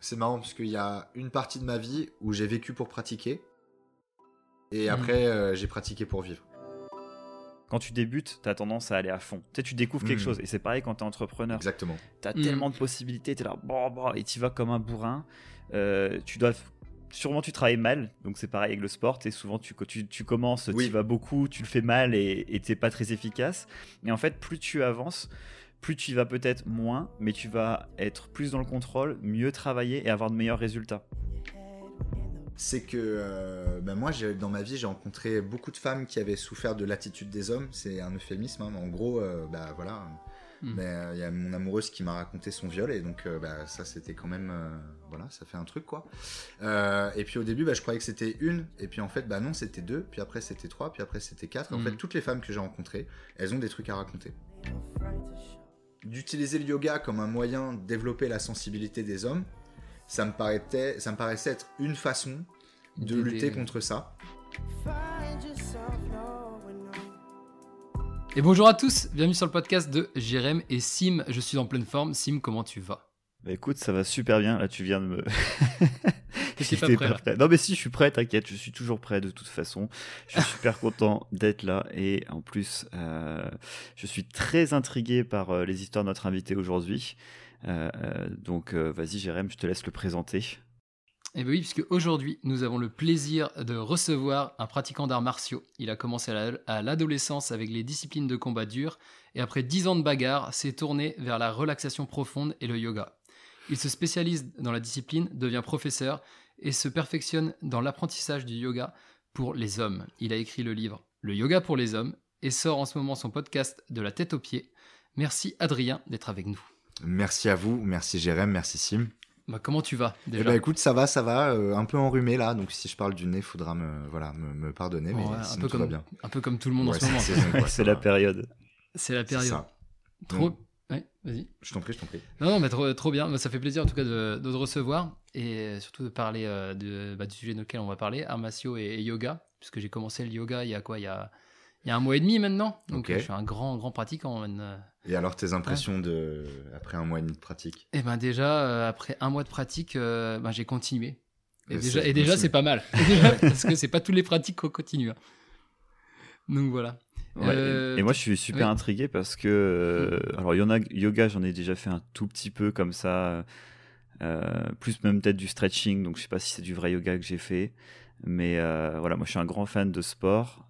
c'est marrant parce qu'il y a une partie de ma vie où j'ai vécu pour pratiquer. Et Mhm. après, euh, j'ai pratiqué pour vivre. Quand tu débutes, tu as tendance à aller à fond. Tu sais, tu découvres quelque Mhm. chose. Et c'est pareil quand tu es entrepreneur. Exactement. Tu as Mhm. tellement de possibilités, tu es là, bon, bon, et tu vas comme un bourrin. Euh, tu dois. Sûrement, tu travailles mal. Donc, c'est pareil avec le sport. Et souvent, tu, tu, tu commences, Oui. tu vas beaucoup, tu le fais mal et tu pas très efficace. Et en fait, plus tu avances, plus tu y vas peut-être moins, mais tu vas être plus dans le contrôle, mieux travailler et avoir de meilleurs résultats. C'est que euh, ben moi, dans ma vie, j'ai rencontré beaucoup de femmes qui avaient souffert de l'attitude des hommes. C'est un euphémisme. hein, mais En gros, euh, bah voilà. Hmm. Euh, Il y a mon amoureuse qui m'a raconté son viol et donc euh, bah, ça c'était quand même euh, voilà ça fait un truc quoi. Euh, et puis au début bah, je croyais que c'était une et puis en fait bah non c'était deux puis après c'était trois puis après c'était quatre. En Mm. fait toutes les femmes que j'ai rencontrées elles ont des trucs à raconter. D'utiliser le yoga comme un moyen de développer la sensibilité des hommes, ça me paraissait ça me paraissait être une façon de lutter contre ça. Et bonjour à tous, bienvenue sur le podcast de Jérém et Sim. Je suis en pleine forme. Sim, comment tu vas? Bah écoute, ça va super bien. Là, tu viens de me. Pas prêt. Non, mais si, je suis prêt, t'inquiète, je suis toujours prêt de toute façon. Je suis super content d'être là. Et en plus, euh, je suis très intrigué par euh, les histoires de notre invité aujourd'hui. Euh, donc, vas-y, Jérém, je te laisse le présenter. Eh bien oui, puisque aujourd'hui, nous avons le plaisir de recevoir un pratiquant d'arts martiaux. Il a commencé à l'adolescence avec les disciplines de combat dur et après 10 ans de bagarre, s'est tourné vers la relaxation profonde et le yoga. Il se spécialise dans la discipline, devient professeur et se perfectionne dans l'apprentissage du yoga pour les hommes. Il a écrit le livre Le yoga pour les hommes et sort en ce moment son podcast de la tête aux pieds. Merci Adrien d'être avec nous. Merci à vous, merci Jérém, merci Sim. Bah, comment tu vas Eh déjà ben écoute, ça va, ça va, euh, un peu enrhumé là, donc si je parle du nez, faudra me, voilà, me, me pardonner, mais Ouais, un, peu tout comme, va bien. un peu comme tout le monde en ce moment. c'est la période. C'est la période. ça. Trop. Ouais, vas-y. je t'en prie, je t'en prie. Non, non, mais trop, trop bien. Bah, Ça fait plaisir en tout cas de, de te recevoir et surtout de parler euh, de, bah, du sujet de lequel on va parler, arts martiaux et, et yoga, puisque j'ai commencé le yoga il y a quoi? Il y a, il y a un mois et demi maintenant. Donc euh, je suis un grand, grand pratiquant. maintenant. Et alors tes impressions de après un mois et demi de pratique? Et ben déjà, euh, après un mois de pratique, euh, ben, j'ai continué. Et déjà, c'est- et déjà c'est- c'est pas mal. Parce que c'est pas toutes les pratiques qu'on continue. hein. Donc voilà. Ouais, Euh, et moi, je suis super oui. intrigué parce que, euh, alors, yoga, j'en ai déjà fait un tout petit peu comme ça, euh, plus même peut-être du stretching, donc je sais pas si c'est du vrai yoga que j'ai fait. Mais euh, voilà, moi je suis un grand fan de sport,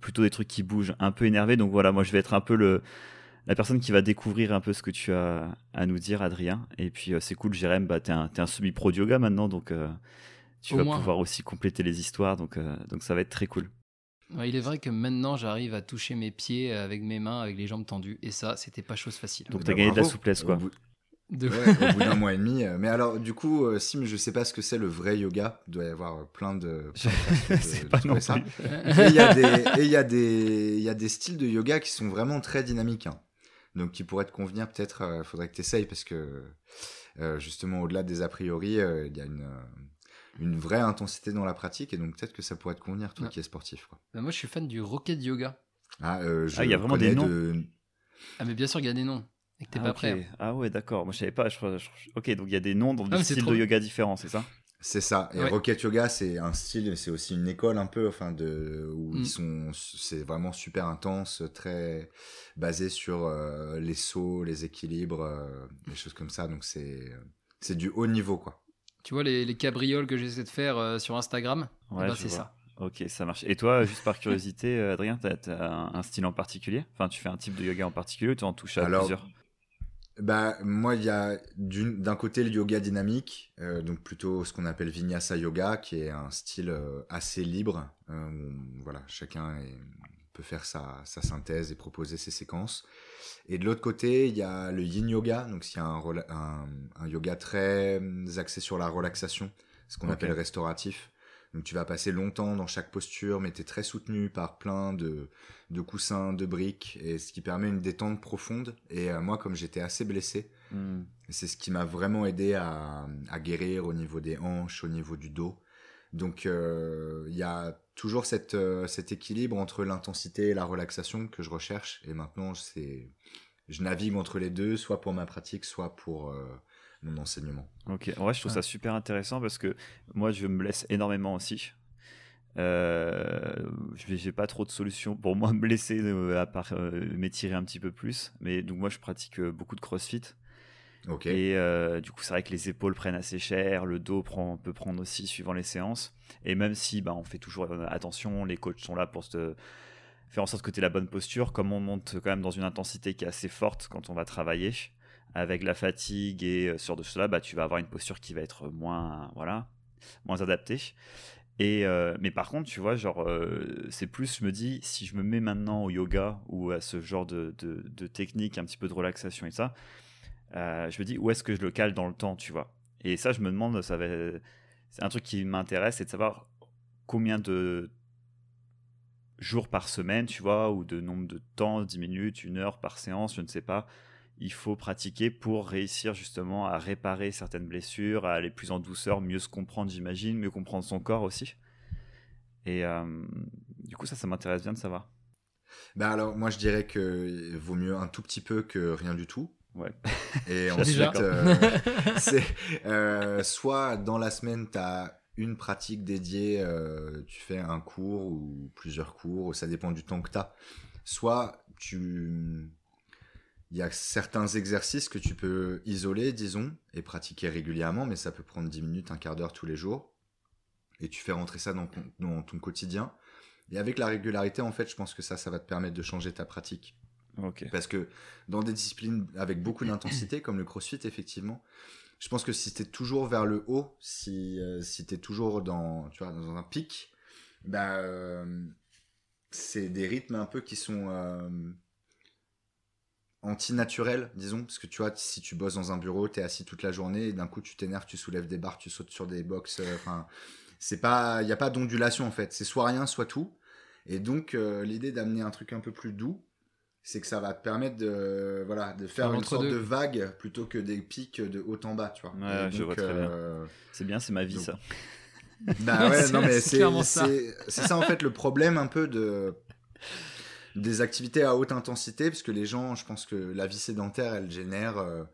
plutôt des trucs qui bougent, un peu énervé. Donc voilà, moi je vais être un peu le, la personne qui va découvrir un peu ce que tu as à nous dire, Adrien. Et puis c'est cool, Jérém, bah, t'es un, t'es un semi-pro de yoga maintenant, donc tu Au vas moins. pouvoir aussi compléter les histoires, donc, donc ça va être très cool. Ouais, il est vrai que maintenant j'arrive à toucher mes pieds avec mes mains, avec les jambes tendues, et ça, c'était pas chose facile. Donc Eh t'as ben, gagné de la souplesse, Au quoi. bout- De- Ouais, au bout d'un mois et demi. euh, Mais alors, du coup, euh, Sim, je sais pas ce que c'est le vrai yoga. Il doit y avoir euh, plein de. Et il y a des, y a des, il y a des styles de yoga qui sont vraiment très dynamiques. hein. Donc, qui pourraient te convenir. Peut-être, euh, faudrait que tu essayes parce que, euh, justement, au-delà des a priori, euh, il y a une, euh, une vraie intensité dans la pratique. Et donc, peut-être que ça pourrait te convenir, toi Ouais. qui es sportif. Quoi. Bah, moi, je suis fan du rocket yoga. Ah, euh, Ah, il y a vraiment des noms de- Ah, mais bien sûr, il y a des noms. Et que t'es ah, pas prêt. hein. Ah ouais, d'accord. Moi, je savais pas. Je, crois- je- ok, donc il y a des noms dans Ah, des styles trop- de yoga différents, c'est ça? C'est ça. Et Ouais. Rocket Yoga, c'est un style, c'est aussi une école un peu, enfin de où Mm. ils sont, c'est vraiment super intense, très basé sur euh, les sauts, les équilibres, euh, des choses comme ça. Donc c'est c'est du haut niveau quoi. Tu vois les, les cabrioles que j'essaie de faire euh, sur Instagram Eh Ouais, ben, c'est ça. Ok, ça marche. Et toi, juste par curiosité, euh, Adrien, t'as as un, un style en particulier? Enfin, tu fais un type de yoga en particulier ou tu en touches à Alors, plusieurs? Bah moi il y a d'un côté le yoga dynamique, euh, donc plutôt ce qu'on appelle Vinyasa Yoga, qui est un style euh, assez libre. euh, voilà, chacun est- peut faire sa, sa synthèse et proposer ses séquences. Et de l'autre côté il y a le Yin Yoga, donc c'est un, rela- un, un yoga très euh, axé sur la relaxation, ce qu'on appelle restauratif. Donc tu vas passer longtemps dans chaque posture, mais tu es très soutenu par plein de, de coussins, de briques, et ce qui permet une détente profonde. Et euh, moi, comme j'étais assez blessé, Hmm. c'est ce qui m'a vraiment aidé à, à guérir au niveau des hanches, au niveau du dos. Donc euh, il y a toujours cette, euh, cet équilibre entre l'intensité et la relaxation que je recherche. Et maintenant, c'est je navigue entre les deux, soit pour ma pratique, soit pour mon enseignement. Ok, ouais, je trouve ça super intéressant parce que moi, je me blesse énormément aussi. Euh, je j'ai pas trop de solutions pour moi me blesser à part m'étirer un petit peu plus. Mais donc moi, je pratique beaucoup de CrossFit. Et euh, du coup, c'est vrai que les épaules prennent assez cher, le dos peut prendre aussi suivant les séances. Et même si bah, on fait toujours euh, attention, les coachs sont là pour faire en sorte que tu aies la bonne posture, comme on monte quand même dans une intensité qui est assez forte quand on va travailler, avec la fatigue et euh, sur de cela, bah, tu vas avoir une posture qui va être moins, voilà, moins adaptée. Et mais par contre, tu vois, c'est plus, je me dis, si je me mets maintenant au yoga ou à ce genre de technique, un petit peu de relaxation et ça, euh, je me dis où est-ce que je le cale dans le temps, tu vois? Et ça, je me demande, ça va, c'est un truc qui m'intéresse, c'est de savoir combien de jours par semaine, tu vois, ou de nombre de temps, 10 minutes, une heure par séance, je ne sais pas, il faut pratiquer pour réussir justement à réparer certaines blessures, à aller plus en douceur, mieux se comprendre, j'imagine, mieux comprendre son corps aussi. Et euh, du coup, ça, ça m'intéresse bien de savoir. Ben alors, moi, je dirais que vaut mieux un tout petit peu que rien du tout. Ouais. Et ensuite, euh, euh, soit dans la semaine, tu as une pratique dédiée, euh, tu fais un cours ou plusieurs cours, ça dépend du temps que tu as. Soit tu il y a certains exercices que tu peux isoler, disons, et pratiquer régulièrement, mais ça peut prendre 10 minutes, un quart d'heure tous les jours. Et tu fais rentrer ça dans, dans, ton quotidien. Et avec la régularité, en fait, je pense que ça, ça va te permettre de changer ta pratique. Parce que dans des disciplines avec beaucoup d'intensité, comme le crossfit, effectivement, je pense que si tu es toujours vers le haut, si, euh, si tu es toujours dans, tu vois, dans un pic, bah, euh, c'est des rythmes un peu qui sont euh, anti-naturels, disons. Parce que tu vois, si tu bosses dans un bureau, tu es assis toute la journée, et d'un coup tu t'énerves, tu soulèves des barres, tu sautes sur des box. Enfin, c'est pas, il n'y a pas d'ondulation en fait. C'est soit rien, soit tout. Et donc, l'idée d'amener un truc un peu plus doux, c'est que ça va te permettre de voilà de faire une sorte de vague plutôt que des pics de haut en bas tu vois. Ouais, je vois très bien. Euh, c'est bien c'est ma vie ça. Bah ouais non mais c'est c'est ça. en fait le problème un peu de des activités à haute intensité parce que les gens je pense que la vie sédentaire elle génère euh,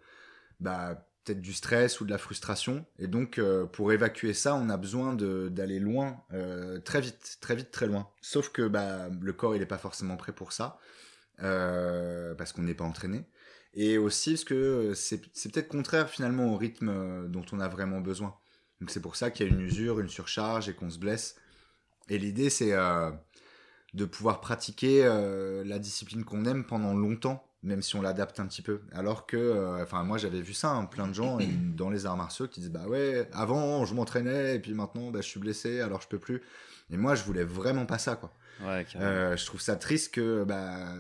bah peut-être du stress ou de la frustration. Et donc euh, pour évacuer ça on a besoin d'aller loin très vite très vite très loin. Sauf que bah le corps il est pas forcément prêt pour ça. euh, parce qu'on n'est pas entraîné. Et aussi parce que c'est peut-être contraire finalement au rythme euh, dont on a vraiment besoin. Donc c'est pour ça qu'il y a une usure, une surcharge et qu'on se blesse. Et l'idée c'est euh, de pouvoir pratiquer la discipline qu'on aime pendant longtemps, même si on l'adapte un petit peu. Alors que, enfin moi j'avais vu ça, hein, plein de gens dans les arts martiaux qui disent bah ouais, avant je m'entraînais et puis maintenant bah, je suis blessé alors je peux plus. Et moi je voulais vraiment pas ça quoi. Ouais, je trouve ça triste que bah,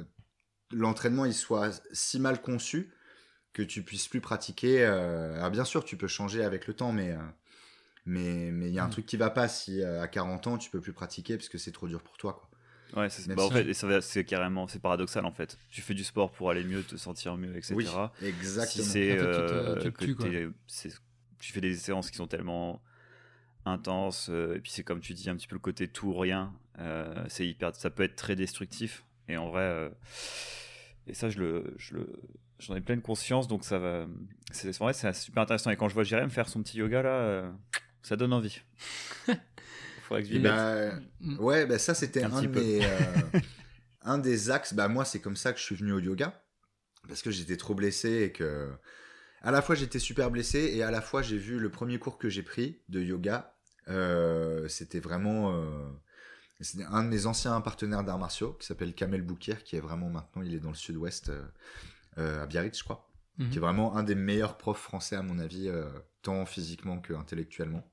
l'entraînement il soit si mal conçu que tu puisses plus pratiquer. Euh, alors bien sûr, tu peux changer avec le temps, mais euh, mais mais il y a un mm. truc qui va pas si euh, à 40 ans tu peux plus pratiquer parce que c'est trop dur pour toi quoi. Ouais, c'est bah, en fait, c'est carrément, c'est paradoxal en fait. Tu fais du sport pour aller mieux, te sentir mieux, etc. Oui, exactement. Si c'est tu, fais des séances qui sont tellement intenses, et puis c'est comme tu dis un petit peu le côté tout ou rien. c'est hyper, ça peut être très destructif. Et en vrai, et ça, je le, je le, j'en ai pleine conscience, donc ça va. C'est vrai, c'est super intéressant. Et quand je vois Jérém faire son petit yoga là, euh, ça donne envie. Faudrait que je bah, Ouais, bah ça c'était un, un, des, euh, un des axes. Bah moi, c'est comme ça que je suis venu au yoga parce que j'étais trop blessé et que à la fois j'étais super blessé et à la fois j'ai vu le premier cours que j'ai pris de yoga. Euh, c'était vraiment c'est un de mes anciens partenaires d'arts martiaux qui s'appelle Kamel Boukir, qui est vraiment maintenant, il est dans le sud-ouest, euh, euh, à Biarritz, je crois. Mhm. Qui est vraiment un des meilleurs profs français, à mon avis, euh, tant physiquement que intellectuellement.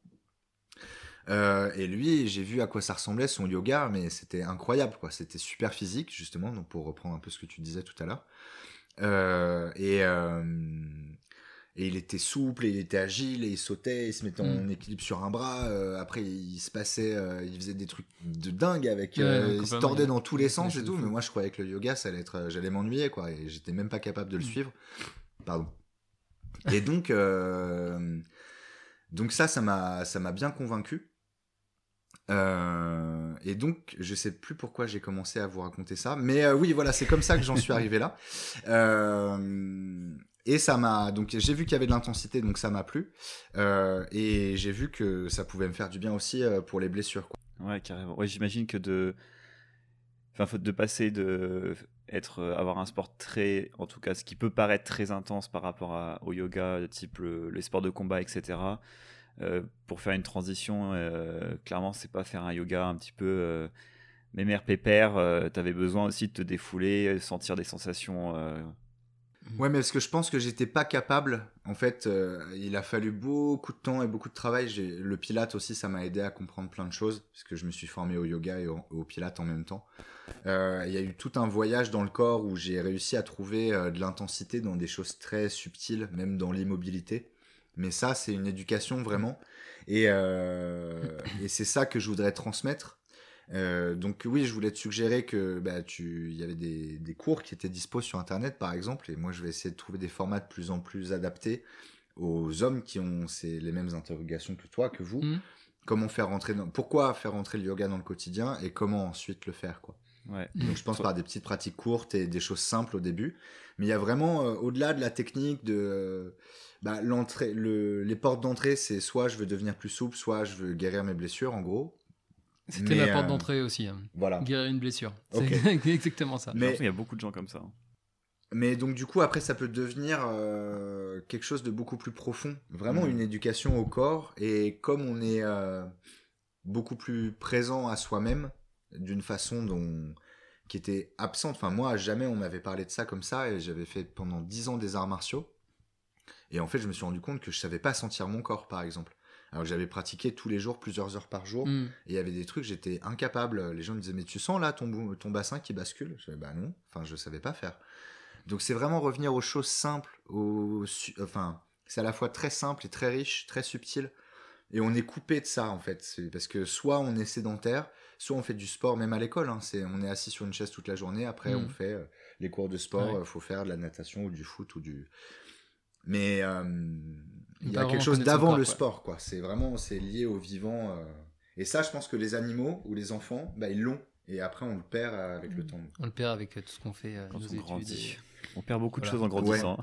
et lui, j'ai vu à quoi ça ressemblait son yoga, mais c'était incroyable, quoi. C'était super physique, justement, donc pour reprendre un peu ce que tu disais tout à l'heure. et et il était souple, et il était agile, et il sautait, il se mettait en mm. équilibre sur un bras. Euh, après, il se passait, euh, il faisait des trucs de dingue avec, euh, il se tordait dans tous les sens et tout. Mais moi, je croyais que le yoga, ça allait être, j'allais m'ennuyer, quoi. Et j'étais même pas capable de le mm. suivre. Pardon. Et donc, donc ça, ça m'a, ça m'a bien convaincu. Euh, et donc, je sais plus pourquoi j'ai commencé à vous raconter ça, mais euh, oui, voilà, c'est comme ça que j'en suis arrivé là. Euh, et ça m'a donc j'ai vu qu'il y avait de l'intensité, donc ça m'a plu. Euh, et j'ai vu que ça pouvait me faire du bien aussi euh, pour les blessures. Quoi. Ouais, carrément. Ouais, j'imagine que de, enfin, faut de passer de être, euh, avoir un sport très, en tout cas, ce qui peut paraître très intense par rapport au yoga, type le, les sports de combat, etc. Pour faire une transition, clairement, c'est pas faire un yoga un petit peu euh, mémère pépère. Euh, T'avais besoin aussi de te défouler, sentir des sensations. Ouais, mais parce que je pense que j'étais pas capable. En fait, euh, il a fallu beaucoup de temps et beaucoup de travail. Le Pilate aussi, ça m'a aidé à comprendre plein de choses parce que je me suis formé au yoga et au, au Pilate en même temps. Euh, Il y a eu tout un voyage dans le corps où j'ai réussi à trouver euh, de l'intensité dans des choses très subtiles, même dans l'immobilité. Mais ça, c'est une éducation vraiment, et c'est ça que je voudrais transmettre. Euh, donc oui, je voulais te suggérer que bah, tu, il y avait des, des cours qui étaient dispo sur internet par exemple, et moi je vais essayer de trouver des formats de plus en plus adaptés aux hommes qui ont ces, les mêmes interrogations que toi, que vous. Mhm. Comment faire rentrer, dans, pourquoi faire rentrer le yoga dans le quotidien et comment ensuite le faire quoi. ouais. Donc je pense par des petites pratiques courtes et des choses simples au début, mais il y a vraiment euh, au-delà de la technique de euh, bah, l'entrée, le, les portes d'entrée, c'est soit je veux devenir plus souple, soit je veux guérir mes blessures en gros. C'était la porte euh, d'entrée aussi. hein. Voilà. Guérir une blessure. C'est Ok. exactement ça. Mais- qu'il y a beaucoup de gens comme ça. hein. Mais donc du coup après ça peut devenir euh, quelque chose de beaucoup plus profond, vraiment Mhm. une éducation au corps et comme on est euh, beaucoup plus présent à soi-même d'une façon dont qui était absente. Enfin moi jamais on m'avait parlé de ça comme ça et j'avais fait pendant dix ans des arts martiaux et en fait je me suis rendu compte que je savais pas sentir mon corps par exemple. Alors que j'avais pratiqué tous les jours plusieurs heures par jour Mm. et il y avait des trucs, j'étais incapable. Les gens me disaient, mais tu sens là ton, bassin qui bascule? Je disais, bah non, enfin, je savais pas faire. Donc c'est vraiment revenir aux choses simples, aux, enfin, c'est à la fois très simple et très riche, très subtil. Et on est coupé de ça, en fait. C'est parce que soit on est sédentaire, soit on fait du sport, même à l'école. Hein, c'est, on est assis sur une chaise toute la journée. Après, Mm. on fait euh, les cours de sport. Ouais. euh, faut faire de la natation ou du foot ou du. Mais euh, il y a quelque chose d'avant le sport, quoi. C'est vraiment, c'est lié au vivant. euh, et ça, je pense que les animaux ou les enfants, bah, ils l'ont. Et après, on le perd euh, avec le temps. On le perd avec tout ce qu'on fait, euh, Quand nos on études. grandit. et- On perd beaucoup de choses en grandissant.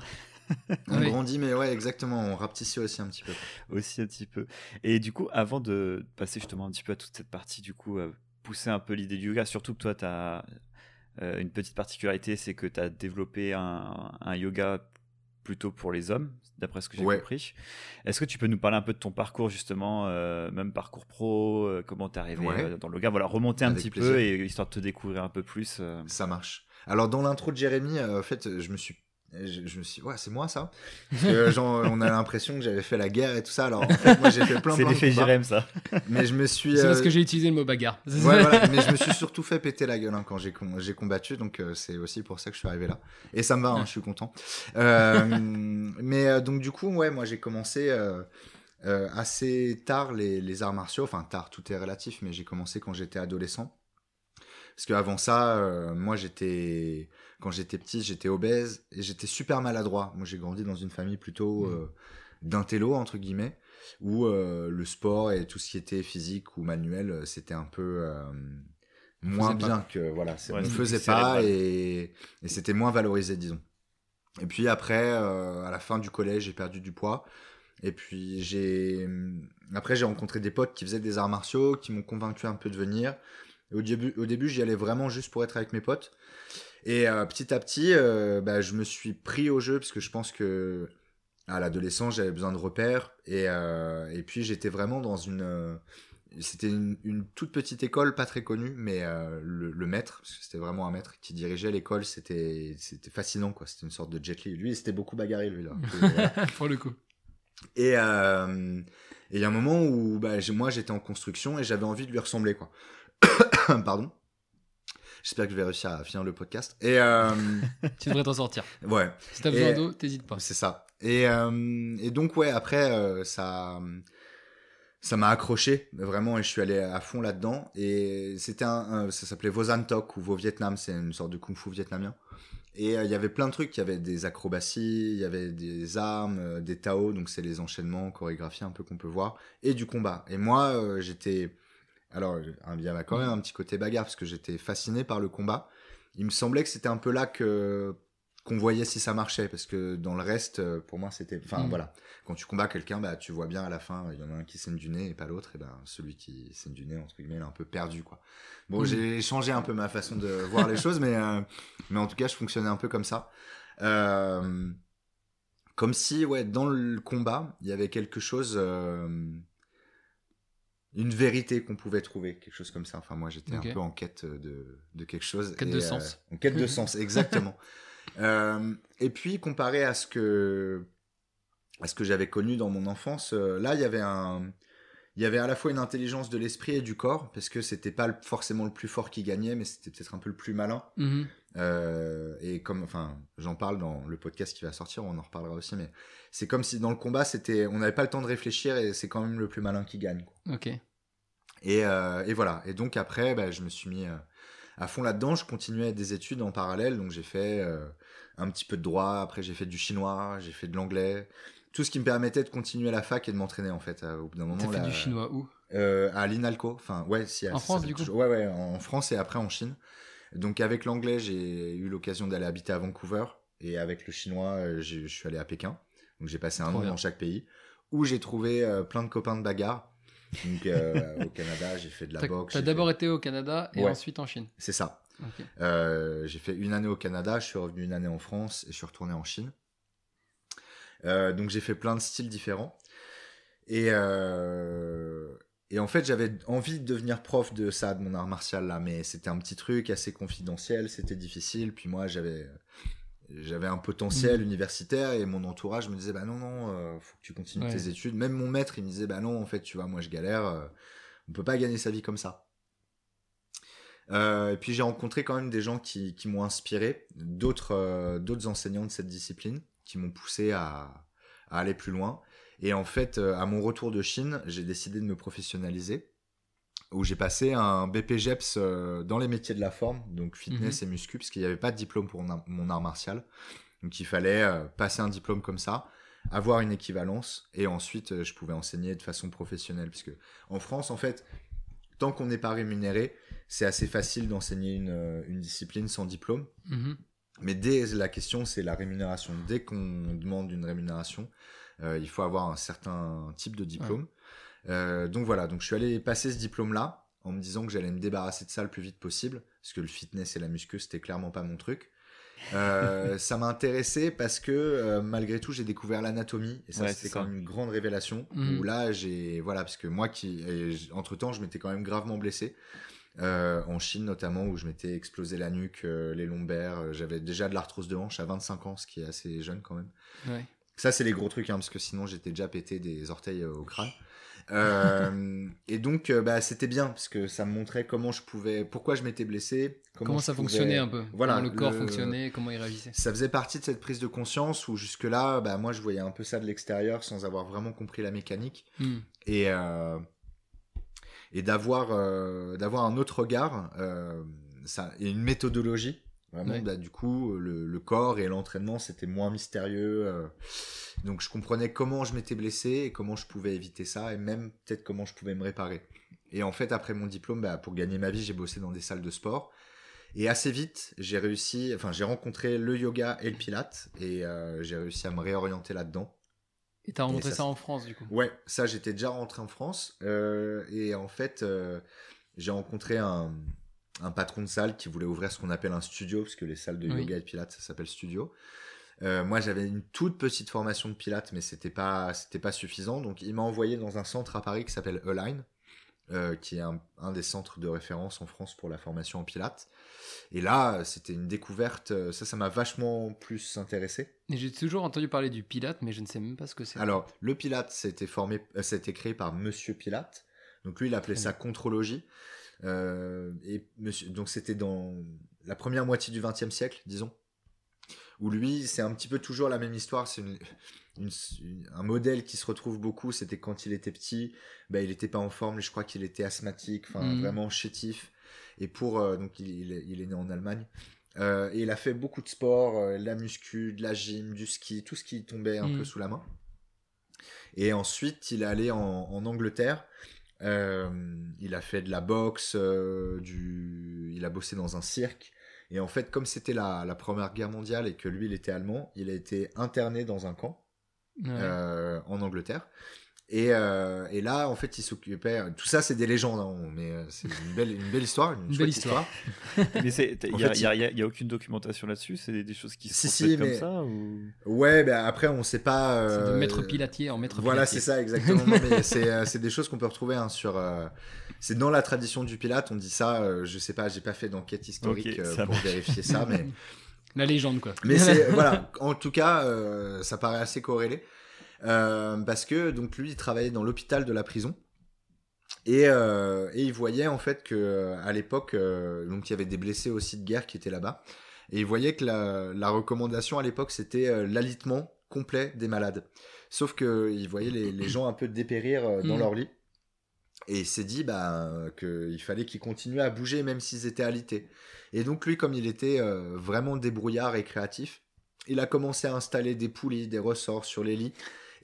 On Oui. grandit, mais ouais, exactement. On rapetissit aussi un petit peu. aussi un petit peu. Et du coup, avant de passer justement un petit peu à toute cette partie, du coup, pousser un peu l'idée du yoga, surtout que toi, tu as une petite particularité, c'est que tu as développé un, un yoga plutôt pour les hommes, d'après ce que j'ai Ouais. compris. Est-ce que tu peux nous parler un peu de ton parcours, justement, euh, même parcours pro, euh, comment t'es arrivé Ouais. euh, dans le yoga? Voilà, remonter un Avec petit plaisir. peu et histoire de te découvrir un peu plus. euh. Ça marche. Alors, dans l'intro de Jérémy, en fait, je me suis. Je, je me suis ouais c'est moi ça parce que genre on a l'impression que j'avais fait la guerre et tout ça alors en fait moi j'ai fait plein C'est plein de l'effet combats, Jérém, ça. mais je me suis C'est parce euh, que j'ai utilisé le mot bagarre. Ouais, voilà, mais je me suis surtout fait péter la gueule hein, quand j'ai com- j'ai combattu, donc euh, c'est aussi pour ça que je suis arrivé là. Et ça me va, hein, je suis content. Euh, mais euh, donc du coup, ouais, moi j'ai commencé euh, euh, assez tard les, les arts martiaux, enfin tard, tout est relatif, mais j'ai commencé quand j'étais adolescent. Parce qu'avant ça, euh, moi j'étais, quand j'étais petit, j'étais obèse et j'étais super maladroit. Moi j'ai grandi dans une famille plutôt Mhm. euh, d'intello entre guillemets, où euh, le sport et tout ce qui était physique ou manuel, euh, c'était un peu moins pas. bien que voilà, Ouais, on c'était faisait pas et, et c'était moins valorisé, disons. Et puis après, à la fin du collège, j'ai perdu du poids. Et puis j'ai après j'ai rencontré des potes qui faisaient des arts martiaux, qui m'ont convaincu un peu de venir. Et au début, au début, j'y allais vraiment juste pour être avec mes potes. Et euh, petit à petit, euh, bah, je me suis pris au jeu parce que je pense que à l'adolescence, j'avais besoin de repères. Et, euh, et puis j'étais vraiment dans une c'était une, une toute petite école, pas très connue, mais euh, le, le maître, parce que c'était vraiment un maître qui dirigeait l'école, c'était c'était fascinant quoi. C'était une sorte de Jet Li. Lui, il s'était beaucoup bagarré lui là. Pour le coup. Et euh, et il y a un moment où bah, moi j'étais en construction et j'avais envie de lui ressembler quoi. Pardon. J'espère que je vais réussir à finir le podcast. Et euh, Tu devrais t'en sortir. ouais, Si t'as Et- besoin d'eau, t'hésites pas. c'est ça. Et, euh, et donc ouais, après euh, ça ça m'a accroché vraiment et je suis allé à fond là-dedans. Et c'était un, un- ça s'appelait Vozantok ou Vo Vietnam, c'est une sorte de kung-fu vietnamien. Et il y avait plein de trucs, il y avait des acrobaties, il y avait des armes, des Tao, donc c'est les enchaînements, chorégraphies un peu qu'on peut voir, et du combat. Et moi, j'étais alors il y avait quand même un petit côté bagarre parce que j'étais fasciné par le combat. Il me semblait que c'était un peu là que qu'on voyait si ça marchait parce que dans le reste euh, pour moi c'était enfin Mm. voilà quand tu combats quelqu'un bah tu vois bien à la fin il y en a un qui saigne du nez et pas l'autre et ben celui qui saigne du nez entre guillemets il est un peu perdu quoi bon Mm. j'ai changé un peu ma façon de voir les choses mais euh, mais en tout cas je fonctionnais un peu comme ça Euh, comme si ouais dans le combat il y avait quelque chose euh, une vérité qu'on pouvait trouver quelque chose comme ça. Enfin moi j'étais un peu en quête de, de quelque chose Quête et, de euh, sens. en quête de sens exactement. Euh, et puis comparé à ce que à ce que j'avais connu dans mon enfance euh, là il y avait un il y avait à la fois une intelligence de l'esprit et du corps parce que c'était pas le- forcément le plus fort qui gagnait mais c'était peut-être un peu le plus malin. Mhm. Euh, et comme, enfin, j'en parle dans le podcast qui va sortir, on en reparlera aussi, mais c'est comme si dans le combat, c'était, on n'avait pas le temps de réfléchir et c'est quand même le plus malin qui gagne. quoi. Ok. Et, euh, et voilà. Et donc après, bah, je me suis mis euh, à fond là-dedans. Je continuais des études en parallèle, donc j'ai fait euh, un petit peu de droit. Après, j'ai fait du chinois, j'ai fait de l'anglais. Tout ce qui me permettait de continuer la fac et de m'entraîner en fait. Au bout d'un moment, T'as fait du chinois où? Euh, à l'INALCO. Enfin, ouais, si. En France, du coup? Ouais, ouais, en France et après en Chine. Donc avec l'anglais, j'ai eu l'occasion d'aller habiter à Vancouver et avec le chinois, euh, je suis allé à Pékin. Donc j'ai passé un an dans chaque pays où j'ai trouvé euh, plein de copains de bagarre. Donc euh, au Canada, j'ai fait de la boxe. t'as d'abord fait- été au Canada et Ouais. ensuite en Chine. C'est ça. Euh, j'ai fait une année au Canada, je suis revenu une année en France et je suis retourné en Chine. Donc j'ai fait plein de styles différents. Et, et en fait, j'avais envie de devenir prof de ça, de mon art martial là, mais c'était un petit truc assez confidentiel, c'était difficile. Puis moi, j'avais j'avais un potentiel Mhm. universitaire et mon entourage me disait bah non non, euh, faut que tu continues Ouais. tes études. Même mon maître, il me disait bah non, en fait, tu vois, moi je galère, euh, on peut pas gagner sa vie comme ça. Euh, et puis j'ai rencontré quand même des gens qui, qui m'ont inspiré, d'autres euh, d'autres enseignants de cette discipline qui m'ont poussé à, à aller plus loin. Et en fait, euh, à mon retour de Chine, j'ai décidé de me professionnaliser, où j'ai passé un BPGEPS euh, dans les métiers de la forme, donc fitness et muscu, parce qu'il n'y avait pas de diplôme pour mon art- martial. Donc il fallait euh, passer un diplôme comme ça, avoir une équivalence, et ensuite je pouvais enseigner de façon professionnelle. Puisque en France, en fait, tant qu'on n'est pas rémunéré, c'est assez facile d'enseigner une, une discipline sans diplôme. Mhm. Mais dès la question, c'est la rémunération. Dès qu'on demande une rémunération, il faut avoir un certain type de diplôme. Euh, donc voilà, donc je suis allé passer ce diplôme-là en me disant que j'allais me débarrasser de ça le plus vite possible, parce que le fitness et la muscu, c'était clairement pas mon truc. Euh, ça m'a intéressé parce que euh, malgré tout, j'ai découvert l'anatomie et ça, Ouais, c'était quand même une grande révélation. Mhm. Où là, j'ai voilà, parce que moi qui, entre temps, je m'étais quand même gravement blessé. Euh, en Chine notamment où je m'étais explosé la nuque, euh, les lombaires, euh, j'avais déjà de l'arthrose de hanche à 25 ans, ce qui est assez jeune quand même. Ouais. Ça c'est les gros trucs, hein, parce que sinon j'étais déjà pété des orteils euh, au crâne. Euh, et donc euh, bah, c'était bien parce que ça me montrait comment je pouvais, pourquoi je m'étais blessé, comment, ça pouvais- fonctionnait un peu Voilà, Comment le corps le- fonctionnait, comment il réagissait Ça faisait partie de cette prise de conscience où jusque là, bah, moi je voyais un peu ça de l'extérieur sans avoir vraiment compris la mécanique Hmm. et euh, et d'avoir d'avoir un autre regard ça et une méthodologie vraiment Ouais. bah, du coup le, le corps et l'entraînement c'était moins mystérieux euh, donc je comprenais comment je m'étais blessé et comment je pouvais éviter ça et même peut-être comment je pouvais me réparer. Et en fait après mon diplôme bah, pour gagner ma vie j'ai bossé dans des salles de sport. Et assez vite j'ai réussi enfin j'ai rencontré le yoga et le pilate et euh, j'ai réussi à me réorienter là-dedans. Et t'as rencontré ça, ça, en France du coup? Ouais, ça j'étais déjà rentré en France euh, et en fait euh, j'ai rencontré un, un patron de salle qui voulait ouvrir ce qu'on appelle un studio parce que les salles de Oui. yoga et de pilates ça s'appelle studio. Euh, moi j'avais une toute petite formation de pilates mais c'était pas c'était pas suffisant donc il m'a envoyé dans un centre à Paris qui s'appelle Align euh, qui est un, un des centres de référence en France pour la formation en pilates. Et là, c'était une découverte, euh, ça, ça m'a vachement plus intéressé. Et j'ai toujours entendu parler du Pilate, mais je ne sais même pas ce que c'est. Alors, le Pilate, c'était formé, euh, ça a été créé par Monsieur Pilate. Donc lui, il appelait ça contrologie. Euh, et monsieur, donc c'était dans la première moitié du XXe siècle, disons. Où lui, c'est un petit peu toujours la même histoire. C'est une, une- une- un modèle qui se retrouve beaucoup. C'était quand il était petit, bah, il n'était pas en forme. Je crois qu'il était asthmatique, enfin Mhm. vraiment chétif. Et pour euh, donc il, il est, il est né en Allemagne. Euh, et il a fait beaucoup de sport, euh, de la muscu, de la gym, du ski, tout ce qui tombait un peu sous la main. Et ensuite, il est allé en, en Angleterre il a fait de la boxe, du... il a bossé dans un cirque. Et en fait, comme c'était la, la, Première Guerre mondiale et que lui, il était allemand, il a été interné dans un camp en Angleterre. Et, euh, et, là, en fait, il s'occupait. Tout ça, c'est des légendes, hein, mais euh, c'est une belle, une belle histoire. Une, belle histoire. mais il n'y a, y a, aucune documentation là-dessus C'est des, des, choses qui se si, comme ça ou... Ouais, ben après, on ne sait pas. Euh... C'est de maître pilatier en maître Voilà, c'est ça, exactement. mais euh, c'est des choses qu'on peut retrouver hein, sur. Euh, c'est dans la tradition du pilate, on dit ça. je sais pas, j'ai pas fait d'enquête historique pour vérifier ça, mais. La légende, quoi. Mais voilà, en tout cas, ça paraît assez corrélé. Euh, parce que donc lui il travaillait dans l'hôpital de la prison et, euh, et, il voyait en fait que euh, à l'époque donc il y avait des blessés aussi de guerre qui étaient là-bas et il voyait que la, la recommandation à l'époque c'était l'alitement complet des malades sauf que il voyait les, les gens un peu dépérir dans mm. leur lit et il s'est dit bah, qu'il fallait qu'ils continuaient à bouger même s'ils étaient alités. Et donc lui, comme il était vraiment débrouillard et créatif, il a commencé à installer des poulies, des ressorts sur les lits.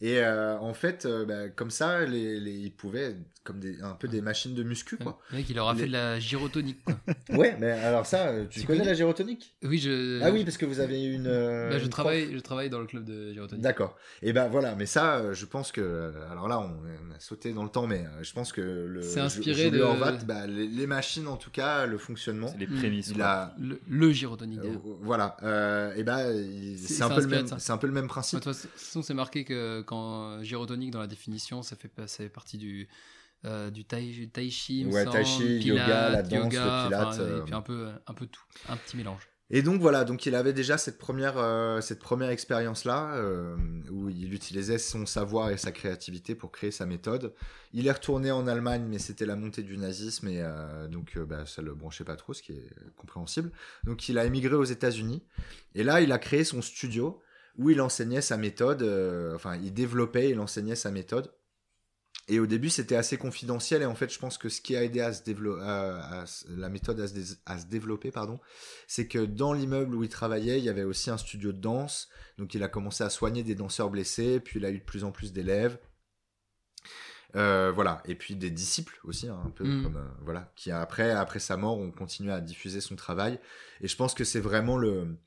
Et euh, en fait, euh, bah, comme ça, les, les, ils pouvaient, comme des, un peu des machines de muscu, quoi. Le mec, il leur a fait de la gyrotonique, quoi. ouais, mais alors ça, euh, tu, connais, la gyrotonique? Oui, je. Ah oui, parce que vous avez une. Bah, je, travaille, je travaille dans le club de gyrotonique. D'accord. Et ben voilà, mais ça, je pense que. Alors là, on, a sauté dans le temps, mais je pense que le. C'est inspiré de. bah, les, machines, en tout cas, le fonctionnement. C'est les prémices. Il a... le, gyrotonique. voilà. et ben, c'est un, peu le même, un peu le même principe. De toute façon, c'est marqué que quand euh, gyrotonique dans la définition, ça fait, ça fait partie du, euh, du tai, tai chi, ouais, tai chi, yoga, la danse, yoga, le pilate, et puis euh. un peu, un peu tout, un petit mélange. Et donc voilà, donc il avait déjà cette première, cette première expérience-là, où il utilisait son savoir et sa créativité pour créer sa méthode. Il est retourné en Allemagne, mais c'était la montée du nazisme, et donc bah, ça le branchait pas trop, ce qui est compréhensible. Donc il a émigré aux États-Unis, et là il a créé son studio, où il enseignait sa méthode, euh, enfin il développait, il enseignait sa méthode. Et au début, c'était assez confidentiel. Et en fait, je pense que ce qui a aidé à se développer, la méthode à se, développer, pardon, c'est que dans l'immeuble où il travaillait, il y avait aussi un studio de danse. Donc, il a commencé à soigner des danseurs blessés. Puis, il a eu de plus en plus d'élèves. Euh, voilà. Et puis des disciples aussi, hein, un peu mm. comme euh, voilà, qui après, après sa mort, ont continué à diffuser son travail. Et je pense que c'est vraiment le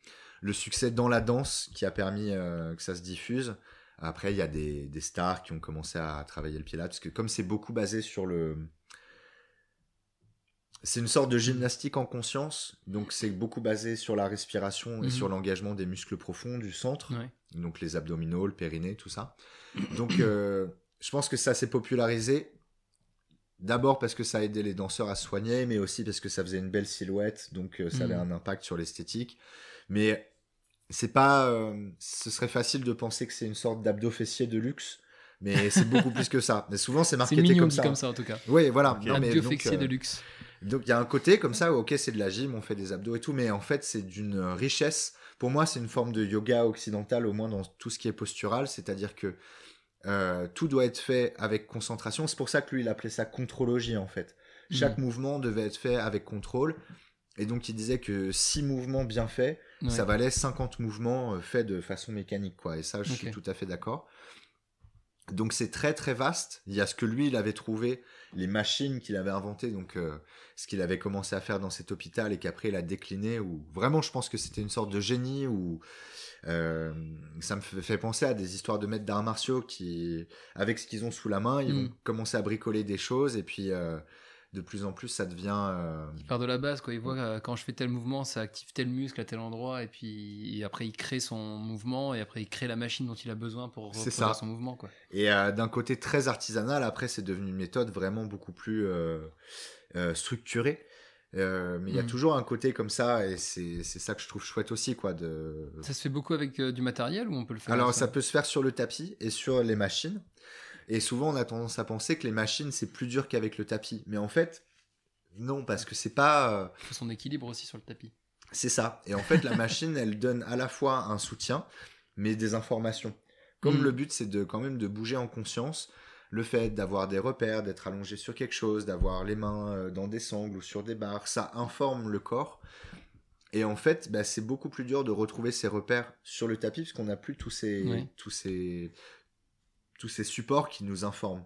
le succès dans la danse qui a permis euh, que ça se diffuse. Après, il y a des, des, stars qui ont commencé à travailler le Pilate, parce que comme c'est beaucoup basé sur le... C'est une sorte de gymnastique en conscience, donc c'est beaucoup basé sur la respiration et mhm. sur l'engagement des muscles profonds du centre, donc les abdominaux, le périnée, tout ça. Donc euh, je pense que ça s'est popularisé D'abord parce que ça a aidé les danseurs à se soigner, mais aussi parce que ça faisait une belle silhouette, donc euh, ça avait mhm. un impact sur l'esthétique. Mais c'est pas. Euh, ce serait facile de penser que c'est une sorte d'abdo fessier de luxe. Mais c'est beaucoup plus que ça. Mais souvent, c'est marketé comme ça. comme ça, en tout cas. Oui, voilà. Okay. fessier de euh, luxe. Donc, il y a un côté comme ça, ok, c'est de la gym, on fait des abdos et tout, mais en fait, c'est d'une richesse. Pour moi, c'est une forme de yoga occidental, au moins dans tout ce qui est postural, c'est-à-dire que euh, tout doit être fait avec concentration. C'est pour ça que lui, il appelait ça contrologie, en fait. Chaque mmh. mouvement devait être fait avec contrôle. Et donc, il disait que six mouvements bien faits, ça valait 50 mouvements euh, faits de façon mécanique, quoi. Et ça, je suis tout à fait d'accord. Donc, c'est très, très vaste. Il y a ce que lui, il avait trouvé, les machines qu'il avait inventées, donc euh, ce qu'il avait commencé à faire dans cet hôpital et qu'après, il a décliné. Ou vraiment, je pense que c'était une sorte de génie. Ou euh, ça me fait penser à des histoires de maîtres d'arts martiaux qui, avec ce qu'ils ont sous la main, ils vont mm. commencer à bricoler des choses et puis de plus en plus ça devient. Euh... Il part de la base, quoi. Il voit euh, quand je fais tel mouvement, ça active tel muscle à tel endroit, et puis après il crée son mouvement, et après il crée la machine dont il a besoin pour reproduire son mouvement, quoi. Et euh, d'un côté très artisanal, après c'est devenu une méthode vraiment beaucoup plus euh, mais il y a mm. toujours un côté comme ça, et c'est ça que je trouve chouette aussi, quoi. De... Ça se fait beaucoup avec du matériel ou on peut le faire Alors ça peut se faire sur le tapis et sur les machines. Et souvent, on a tendance à penser que les machines, c'est plus dur qu'avec le tapis. Mais en fait, non, parce que c'est pas. Euh, Il faut son équilibre aussi sur le tapis. C'est ça. Et en fait, la machine, elle donne à la fois un soutien, mais des informations. Comme mm. le but, c'est de quand même de bouger en conscience, le fait d'avoir des repères, d'être allongé sur quelque chose, d'avoir les mains euh, dans des sangles ou sur des barres, ça informe le corps. Et en fait, bah, c'est beaucoup plus dur de retrouver ces repères sur le tapis, puisqu'on n'a plus tous ces, tous ces tous ces supports qui nous informent.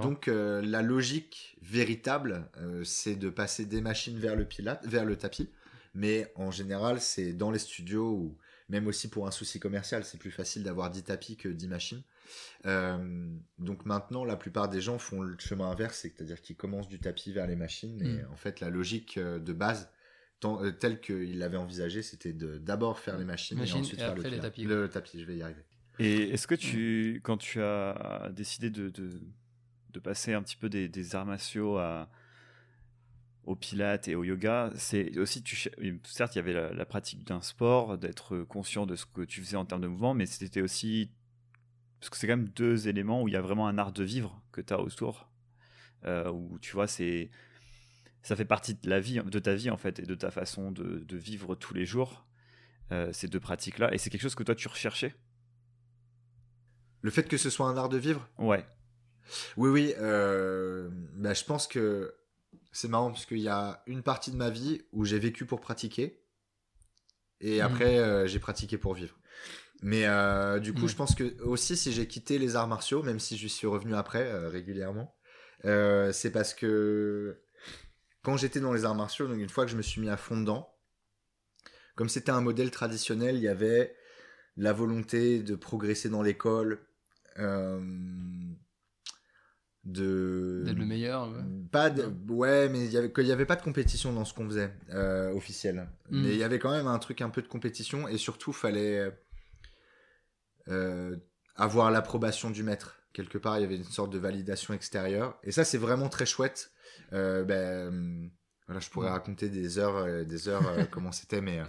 Donc la logique véritable, c'est de passer des machines vers le pilate, vers le tapis. Mais en général, c'est dans les studios ou même aussi pour un souci commercial, c'est plus facile d'avoir 10 tapis que 10 machines. Euh, donc maintenant, la plupart des gens font le chemin inverse, c'est-à-dire qu'ils commencent du tapis vers les machines. Et mm. en fait, la logique euh, de base, euh, telle qu'il l'avait envisagé, c'était de d'abord faire les machines, et ensuite faire le, tapis, le tapis. Je vais y arriver. Et est-ce que tu, quand tu as décidé de, de, passer un petit peu des, des arts martiaux à, au pilates et au yoga, c'est aussi, tu, certes, il y avait la, pratique d'un sport, d'être conscient de ce que tu faisais en termes de mouvement, mais c'était aussi, parce que c'est quand même deux éléments où il y a vraiment un art de vivre que tu as autour, euh, où tu vois, c'est, ça fait partie de la vie, de ta vie en fait, et de ta façon de, vivre tous les jours, euh, ces deux pratiques-là, et c'est quelque chose que toi tu recherchais? Le fait que ce soit un art de vivre? Ouais. Oui, oui. Euh, bah, je pense que c'est marrant parce qu'il y a une partie de ma vie où j'ai vécu pour pratiquer et hmm. après euh, j'ai pratiqué pour vivre. Mais euh, du coup, je pense que aussi si j'ai quitté les arts martiaux, même si je suis revenu après euh, régulièrement, c'est parce que quand j'étais dans les arts martiaux, donc une fois que je me suis mis à fond dedans, comme c'était un modèle traditionnel, il y avait la volonté de progresser dans l'école, de d'être le meilleur pas de... ouais mais il y avait qu'il y avait pas de compétition dans ce qu'on faisait euh, officiel. Hmm. mais il y avait quand même un truc un peu de compétition et surtout fallait euh, avoir l'approbation du maître quelque part il y avait une sorte de validation extérieure et ça c'est vraiment très chouette euh, ben voilà je pourrais hmm. raconter des heures des heures comment c'était mais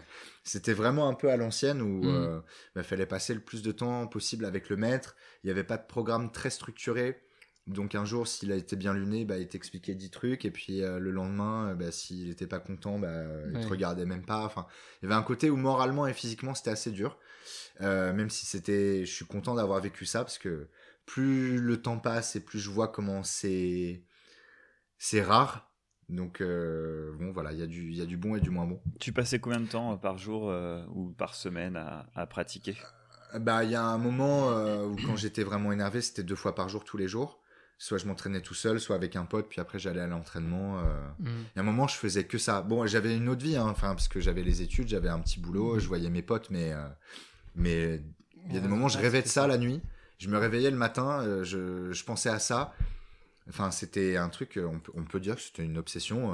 c'était vraiment un peu à l'ancienne où il hmm. ben, fallait passer le plus de temps possible avec le maître il n'y avait pas de programme très structuré donc un jour, s'il a été bien luné, bah, il t'expliquait 10 trucs, et puis euh, le lendemain, euh, bah, s'il n'était pas content, bah, il te regardait même pas. Enfin, il y avait un côté où moralement et physiquement, c'était assez dur. Euh, même si c'était, je suis content d'avoir vécu ça, parce que plus le temps passe et plus je vois comment c'est, c'est rare. Donc bon, voilà, il y a du, il y a du bon et du moins bon. Tu passais combien de temps par jour ou par semaine à, à pratiquer? Bah, il y a un moment où quand j'étais vraiment énervé, c'était deux fois par jour, tous les jours soit je m'entraînais tout seul, soit avec un pote, puis après j'allais à l'entraînement. Euh. Mm. Il y a un moment, je faisais que ça. Bon, j'avais une autre vie, hein, enfin, parce que j'avais les études, j'avais un petit boulot, mm. je voyais mes potes, mais euh, mais il y a des moments, je rêvais de ça, la nuit. Je me réveillais le matin, euh, je, je, pensais à ça. Enfin, c'était un truc, on peut, on peut dire que c'était une obsession.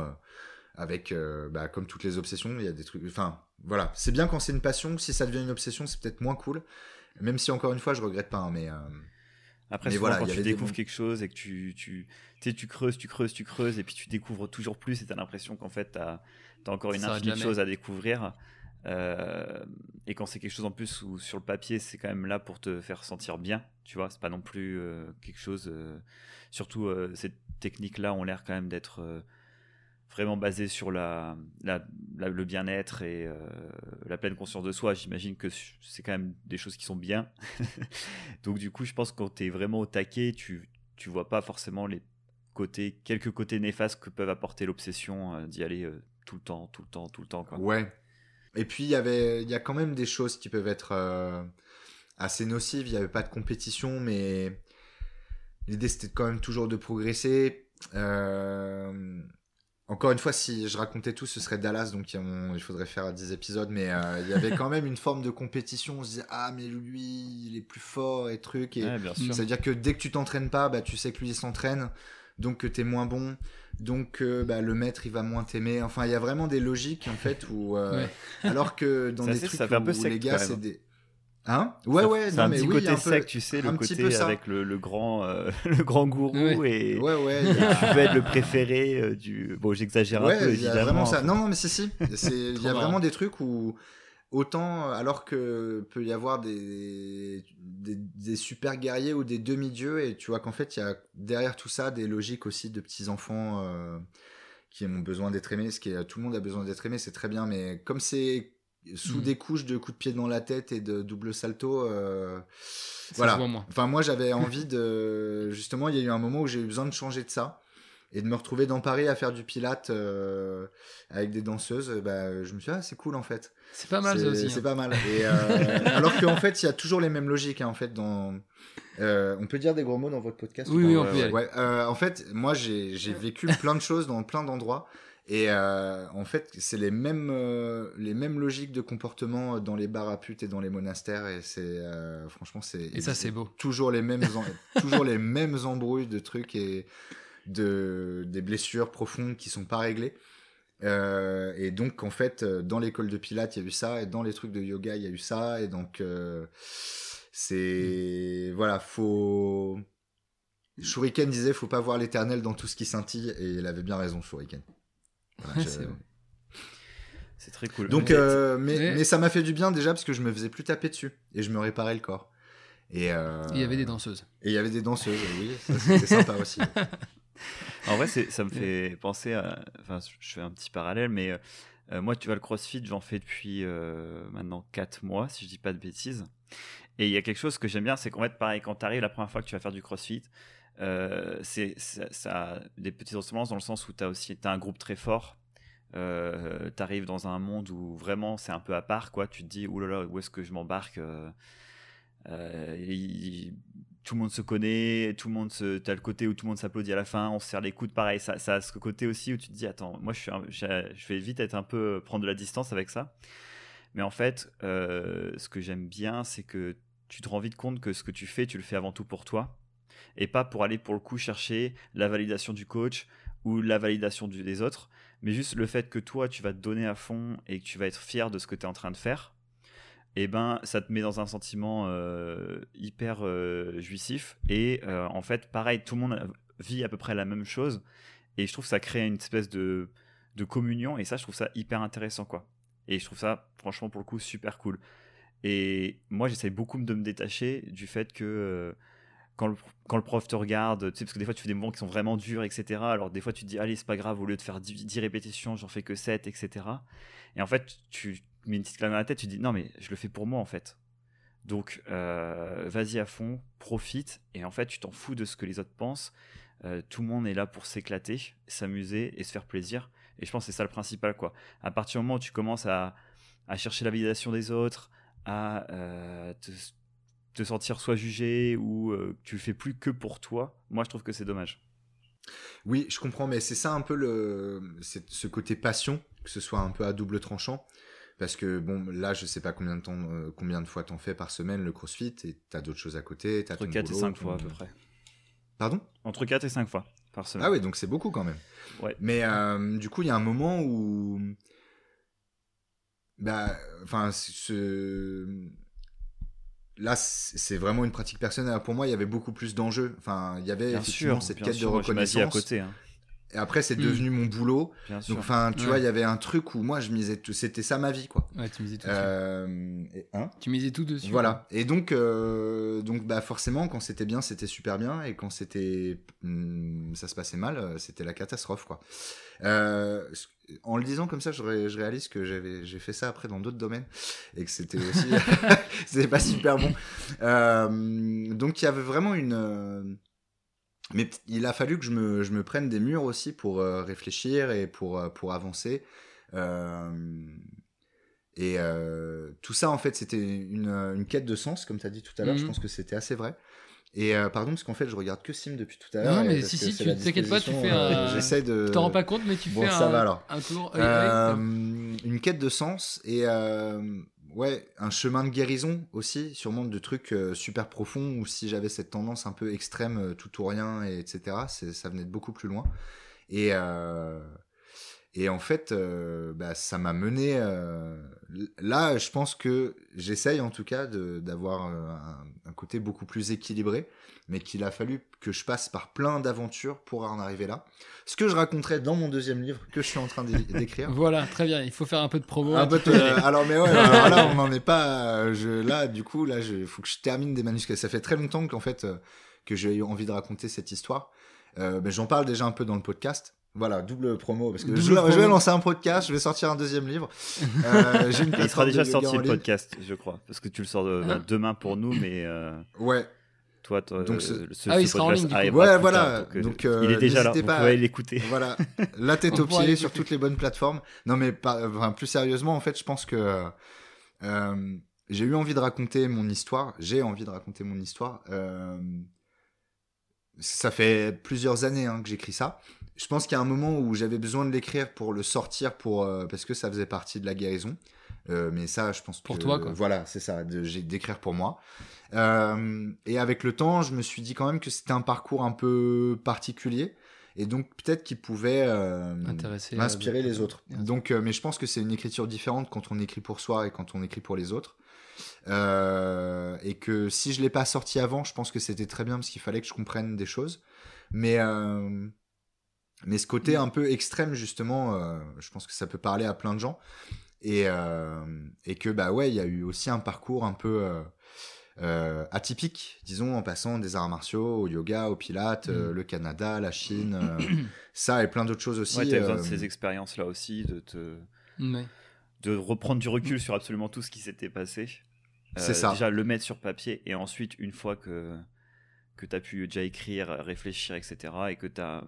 avec, bah, comme toutes les obsessions, il y a des trucs. Enfin, voilà. C'est bien quand c'est une passion. Si ça devient une obsession, c'est peut-être moins cool. Même si, encore une fois, je regrette pas. Hein, mais après, souvent, quand tu découvres quelque chose et que tu, tu, tu creuses, tu creuses, tu creuses, et puis tu découvres toujours plus, et tu as l'impression qu'en fait, tu as, encore une infinité de choses à découvrir. Euh, et quand c'est quelque chose en plus où sur le papier, c'est quand même là pour te faire sentir bien, tu vois, c'est pas non plus euh, quelque chose. Euh, surtout, ces techniques-là ont l'air quand même d'être vraiment basé sur le bien-être et la pleine conscience de soi. J'imagine que c'est quand même des choses qui sont bien. Donc du coup, je pense que quand tu es vraiment au taquet, tu tu vois pas forcément les côtés quelques côtés néfastes que peuvent apporter l'obsession d'y aller tout le temps, tout le temps, tout le temps. Ouais. Et puis il y avait il y a quand même des choses qui peuvent être assez nocives, il n'y avait pas de compétition mais l'idée c'était quand même toujours de progresser. Euh, encore une fois, si je racontais tout, ce serait Dallas, donc il faudrait faire 10 épisodes, mais euh, il y avait quand même une forme de compétition. On se disait, ah, mais lui, il est plus fort et truc. Et ça veut dire que dès que tu t'entraînes pas, bah, tu sais que lui, il s'entraîne, donc que t'es moins bon, donc euh, bah, le maître, il va moins t'aimer. Enfin, il y a vraiment des logiques, en fait, où. Euh, alors que dans des trucs où, les gars, c'est des. Hein? Ouais, ouais. C'est un petit côté sec, tu sais, le côté avec le, le grand, euh, le grand gourou et, ouais, ouais, tu veux être le préféré du. Bon, j'exagère un peu, évidemment. vraiment ça. Non, non, mais si, si. Il y a vraiment des trucs où autant alors que peut y avoir des, des, des super guerriers ou des demi-dieux et tu vois qu'en fait il y a derrière tout ça des logiques aussi de petits enfants euh, qui ont besoin d'être aimés ce qui est tout le monde a besoin d'être aimé c'est très bien mais comme c'est sous mm. des couches de coups de pied dans la tête et de double salto. Euh, voilà. Enfin, moi, j'avais envie de. Justement, il y a eu un moment où j'ai eu besoin de changer de ça. et de me retrouver dans Paris à faire du pilate euh, avec des danseuses, bah, je me suis dit, ah, c'est cool en fait. C'est pas mal ça aussi. C'est hein. pas mal. Et, euh, alors qu'en fait, il y a toujours les mêmes logiques. hein, en fait, dans... euh, on peut dire des gros mots dans votre podcast ou Oui, oui, on peut ouais. euh, en fait, moi, j'ai vécu plein de choses dans plein d'endroits. Et euh, en fait, c'est les mêmes, les mêmes logiques de comportement dans les bars à putes et dans les monastères. Et c'est, franchement, c'est. Et ça, c'est beau. Toujours les mêmes, toujours les mêmes embrouilles de trucs et de, des blessures profondes qui sont pas réglées. Euh, et donc, en fait, euh, dans l'école de Pilates, il y a eu ça, et dans les trucs de yoga, il y a eu ça, et donc, euh, c'est. Voilà, faut. Shuriken disait faut pas voir l'éternel dans tout ce qui scintille, et il avait bien raison, Shuriken. Voilà, Ouais, je- c'est très cool. Donc, Mais- euh, mais, Mais- mais ça m'a fait du bien déjà parce que je me faisais plus taper dessus, et je me réparais le corps. Et Il y avait des danseuses. Et il y avait des danseuses, oui, ça c'était sympa aussi. En vrai, ça me fait penser à. Enfin, je fais un petit parallèle, mais euh, euh, moi, tu vois, le crossfit, j'en fais depuis euh, maintenant 4 mois, si je dis pas de bêtises. Et il y a quelque chose que j'aime bien, c'est qu'en fait, pareil, quand tu arrives la première fois que tu vas faire du crossfit, euh, c'est ça, ça a des petites ressemblances dans le sens où tu as aussi t'as un groupe très fort. Euh, tu arrives dans un monde où vraiment c'est un peu à part, quoi. Tu te dis, oulala, où est-ce que je m'embarque euh, tout le monde se connaît, tout le monde se, t'as le côté où tout le monde s'applaudit à la fin, on se serre les coudes, pareil, ça, ça a ce côté aussi où tu te dis, attends, moi je, vais vite être un peu, prendre de la distance avec ça. Mais en fait, euh, ce que j'aime bien, c'est que tu te rends vite compte que ce que tu fais, tu le fais avant tout pour toi, et pas pour aller pour le coup chercher la validation du coach ou la validation des autres, mais juste le fait que toi, tu vas te donner à fond et que tu vas être fier de ce que tu es en train de faire eh ben, ça te met dans un sentiment euh, hyper euh, jouissif. Et euh, en fait, pareil, tout le monde vit à peu près la même chose. Et je trouve que ça crée une espèce de, de communion. Et ça, je trouve ça hyper intéressant, quoi. Et je trouve ça, franchement, pour le coup, super cool. Et moi, j'essaye beaucoup de me détacher du fait que euh, quand, le, quand le prof te regarde, tu sais, parce que des fois, tu fais des mouvements qui sont vraiment durs, etc. Alors, des fois, tu te dis, allez, c'est pas grave, au lieu de faire 10, 10 répétitions, j'en fais que 7, etc. Et en fait, tu mets une petite claque dans la tête, tu dis, non, mais je le fais pour moi, en fait. Donc, euh, vas-y à fond, profite. Et en fait, tu t'en fous de ce que les autres pensent. Euh, tout le monde est là pour s'éclater, s'amuser et se faire plaisir. Et je pense que c'est ça le principal, quoi. À partir du moment où tu commences à, à chercher la validation des autres, à euh, te, te sentir soit jugé ou tu le fais plus que pour toi, moi je trouve que c'est dommage. Oui, je comprends, mais c'est ça un peu le, ce côté passion, que ce soit un peu à double tranchant. Parce que bon, là, je sais pas combien de temps, euh, combien de fois t'en fais par semaine le CrossFit, et t'as d'autres choses à côté. T'as Entre ton 4 et boulot, 5 ton- fois à peu près. Pardon? Entre 4 et 5 fois par semaine. Ah oui, donc c'est beaucoup quand même. Ouais. Mais euh, du coup, il y a un moment où, bah, enfin, ce, là, c'est vraiment une pratique personnelle. Pour moi, il y avait beaucoup plus d'enjeux. Enfin, il y avait Bien effectivement sûr, cette quête sûr, de vie à reconnaissance. côté. hein. Et après, c'est Hmm. devenu mon boulot. Bien sûr. Donc, enfin, tu Ouais. vois, il y avait un truc où moi, je misais tout. C'était ça ma vie, quoi. Ouais, tu misais tout dessus. Euh, et, hein Tu misais tout dessus. voilà. Et donc, euh, donc bah forcément, quand c'était bien, c'était super bien, et quand c'était, hum, ça se passait mal, euh, c'était la catastrophe, quoi. Euh, en le disant comme ça, je, ré- je réalise que j'avais, j'ai fait ça après dans d'autres domaines, et que c'était aussi, c'était pas super bon. Donc, il y avait vraiment une. Mais il a fallu que je me, je me prenne des murs aussi pour euh, réfléchir et pour, euh, pour avancer. Euh, et euh, tout ça, en fait, c'était une, une quête de sens, comme tu as dit tout à l'heure. Je Mhm. pense que c'était assez vrai. Et euh, pardon, parce qu'en fait, je regarde que Sim depuis tout à l'heure. Non, mais si, si, tu la t'inquiète pas, tu fais un- J'essaie de. Tu t'en rends pas compte, mais tu bon, fais ça un, va alors. un tour. Euh, œil- œil. une quête de sens et euh, ouais un chemin de guérison aussi sûrement de trucs euh, super profonds ou si j'avais cette tendance un peu extrême euh, tout ou rien et etc ça venait de beaucoup plus loin. Et euh, et en fait euh, bah, ça m'a mené euh, là je pense que j'essaye en tout cas d'avoir euh, un, un côté beaucoup plus équilibré mais qu'il a fallu que je passe par plein d'aventures pour en arriver là. Ce que je raconterai dans mon deuxième livre que je suis en train d'é- d'écrire. Voilà, très bien. Il faut faire un peu de promo. un peu de- alors mais ouais alors là on n'en est pas euh, je là du coup là il faut que je termine des manuscrits. Ça fait très longtemps qu'en fait euh, que j'ai eu envie de raconter cette histoire. Euh, mais j'en parle déjà un peu dans le podcast voilà double promo parce que Double je, je vais lancer un podcast je vais sortir un deuxième livre euh, j'ai une Il sera déjà sorti en le ligne. podcast, je crois. Parce que tu le sors de- Ah. demain pour nous, mais euh, ouais toi, Donc, ce- euh, ce, Ah il sera en podcast ligne, du coup. arrivera Ouais, plus voilà. tard, donc, euh, Donc, euh, il est déjà là. Vous pas à- pouvez aller l'écouter. Voilà, la tête aux pieds sur toutes les bonnes plateformes. Non, mais pas, enfin, plus sérieusement, en fait, je pense que euh, j'ai eu envie de raconter mon histoire. J'ai envie de raconter mon histoire. Euh, ça fait plusieurs années hein, que j'écris ça. Je pense qu'il y a un moment où j'avais besoin de l'écrire pour le sortir, pour euh, parce que ça faisait partie de la guérison. Euh, mais ça, je pense Pour que- toi, quoi. Voilà, c'est ça, d'écrire pour moi. Euh, et avec le temps, je me suis dit quand même que c'était un parcours un peu particulier, et donc peut-être qu'il pouvait inspirer les autres. Donc, mais je pense que c'est une écriture différente quand on écrit pour soi et quand on écrit pour les autres. Et que si je l'ai pas sorti avant, je pense que c'était très bien parce qu'il fallait que je comprenne des choses. Mais mais ce côté un peu extrême justement, euh, je pense que ça peut parler à plein de gens. Et euh, et que bah ouais, il y a eu aussi un parcours un peu euh, euh, atypique, disons, en passant des arts martiaux au yoga, au pilates, euh, le Canada, la Chine, euh, ça et plein d'autres choses aussi. Ouais, t'as besoin de ces expériences-là aussi, de te Ouais. de reprendre du recul sur absolument tout ce qui s'était passé. Euh, C'est ça. Déjà le mettre sur papier et ensuite une fois que que tu as pu déjà écrire, réfléchir, etc. et que tu as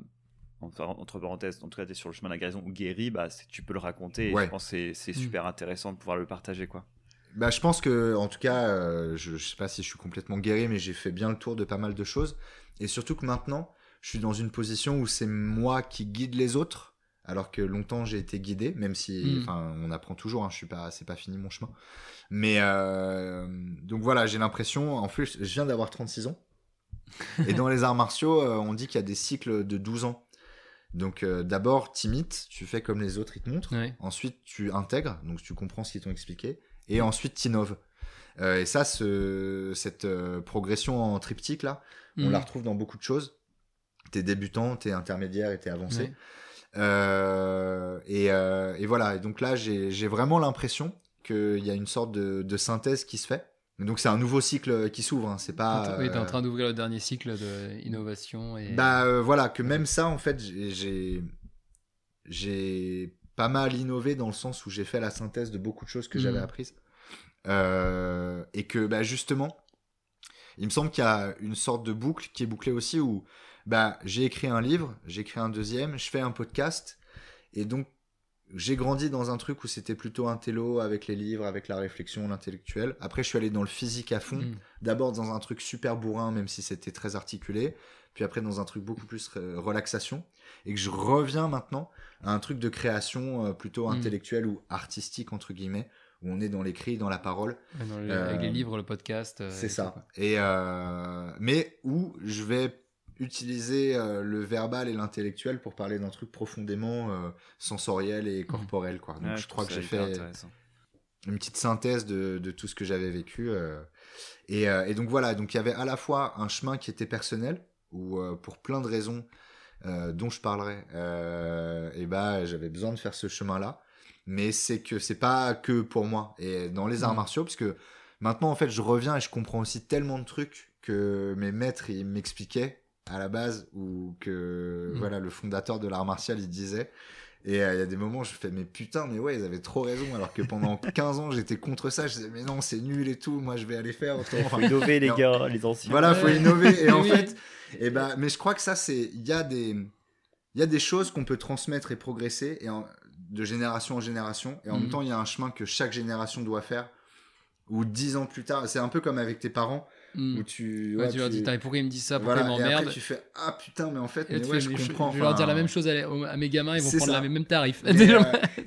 entre entre parenthèses, en tout cas tu es sur le chemin de la guérison ou guéri, bah, tu peux le raconter et Ouais. je pense que c'est- Mm. super intéressant de pouvoir le partager. quoi. Bah, je pense que, en tout cas, euh, je, je sais pas si je suis complètement guéri, mais j'ai fait bien le tour de pas mal de choses. Et surtout que maintenant, je suis dans une position où c'est moi qui guide les autres, alors que longtemps j'ai été guidé, même si, Mm. enfin, on apprend toujours. Hein, je suis pas, c'est pas fini mon chemin. Mais euh, donc voilà, j'ai l'impression. En plus, je viens d'avoir 36 ans. Et dans les arts martiaux, euh, on dit qu'il y a des cycles de 12 ans. Donc euh, d'abord, t'imites, tu fais comme les autres, ils te montrent. Ouais. Ensuite, tu intègres, donc tu comprends ce qu'ils t'ont expliqué. Et ensuite, tu innoves. et ça, ce, cette euh, progression en triptyque, là, on Mhm. la retrouve dans beaucoup de choses. T'es débutant, t'es intermédiaire et t'es avancé. Ouais. Euh, et, euh, et voilà. Et donc là, j'ai j'ai vraiment l'impression qu'il y a une sorte de, de synthèse qui se fait. Donc c'est un nouveau cycle qui s'ouvre. hein. C'est pas. oui, t'es en euh, train d'ouvrir le dernier cycle d'innovation. Et... bah euh, voilà, que même ça, en fait, j'ai- j'ai pas mal innové dans le sens où j'ai fait la synthèse de beaucoup de choses que j'avais Mhm. apprises. Euh, et que bah, justement, il me semble qu'il y a une sorte de boucle qui est bouclée aussi où bah, j'ai écrit un livre, j'ai écrit un deuxième, je fais un podcast, et donc j'ai grandi dans un truc où c'était plutôt un télo avec les livres, avec la réflexion, l'intellectuel. Après, je suis allé dans le physique à fond Mm. d'abord dans un truc super bourrin, même si c'était très articulé, puis après dans un truc beaucoup plus euh, relaxation, et que je reviens maintenant à un truc de création euh, plutôt Mm. intellectuelle ou artistique, entre guillemets, où on est dans l'écrit, dans la parole. Ouais, dans le- Euh, Avec les livres, le podcast. euh, C'est ça. quoi. Et euh, mais où je vais utiliser euh, le verbal et l'intellectuel pour parler d'un truc profondément euh, sensoriel et corporel, quoi. Donc Ouais, je crois que j'ai fait une petite synthèse de, de tout ce que j'avais vécu. euh. et, et donc voilà, donc il y avait à la fois un chemin qui était personnel, où pour plein de raisons dont je parlerai, et bah j'avais besoin de faire ce chemin-là. Mais c'est que c'est pas que pour moi. Et dans les arts Mhm. martiaux, parce que maintenant en fait je reviens et je comprends aussi tellement de trucs que mes maîtres ils m'expliquaient à la base ou que Mhm. voilà le fondateur de l'art martial il disait. Et euh, il y a des moments où je fais mais putain mais ouais ils avaient trop raison. Alors que pendant 15 ans j'étais contre ça. Je disais mais non c'est nul et tout. Moi je vais aller faire autrement. Enfin, Faut innover les gars, les anciens. voilà faut innover. Et en fait et ben mais je crois que ça c'est il y a des il y a des choses qu'on peut transmettre et progresser et en- de génération en génération. Et en même temps il y a un chemin que chaque génération doit faire. Ou dix ans plus tard. C'est un peu comme avec tes parents Mm. où tu Ouais, ouais, tu leur dis, pourquoi ils me disent ça Pourquoi voilà, après m'emmerdent tu fais ah putain mais en fait Et mais tu ouais fais, je comprends je vais leur dire la même chose à, à mes gamins, ils vont prendre ça. le même tarif. euh,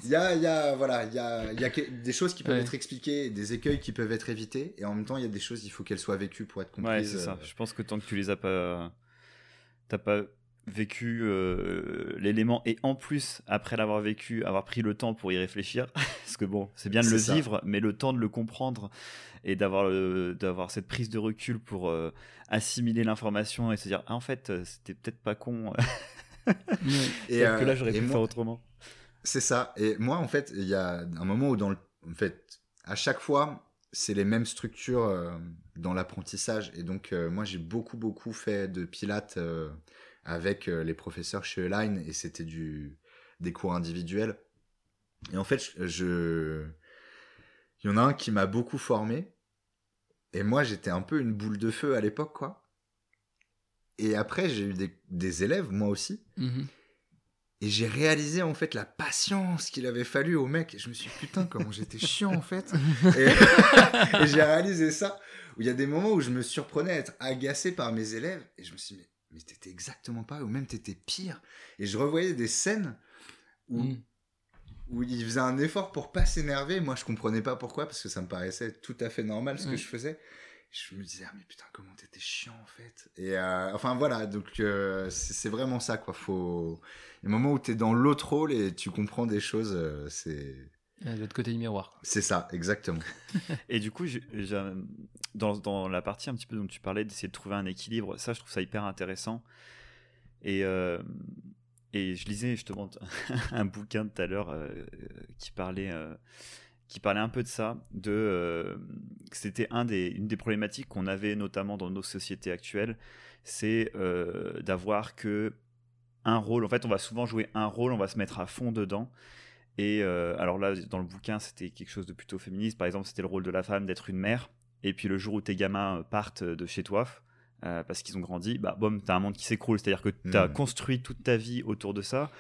Il y a, il y a, voilà, il y a, il y a des choses qui peuvent Ouais. être expliquées, des écueils qui peuvent être évités, et en même temps, il y a des choses, il faut qu'elles soient vécues pour être Ouais, comprises. c'est ça. euh, Je pense que tant que tu les as pas, t'as pas vécu euh, l'élément et en plus après l'avoir vécu, avoir pris le temps pour y réfléchir, parce que bon, c'est bien de le ça. vivre, mais le temps de le comprendre et d'avoir d'avoir cette prise de recul pour euh, assimiler l'information et se dire ah, en fait euh, c'était peut-être pas con. Et, que euh, là j'aurais et pu moi- faire autrement. C'est ça. Et moi, en fait, il y a un moment où, dans le, en fait, à chaque fois, c'est les mêmes structures euh, dans l'apprentissage. Et donc, euh, moi, j'ai beaucoup, beaucoup fait de pilates euh, avec euh, les professeurs chez Align, et c'était du des cours individuels. Et en fait, je- il y en a un qui m'a beaucoup formé. Et moi, j'étais un peu une boule de feu à l'époque, quoi. Et après, j'ai eu des, élèves, moi aussi. Mhm. Et j'ai réalisé en fait la patience qu'il avait fallu au mec. Et je me suis dit, putain, comment j'étais chiant en fait. et, j'ai réalisé ça. Où il y a des moments où je me surprenais à être agacé par mes élèves. Et je me suis dit, mais, mais t'étais exactement pas, ou même t'étais pire. Et je revoyais des scènes où, mm. Où il faisait un effort pour pas s'énerver. Moi, je comprenais pas pourquoi, parce que ça me paraissait tout à fait normal ce que mm. je faisais. Je me disais ah, mais putain comment t'étais chiant en fait. Et euh, enfin voilà. Donc euh, c'est vraiment ça quoi. Faut le moment où t'es dans l'autre rôle et tu comprends des choses euh, c'est l'autre côté du miroir. C'est ça exactement. Et du coup dans, dans, la partie un petit peu dont tu parlais d'essayer de trouver un équilibre ça je trouve ça hyper intéressant. Et et je lisais justement un bouquin tout à l'heure qui parlait qui parlait un peu de ça, de euh, c'était un des, une des problématiques qu'on avait notamment dans nos sociétés actuelles, c'est euh, d'avoir que un rôle. En fait, on va souvent jouer un rôle, on va se mettre à fond dedans. Et euh, alors là, dans le bouquin, c'était quelque chose de plutôt féministe. Par exemple, c'était le rôle de la femme d'être une mère. Et puis le jour où tes gamins partent de chez toi, parce qu'ils ont grandi, bah boum, t'as un monde qui s'écroule. C'est-à-dire que t'as mmh. construit toute ta vie autour de ça.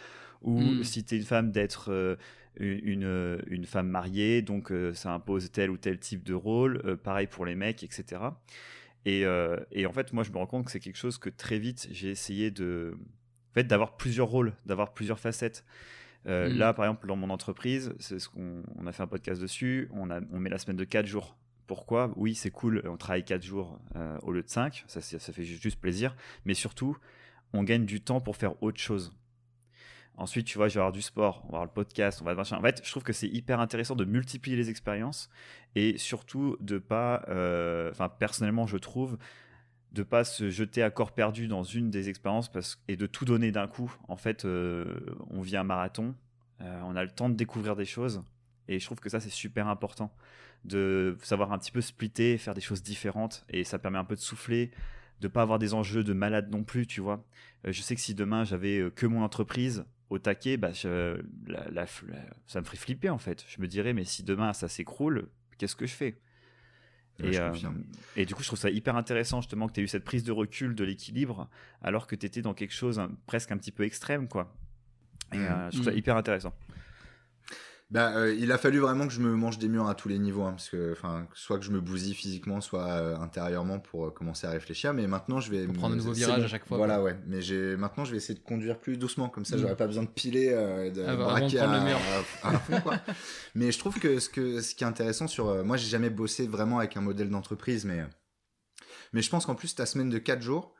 Ou mmh. si t'es une femme d'être une, une, femme mariée, donc euh, ça impose tel ou tel type de rôle, euh, pareil pour les mecs, etc. Et, euh, et, en fait, moi, je me rends compte que c'est quelque chose que très vite, j'ai essayé de, en fait, d'avoir plusieurs rôles, d'avoir plusieurs facettes. Mm. Là, par exemple, dans mon entreprise, c'est ce qu'on on a fait un podcast dessus, on, a, on met la semaine de 4 jours. Pourquoi Oui, c'est cool, on travaille 4 jours au lieu de 5, ça, fait juste plaisir, mais surtout, on gagne du temps pour faire autre chose. Ensuite, tu vois, je vais avoir du sport, on va avoir le podcast, on va machin. En fait, je trouve que c'est hyper intéressant de multiplier les expériences et surtout de pas, euh, enfin, personnellement, je trouve, de pas se jeter à corps perdu dans une des expériences et de tout donner d'un coup. En fait, euh, on vit un marathon, euh, on a le temps de découvrir des choses et je trouve que ça, c'est super important de savoir un petit peu splitter, faire des choses différentes et ça permet un peu de souffler, de pas avoir des enjeux de malade non plus, tu vois. je sais que si demain j'avais que mon entreprise, au taquet, bah, ça me ferait flipper en fait. Je me dirais, mais si demain ça s'écroule, qu'est-ce que je fais? Et, euh, et, du coup, je trouve ça hyper intéressant justement que tu aies eu cette prise de recul de l'équilibre alors que tu étais dans quelque chose presque un petit peu extrême, quoi. Et mmh. euh, je trouve ça mmh. hyper intéressant. Bah, euh, il a fallu vraiment que je me mange des murs à tous les niveaux, hein, parce que, enfin, soit que je me bousille physiquement, soit euh, intérieurement pour euh, commencer à réfléchir. Mais maintenant, je vais prendre un nouveau virage à chaque fois. Voilà, ouais. Mais j'ai maintenant, je vais essayer de conduire plus doucement, comme ça, mm. j'aurais pas besoin de piler, de ah, braquer à, fond, quoi. mais je trouve que ce que ce qui est intéressant sur, moi, j'ai jamais bossé vraiment avec un modèle d'entreprise, mais mais je pense qu'en plus ta semaine de 4 jours,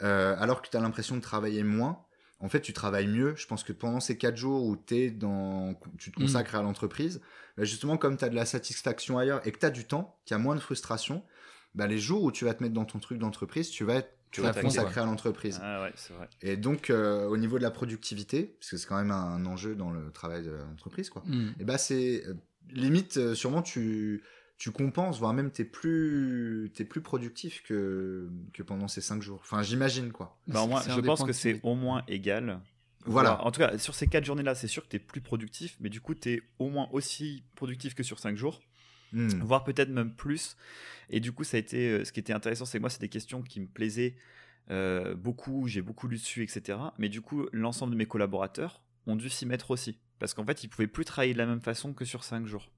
alors que tu as l'impression de travailler moins en fait, tu travailles mieux. Je pense que pendant ces quatre jours où es dans, tu te mm. consacres à l'entreprise, bah, justement, comme tu as de la satisfaction ailleurs et que tu as du temps, qu'il y a moins de frustration, bah, les jours où tu vas te mettre dans ton truc d'entreprise, tu vas être tu vas te consacrer à l'entreprise. Ah ouais, vrai. Et donc, euh, au niveau de la productivité, parce que c'est quand même un, enjeu dans le travail de l'entreprise, quoi. Mm. Et bah, c'est euh, limite, euh, sûrement, tu, tu compenses, voire même t'es plus, es plus productif que, que pendant ces cinq jours. Enfin, j'imagine quoi. Bah, moi, je pense que c'est au moins égal. Voilà. En tout cas, sur ces quatre journées-là, c'est sûr que t'es plus productif, mais du coup, t'es au moins aussi productif que sur cinq jours. Hmm. voire peut-être même plus. Et du coup, ça a été, euh, ce qui était intéressant, c'est que moi, c'est des questions qui me plaisaient euh, beaucoup, j'ai beaucoup lu dessus, etc. Mais du coup, l'ensemble de mes collaborateurs ont dû s'y mettre aussi. Parce qu'en fait, ils pouvaient plus travailler de la même façon que sur cinq jours.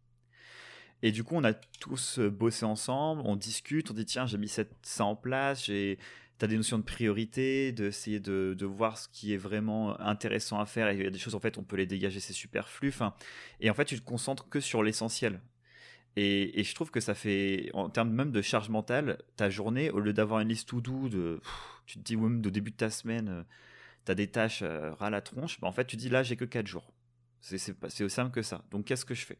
Et du coup, on a tous euh, bossé ensemble, on discute, on dit tiens, j'ai mis ça en place, j'ai tu as des notions de priorité, d'essayer de, de, voir ce qui est vraiment intéressant à faire. Et il y a des choses, en fait, on peut les dégager, c'est superflu. Et en fait, tu te concentres que sur l'essentiel. Et, je trouve que ça fait, en termes même de charge mentale, ta journée, au lieu d'avoir une liste tout doux, de, tu te dis, même au début de ta semaine, euh, tu as des tâches euh, ras la tronche, bah, en fait, tu dis, là, j'ai que 4 jours. C'est aussi simple que ça. Donc, qu'est-ce que je fais?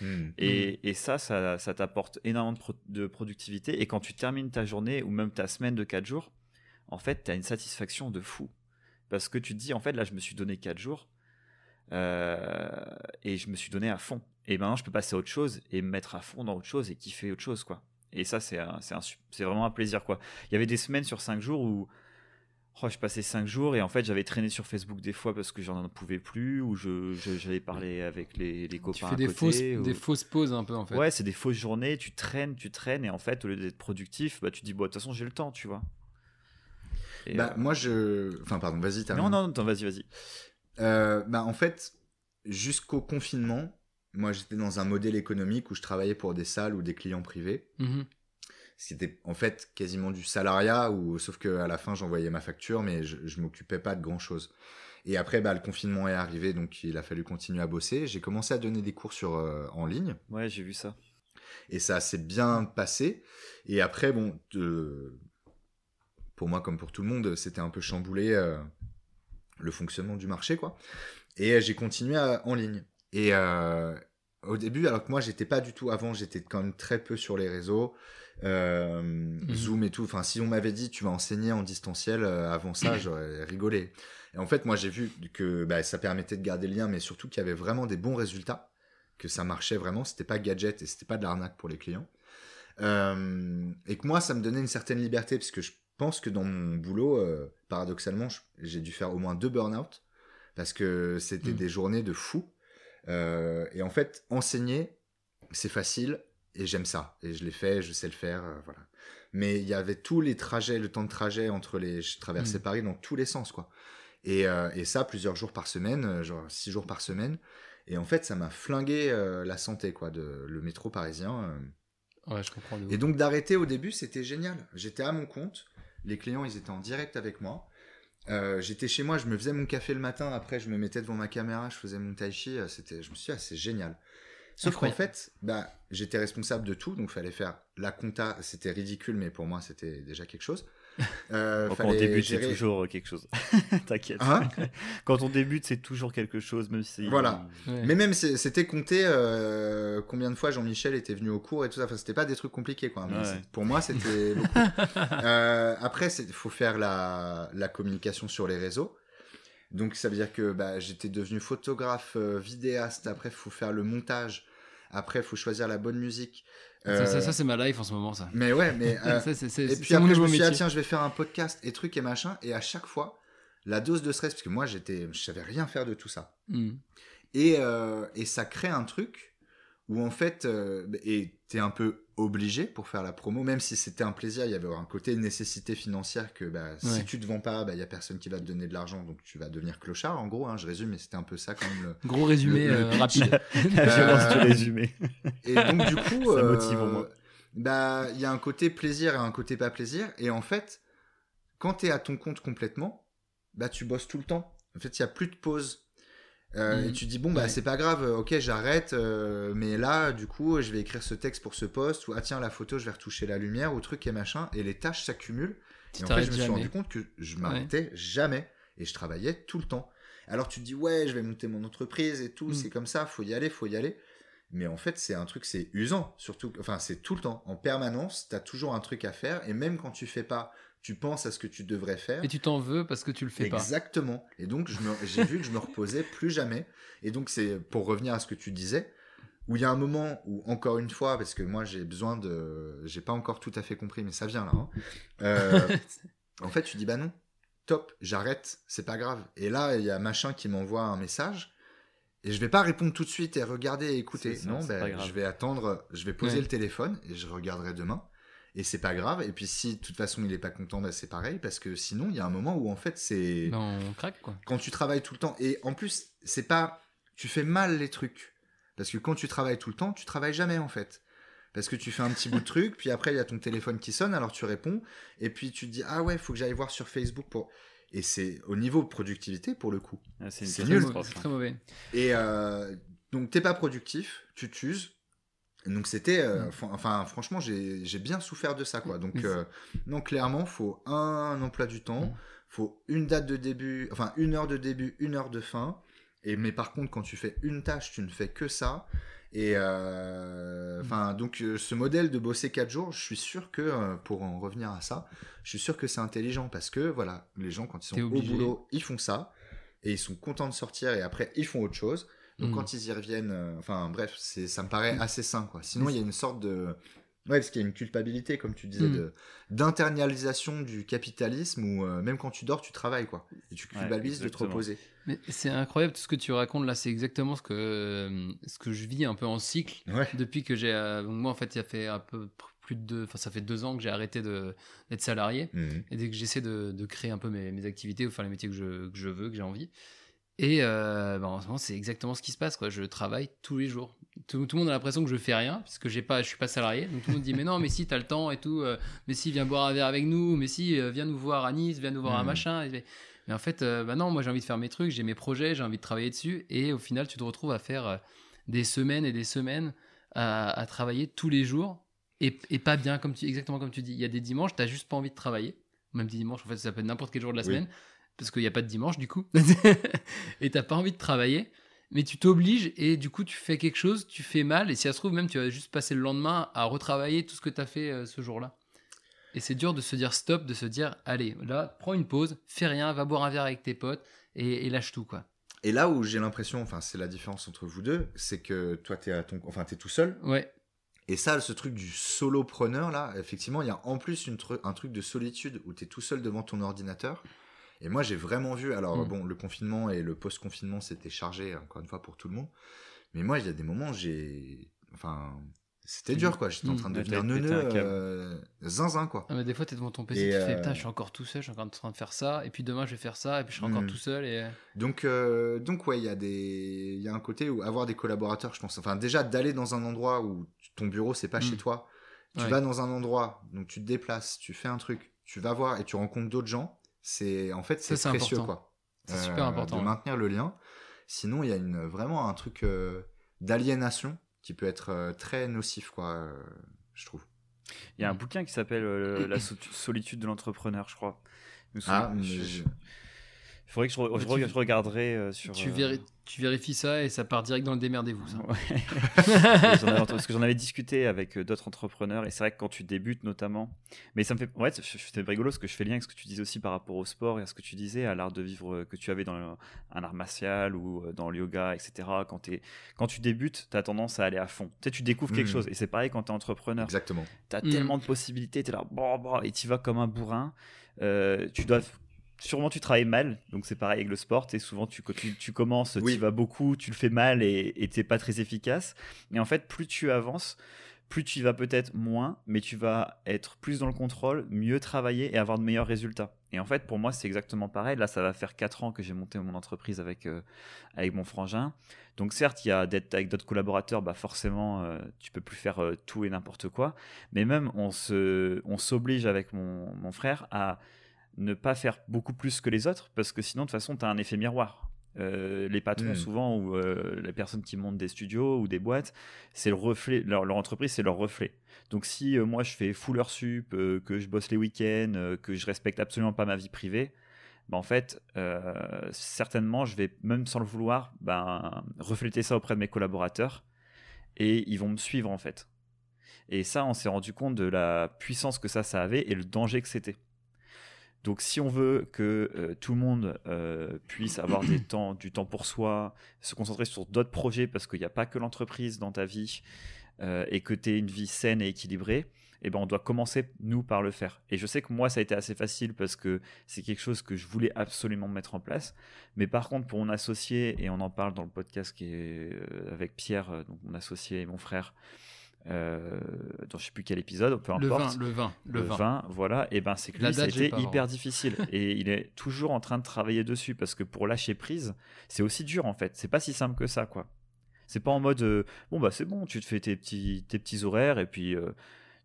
Hmm. Et, ça, ça, t'apporte énormément de, productivité. Et quand tu termines ta journée ou même ta semaine de 4 jours, en fait, tu as une satisfaction de fou. Parce que tu te dis, en fait, là, je me suis donné 4 jours euh, et je me suis donné à fond. Et maintenant, je peux passer à autre chose et me mettre à fond dans autre chose et kiffer autre chose, quoi. Et ça, c'est vraiment un plaisir, quoi. Il y avait des semaines sur 5 jours où Oh, je passais cinq jours et en fait j'avais traîné sur Facebook des fois parce que j'en pouvais plus ou je, j'avais parlé avec les, les copains. Tu fais des, fausses, des fausses pauses un peu en fait. Ouais, c'est des fausses journées, tu traînes, tu traînes et en fait au lieu d'être productif, bah, tu dis bon, de toute façon j'ai le temps, tu vois. bah, moi, je. Enfin, pardon, vas-y, t'as. Non, non, non, vas-y, vas-y. bah, en fait, jusqu'au confinement, moi, j'étais dans un modèle économique où je travaillais pour des salles ou des clients privés. Mhm. C'était en fait quasiment du salariat, ou, sauf qu'à la fin, j'envoyais ma facture, mais je, je m'occupais pas de grand-chose. Et après, bah, le confinement est arrivé, donc il a fallu continuer à bosser. J'ai commencé à donner des cours sur, euh, en ligne. Ouais, j'ai vu ça. Et ça s'est bien passé. Et après, bon, pour moi comme pour tout le monde, c'était un peu chamboulé euh, le fonctionnement du marché, quoi. Et j'ai continué en ligne. Et euh, au début, alors que moi, j'étais pas du tout. Avant, j'étais quand même très peu sur les réseaux. Euh, mhm. Zoom et tout. Enfin, si on m'avait dit tu vas enseigner en distanciel euh, avant ça, j'aurais rigolé. Et en fait, moi, j'ai vu que bah, ça permettait de garder le lien, mais surtout qu'il y avait vraiment des bons résultats, que ça marchait vraiment. C'était pas gadget et c'était pas de l'arnaque pour les clients. Euh, et que moi, ça me donnait une certaine liberté, parce que je pense que dans mon boulot, paradoxalement, j'ai dû faire au moins deux burn-out, parce que c'était mhm. des journées de fou. et en fait, enseigner, c'est facile et j'aime ça. Et je l'ai fait je sais le faire euh, voilà. Mais il y avait tous les trajets le temps de trajet entre les je traversais mm. Paris dans tous les sens quoi. Et, euh, et, ça plusieurs jours par semaine euh, genre six jours par semaine. Et en fait ça m'a flingué la santé quoi de le métro parisien ouais je comprends et donc d'arrêter au début c'était génial. J'étais à mon compte. Les clients ils étaient en direct avec moi. J'étais chez moi, je me faisais mon café le matin, après je me mettais devant ma caméra, je faisais mon tai chi, c'était, je me suis dit, ah, c'est génial. Sauf qu'en fait, bah, j'étais responsable de tout, donc fallait faire la compta. C'était ridicule, mais pour moi, c'était déjà quelque chose. Euh, Quand on débute, c'est toujours quelque chose. T'inquiète. Hein Quand on débute, c'est toujours quelque chose, même si. Voilà. Mais même, c'était compté euh, combien de fois Jean-Michel était venu au cours et tout ça. Enfin, c'était pas des trucs compliqués, quoi. Pour moi, c'était. euh, après, il faut faire la, la communication sur les réseaux. Donc ça veut dire que bah, j'étais devenu photographe, euh, vidéaste. Après, il faut faire le montage. Après, il faut choisir la bonne musique. Ça, ça, c'est ma life en ce moment, ça. Mais ouais, mais. Euh, et puis après, je me suis dit, ah, tiens, je vais faire un podcast et trucs et machin. Et à chaque fois, la dose de stress, parce que moi, j'étais, je savais rien faire de tout ça. Hmm. Et, euh, et ça crée un truc où en fait, euh, et t'es un peu obligé pour faire la promo, même si c'était un plaisir, il y avait un côté nécessité financière que bah, si tu te vends pas, il bah, y a personne qui va te donner de l'argent, donc tu vas devenir clochard. En gros, hein, je résume, mais c'était un peu ça quand même. Le, Gros résumé euh, rapide. la violence du résumé. Et donc du coup, ça motive moi. Bah, il y a un côté plaisir et un côté pas plaisir, et en fait, quand tu es à ton compte complètement, bah tu bosses tout le temps. En fait, il y a plus de pause. Euh, et mm. tu dis bon bah c'est pas grave, euh, ok j'arrête, euh, mais là du coup je vais écrire ce texte pour ce poste ou ah tiens la photo je vais retoucher la lumière ou truc et machin et les tâches s'accumulent. Et en fait je me suis rendu compte que je m'arrêtais jamais et je travaillais tout le temps. Alors tu te dis ouais je vais monter mon entreprise et tout, mm. c'est comme ça, faut y aller, faut y aller. Mais en fait c'est un truc c'est usant surtout, enfin c'est tout le temps en permanence, t'as toujours un truc à faire et même quand tu fais pas tu penses à ce que tu devrais faire. Et tu t'en veux parce que tu le fais pas. Exactement. Et donc, j'ai vu que je me reposais plus jamais. Et donc, c'est pour revenir à ce que tu disais, où il y a un moment où, encore une fois, parce que moi, j'ai besoin de. J'ai pas encore tout à fait compris, mais ça vient là. Hein. Euh, en fait, tu dis, bah non, top, j'arrête, c'est pas grave. Et là, il y a machin qui m'envoie un message. Et je vais pas répondre tout de suite et regarder et écouter. non, ben, je vais attendre, je vais poser le téléphone et je regarderai demain et c'est pas grave. Et puis si de toute façon il est pas content, bah, c'est pareil parce que sinon il y a un moment où en fait c'est on craque quoi. Quand tu travailles tout le temps et en plus c'est pas tu fais mal les trucs parce que quand tu travailles tout le temps, tu travailles jamais en fait. Parce que tu fais un petit bout de truc, puis après il y a ton téléphone qui sonne, alors tu réponds, et puis tu te dis ah ouais, faut que j'aille voir sur Facebook pour. Et c'est au niveau productivité pour le coup. Ah, c'est nul. C'est très mauvais. Et euh, donc t'es pas productif, tu t'uses, donc c'était, euh, mm. enfin franchement j'ai bien souffert de ça quoi. Donc mm. euh, non clairement faut un emploi du temps, mm. faut une date de début, enfin une heure de début, une heure de fin. Et mais par contre quand tu fais une tâche tu ne fais que ça. Et euh, enfin donc ce modèle de bosser 4 jours, je suis sûr que pour en revenir à ça, je suis sûr que c'est intelligent parce que voilà les gens quand ils sont au boulot ils font ça et ils sont contents de sortir et après ils font autre chose. Donc mm. quand ils y reviennent, euh, enfin bref, c'est ça me paraît mm. assez sain quoi. Sinon il y a une sorte de Ouais, parce qu'il y a une culpabilité, comme tu disais, mm. de d'internalisation du capitalisme où euh, même quand tu dors, tu travailles, quoi. Et tu culpabilises de te reposer. Mais c'est incroyable tout ce que tu racontes là, c'est exactement ce que, euh, ce que je vis un peu en cycle depuis que j'ai. moi, en fait, il y a fait un peu plus de deux, enfin ça fait deux ans que j'ai arrêté de d'être salarié Mhm. et dès que j'essaie de, de créer un peu mes, mes activités ou faire les métiers que je, que je veux, que j'ai envie. Et euh, bah, en ce moment, c'est exactement ce qui se passe. Quoi. Je travaille tous les jours. Tout, tout le monde a l'impression que je fais rien parce que j'ai pas, je suis pas salarié. Donc tout le monde dit mais non, mais si t'as le temps et tout. euh, mais si viens boire un verre avec nous. Mais si euh, viens nous voir à Nice, viens nous voir à Mhm. machin. Et- mais en fait, euh, bah non, moi j'ai envie de faire mes trucs, j'ai mes projets, j'ai envie de travailler dessus. Et au final, tu te retrouves à faire des semaines et des semaines à, à travailler tous les jours et, et pas bien comme tu, exactement comme tu dis. Il y a des dimanches, t'as juste pas envie de travailler. Même des dimanches, en fait, ça peut être n'importe quel jour de la Oui. semaine parce qu'il n'y a pas de dimanche du coup, et t'as pas envie de travailler, mais tu t'obliges et du coup tu fais quelque chose, tu fais mal, et si ça se trouve même tu vas juste passer le lendemain à retravailler tout ce que tu as fait euh, ce jour-là. Et c'est dur de se dire stop, de se dire allez, là, prends une pause, fais rien, va boire un verre avec tes potes et, et lâche tout quoi. Et là où j'ai l'impression, enfin, c'est la différence entre vous deux, c'est que toi, t'es à ton, enfin, t'es tout seul. Ouais, Et ça, ce truc du solopreneur, là, effectivement, il y a en plus une tru- un truc de solitude où tu es tout seul devant ton ordinateur. Et moi, j'ai vraiment vu, alors Mm. bon, le confinement et le post-confinement, c'était chargé, encore une fois, pour tout le monde. Mais moi, il y a des moments, j'ai. Enfin, c'était dur, quoi. J'étais en Mm. train de Ouais, devenir câble. euh, zinzin, quoi. Ah, mais des fois tu es devant ton PC, Et, tu fais euh, putain, je suis encore tout seul, je suis encore en train de faire ça, et puis demain je vais faire ça, et puis je serai encore Mm. tout seul. Et... Donc, euh, donc ouais, il y a des, il y a un côté où avoir des collaborateurs, je pense. Enfin, déjà d'aller dans un endroit où ton bureau c'est pas Mm. chez toi, tu Ouais. vas dans un endroit, donc tu te déplaces, tu fais un truc, tu vas voir et tu rencontres d'autres gens. C'est en fait c'est précieux important. quoi. C'est super important, de ouais. maintenir le lien. Sinon, il y a une vraiment un truc euh, d'aliénation qui peut être euh, très nocif quoi, euh, je trouve. Il y a un bouquin qui s'appelle euh, La so- solitude de l'entrepreneur, je crois. Ah, souviens- mais je- je- Il faudrait que je, re- je je regarderai euh, sur. Tu, euh, tu vérifies ça et ça part direct dans le démerdez-vous. Ouais. Parce que j'en avais discuté avec euh, d'autres entrepreneurs et c'est vrai que quand tu débutes notamment, mais ça me fait, ouais, c'était rigolo ce que je fais lien avec ce que tu disais aussi par rapport au sport et à ce que tu disais à l'art de vivre que tu avais dans le- un art martial ou dans le yoga, etc. Quand, es, quand tu débutes, tu as tendance à aller à fond. Tu sais, tu découvres quelque Mhm. chose et c'est pareil quand tu es entrepreneur. Exactement. Tu as Mhm. tellement de possibilités, tu es là, bon, bon, et tu vas comme un bourrin. Euh, tu dois sûrement tu travailles mal, donc c'est pareil avec le sport. Et souvent tu, tu, tu commences, Oui. tu vas beaucoup, tu le fais mal et t'es pas très efficace. Et en fait, plus tu avances, plus tu y vas peut-être moins, mais tu vas être plus dans le contrôle, mieux travailler et avoir de meilleurs résultats. Et en fait, pour moi, c'est exactement pareil. Là, ça va faire 4 ans que j'ai monté mon entreprise avec, euh, avec mon frangin. Donc certes, il y a d'être avec d'autres collaborateurs, bah forcément, euh, tu peux plus faire euh, tout et n'importe quoi. Mais même, on se, on s'oblige avec mon, mon frère à ne pas faire beaucoup plus que les autres, parce que sinon, de toute façon, tu as un effet miroir. Euh, les patrons, Mm. souvent, ou euh, les personnes qui montent des studios ou des boîtes, c'est le reflet, leur, leur entreprise, c'est leur reflet. Donc si euh, moi, je fais full heure sup, que je bosse les week-ends, que je respecte absolument pas ma vie privée, bah, en fait, certainement, je vais, même sans le vouloir, ben, refléter ça auprès de mes collaborateurs, et ils vont me suivre, en fait. Et ça, on s'est rendu compte de la puissance que ça, ça avait et le danger que c'était. Donc, si on veut que euh, tout le monde euh, puisse avoir des temps, du temps pour soi, se concentrer sur d'autres projets, parce qu'il n'y a pas que l'entreprise dans ta vie, euh, et que tu aies une vie saine et équilibrée, eh ben, on doit commencer, nous, par le faire. Et je sais que moi, ça a été assez facile parce que c'est quelque chose que je voulais absolument mettre en place. Mais par contre, pour mon associé, et on en parle dans le podcast qui est avec Pierre, donc mon associé et mon frère, euh, dans je sais plus quel épisode, peu Le importe le vin, le, le vin. vin, voilà, et ben c'est que lui, ça a été hyper difficile. et il est toujours en train de travailler dessus parce que pour lâcher prise, c'est aussi dur en fait. C'est pas si simple que ça, quoi. C'est pas en mode euh, bon bah c'est bon, tu te fais tes petits tes petits horaires et puis euh,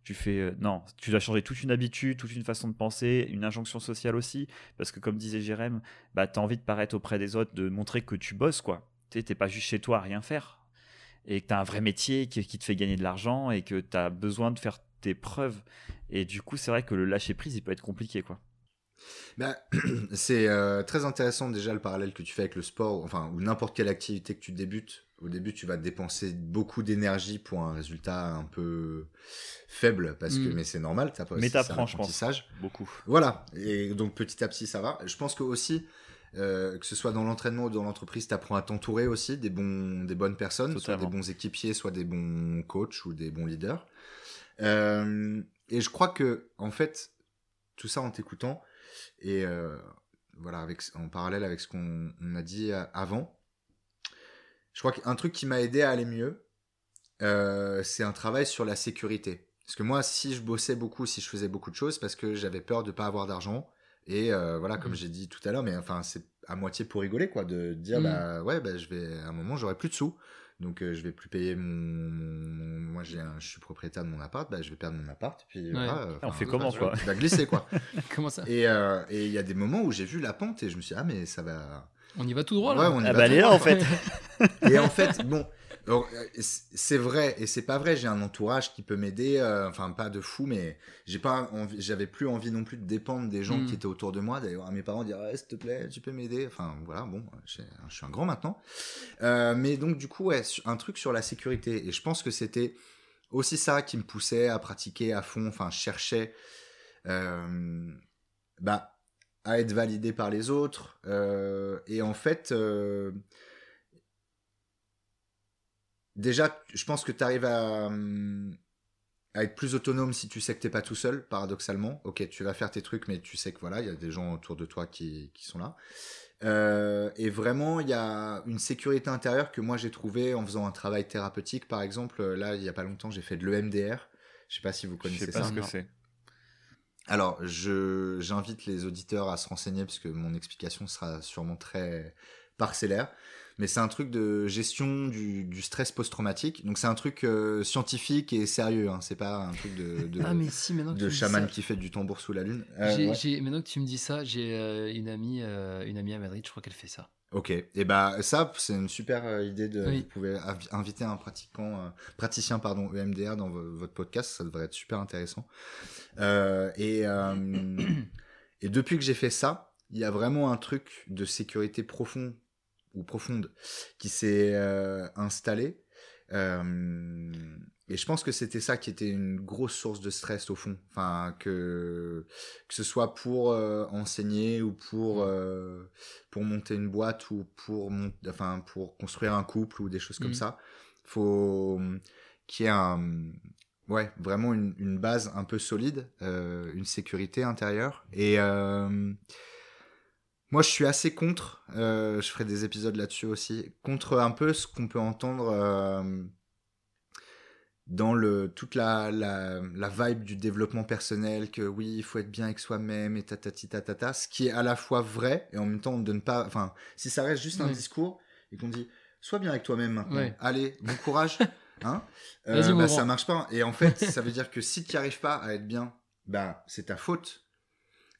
tu fais euh, non, tu dois changer toute une habitude, toute une façon de penser, une injonction sociale aussi parce que comme disait Jérém, bah t'as envie de paraître auprès des autres, de montrer que tu bosses quoi. T'es pas juste chez toi à rien faire et que tu as un vrai métier qui, qui te fait gagner de l'argent et que tu as besoin de faire tes preuves. Et du coup, c'est vrai que le lâcher prise, il peut être compliqué, quoi. Bah, c'est euh, très intéressant déjà le parallèle que tu fais avec le sport, enfin, ou n'importe quelle activité que tu débutes. Au début, tu vas dépenser beaucoup d'énergie pour un résultat un peu faible, parce que, Mm. mais c'est normal, t'as pas Mais t'apprends, je pense. Beaucoup. Voilà, et donc petit à petit ça va. Je pense que aussi, euh, que ce soit dans l'entraînement ou dans l'entreprise, tu apprends à t'entourer aussi des, bons, des bonnes personnes, soit des bons équipiers, soit des bons coachs ou des bons leaders. Euh, et je crois que, en fait, tout ça en t'écoutant, et euh, voilà, avec, en parallèle avec ce qu'on on a dit avant, je crois qu'un truc qui m'a aidé à aller mieux, c'est un travail sur la sécurité. Parce que moi, si je bossais beaucoup, si je faisais beaucoup de choses, parce que j'avais peur de pas avoir d'argent. Et euh, voilà, comme Mm. j'ai dit tout à l'heure, mais enfin, c'est à moitié pour rigoler, quoi, de dire, Mm. bah ouais, bah, je vais, à un moment, j'aurai plus de sous. Donc, euh, je vais plus payer mon. Moi, j'ai un- je suis propriétaire de mon appart, bah, je vais perdre mon appart. Et puis, voilà, euh, On fait comment, tu quoi vas glisser, quoi. Comment ça Et euh, et il y a des moments où j'ai vu la pente et je me suis dit, ah, mais ça va. On y va tout droit là. Ouais, on y Ah va bah, tout elle est là, droit, en fait. et en fait, bon, c'est vrai et c'est pas vrai. J'ai un entourage qui peut m'aider. euh, enfin, pas de fou, mais j'ai pas j'avais plus envie non plus de dépendre des gens Mm. qui étaient autour de moi. Voir mes parents dire, s'il te plaît, tu peux m'aider. Enfin, voilà, bon, je suis un grand maintenant. Euh, mais donc, du coup, ouais, un truc sur la sécurité. Et je pense que c'était aussi ça qui me poussait à pratiquer à fond. Enfin, je cherchais, euh, bah, à être validé par les autres. euh, et en fait, euh, déjà, je pense que tu arrives à, hum, à être plus autonome si tu sais que t'es pas tout seul, paradoxalement. Ok, tu vas faire tes trucs, mais tu sais que voilà, il y a des gens autour de toi qui, qui sont là. Euh, et vraiment, il y a une sécurité intérieure que moi j'ai trouvé en faisant un travail thérapeutique, par exemple. Là, il y a pas longtemps, j'ai fait de l'EMDR. Je sais pas si vous Je connaissez sais ça. pas ce que c'est. Alors, je j'invite les auditeurs à se renseigner parce que mon explication sera sûrement très parcellaire. Mais c'est un truc de gestion du, du stress post-traumatique. Donc c'est un truc euh, scientifique et sérieux. Hein. C'est pas un truc de, de, Ah mais si maintenant que de chaman ça, qui fait du tambour sous la lune. Euh, j'ai- ouais. j'ai- maintenant que tu me dis ça, j'ai euh, une amie, une amie à Madrid, je crois qu'elle fait ça. Ok. Et bah ça, c'est une super idée. De, Oui. Vous pouvez invi- inviter un pratiquant, praticien pardon, EMDR dans vo- votre podcast. Ça devrait être super intéressant. Et et depuis que j'ai fait ça, il y a vraiment un truc de sécurité profond ou profonde qui s'est euh, installé. Euh, et je pense que c'était ça qui était une grosse source de stress au fond. Enfin, que, que ce soit pour euh, enseigner ou pour, euh, pour monter une boîte ou pour, mon- enfin, pour construire un couple ou des choses comme Mhm. ça. faut qu'il y ait un, ouais, vraiment une, une base un peu solide, une sécurité intérieure. Et moi, je suis assez contre, euh, je ferai des épisodes là-dessus aussi, contre un peu ce qu'on peut entendre euh, dans le, toute la, la, la vibe du développement personnel, que oui, il faut être bien avec soi-même et tatati tatata, ce qui est à la fois vrai et en même temps on ne donne pas, enfin, si ça reste juste un discours et qu'on dit, sois bien avec toi-même maintenant, allez, bon courage, hein, euh, bah, ça marche pas. Et en fait, ça veut dire que si tu n'y arrives pas à être bien, bah, c'est ta faute.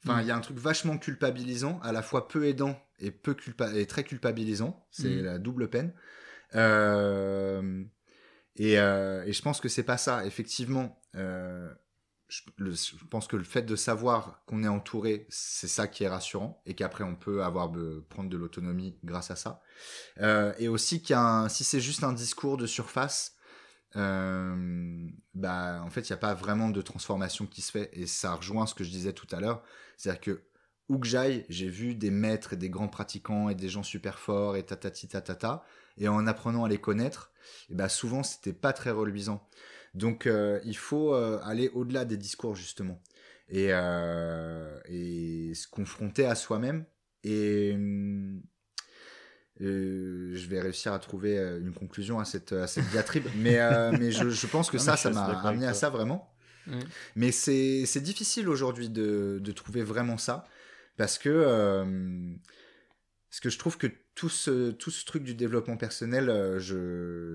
Enfin, il Mm. y a un truc vachement culpabilisant, à la fois peu aidant et, peu culpa et très culpabilisant. C'est Mm. la double peine. Euh, et, euh, et je pense que c'est pas ça. Effectivement, euh, je, le- je pense que le fait de savoir qu'on est entouré, c'est ça qui est rassurant et qu'après on peut avoir prendre de l'autonomie grâce à ça. Et aussi qu'il y a un, si c'est juste un discours de surface, euh, bah en fait il n'y a pas vraiment de transformation qui se fait et ça rejoint ce que je disais tout à l'heure, c'est-à-dire que où que j'aille, j'ai vu des maîtres et des grands pratiquants et des gens super forts et tatati tatata. Et en apprenant à les connaître, et bah souvent c'était pas très reluisant. Donc euh, il faut euh, aller au-delà des discours justement et, et se confronter à soi-même. Et hum, euh, je vais réussir à trouver euh, une conclusion à cette, à cette diatribe. mais euh, mais je, je pense que Ah, ça, ça m'a amené à ça vraiment. Ouais. Mais c'est difficile aujourd'hui de, de trouver vraiment ça parce que euh, parce que je trouve que tout ce tout ce truc du développement personnel,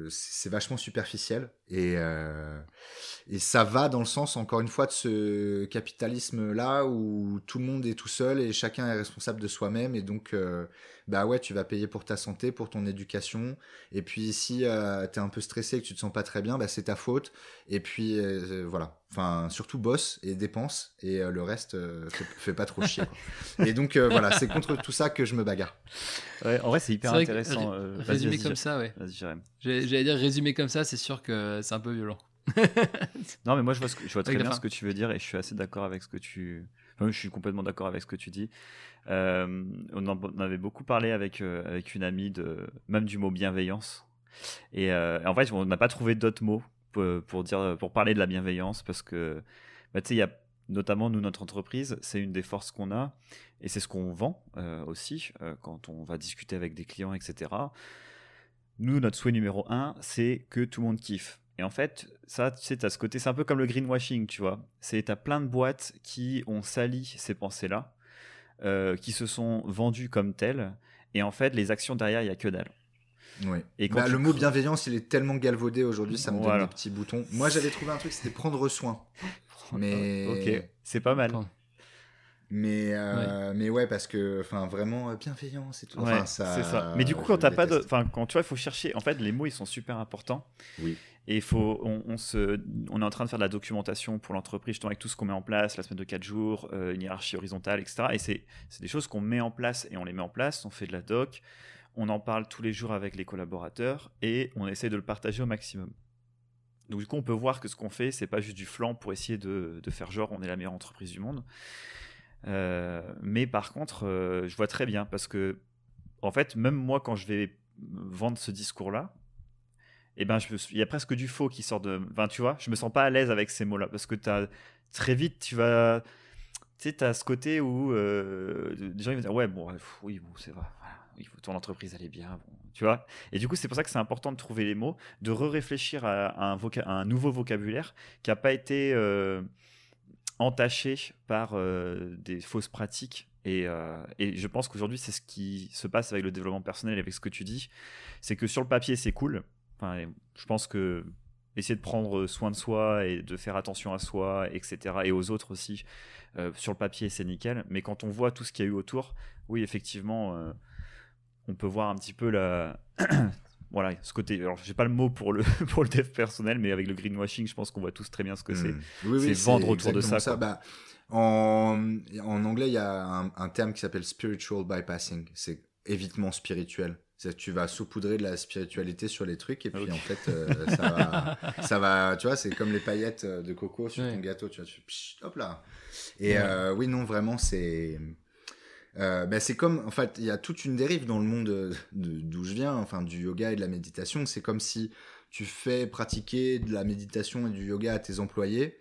c'est vachement superficiel et et ça va dans le sens encore une fois de ce capitalisme là où tout le monde est tout seul et chacun est responsable de soi-même et donc bah ouais tu vas payer pour ta santé, pour ton éducation et puis si euh, t'es un peu stressé et que tu te sens pas très bien, bah c'est ta faute et puis euh, voilà. Enfin, surtout bosse et dépense et euh, le reste euh, fait, fait pas trop chier. quoi. Et donc euh, voilà, c'est contre tout ça que je me bagarre. Ouais, en vrai, c'est hyper vrai intéressant. euh, Résumé comme ça, ouais. J'allais dire résumé comme ça, c'est sûr que c'est un peu violent. Non, mais moi, je vois, ce que- je vois très bien fin. ce que tu veux dire et je suis assez d'accord avec ce que tu. Je suis complètement d'accord avec ce que tu dis. Euh, on en avait beaucoup parlé avec, euh, avec une amie, de, même du mot bienveillance. Et, euh, et en fait, on n'a pas trouvé d'autres mots pour, dire, pour parler de la bienveillance parce que, bah, tu sais, il y a notamment nous, notre entreprise, c'est une des forces qu'on a et c'est ce qu'on vend aussi quand on va discuter avec des clients, etc. Nous, notre souhait numéro un, c'est que tout le monde kiffe. Et en fait, ça, tu sais, as ce côté, c'est un peu comme le greenwashing, tu vois. C'est, t'as plein de boîtes qui ont sali ces pensées-là, euh, qui se sont vendues comme telles, et en fait, les actions derrière, il y a que dalle. Oui. Et bah, le mot bienveillance, il est tellement galvaudé aujourd'hui, ça me donne des petits boutons. Moi, j'avais trouvé un truc, c'était prendre soin. Mais ok, c'est pas mal. Mais, euh, ouais. mais ouais, parce que, enfin, vraiment, euh, bienveillance et tout. Enfin, ça, c'est ça. Mais du coup, quand t'as pas de. Enfin, quand tu vois, il faut chercher. En fait, les mots, ils sont super importants. Oui. Et il faut. On, se, on est en train de faire de la documentation pour l'entreprise, justement, avec tout ce qu'on met en place, la semaine de 4 jours, euh, une hiérarchie horizontale, etc. Et c'est, c'est des choses qu'on met en place et on les met en place. On fait de la doc. On en parle tous les jours avec les collaborateurs et on essaie de le partager au maximum. Donc, du coup, on peut voir que ce qu'on fait, c'est pas juste du flanc pour essayer de, de faire genre on est la meilleure entreprise du monde. Euh, mais par contre, euh, je vois très bien parce que, en fait, même moi, quand je vais vendre ce discours-là, eh ben, il y a presque du faux qui sort de. Enfin, tu vois, je me sens pas à l'aise avec ces mots-là parce que as, très vite, tu vas. Tu sais, tu as ce côté où euh, les gens ils vont dire Ouais, bon, oui, bon, c'est vrai. Ton entreprise, elle est bien. Bon, tu vois Et du coup, c'est pour ça que c'est important de trouver les mots, de re-réfléchir à, un nouveau vocabulaire qui n'a pas été entaché par euh, des fausses pratiques. Et, euh, et je pense qu'aujourd'hui, c'est ce qui se passe avec le développement personnel, avec ce que tu dis. C'est que sur le papier, c'est cool. Je pense que essayer de prendre soin de soi et de faire attention à soi, etc., et aux autres aussi, euh, sur le papier, c'est nickel. Mais quand on voit tout ce qu'il y a eu autour, oui, effectivement, on peut voir un petit peu la voilà, ce côté. Alors, j'ai pas le mot pour le pour le dev personnel, mais avec le greenwashing, je pense qu'on voit tous très bien ce que c'est. Hmm. c'est vendre autour de ça. Bah, en, en, anglais, il y a un, terme qui s'appelle spiritual bypassing. C'est évitement spirituel. C'est tu vas saupoudrer de la spiritualité sur les trucs et puis en fait euh, ça va ça va tu vois c'est comme les paillettes de coco sur ton gâteau tu vois tu, hop là et euh, oui non vraiment c'est euh, ben, c'est comme, en fait, il y a toute une dérive dans le monde d'où je viens, enfin du yoga et de la méditation. C'est comme si tu fais pratiquer de la méditation et du yoga à tes employés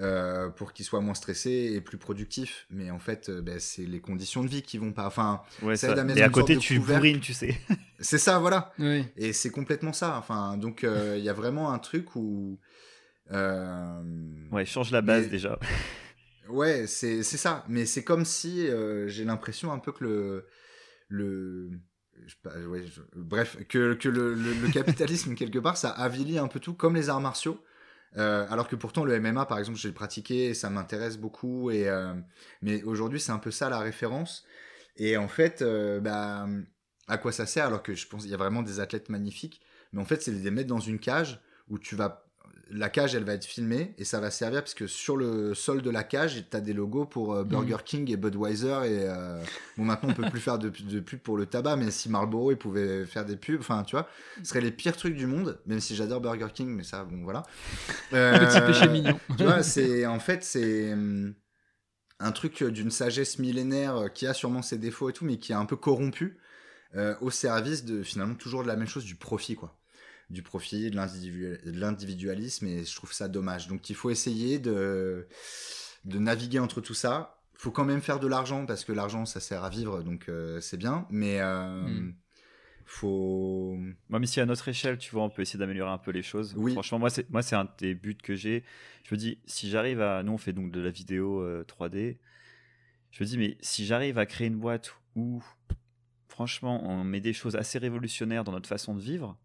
euh, pour qu'ils soient moins stressés et plus productifs. Mais en fait, euh, ben, c'est les conditions de vie qui vont pas. Enfin, ça. et à côté, tu bourrines, tu sais. c'est ça, voilà. Et c'est complètement ça. Enfin, donc il y a vraiment un truc où. Ouais, change la base déjà. Ouais, c'est ça. Mais c'est comme si euh, j'ai l'impression un peu que le. le bref, que, que le, le, capitalisme, quelque part, ça avilit un peu tout, comme les arts martiaux. Euh, alors que pourtant, le MMA, par exemple, j'ai pratiqué et ça m'intéresse beaucoup. Et, euh, mais aujourd'hui, c'est un peu ça la référence. Et en fait, bah, à quoi ça sert Alors que je pense qu'il y a vraiment des athlètes magnifiques. Mais en fait, c'est de les mettre dans une cage où tu vas la cage, elle va être filmée et ça va servir parce que sur le sol de la cage, tu as des logos pour euh, Burger mm. King et Budweiser. Et euh, bon, maintenant, on peut plus faire de, de pub pour le tabac, mais si Marlboro, il pouvait faire des pubs, enfin, tu vois, ce serait les pires trucs du monde, même si j'adore Burger King, mais ça, bon, voilà. Petit péché mignon. tu vois, c'est, en fait, c'est hum, un truc d'une sagesse millénaire qui a sûrement ses défauts et tout, mais qui est un peu corrompu euh, au service de finalement toujours de la même chose, du profit, quoi du profit, de l'individualisme, et je trouve ça dommage. Donc il faut essayer de, de naviguer entre tout ça. Il faut quand même faire de l'argent, parce que l'argent, ça sert à vivre, donc euh, c'est bien, mais... Euh, hmm. Faut. Moi, mais si à notre échelle, tu vois, on peut essayer d'améliorer un peu les choses. Oui. Franchement, moi, c'est moi, c'est un des buts que j'ai. Je me dis, si j'arrive à, nous, on fait donc de la vidéo 3D. Euh, je me dis, mais si j'arrive à créer une boîte où, franchement, on met des choses assez révolutionnaires dans notre façon de vivre,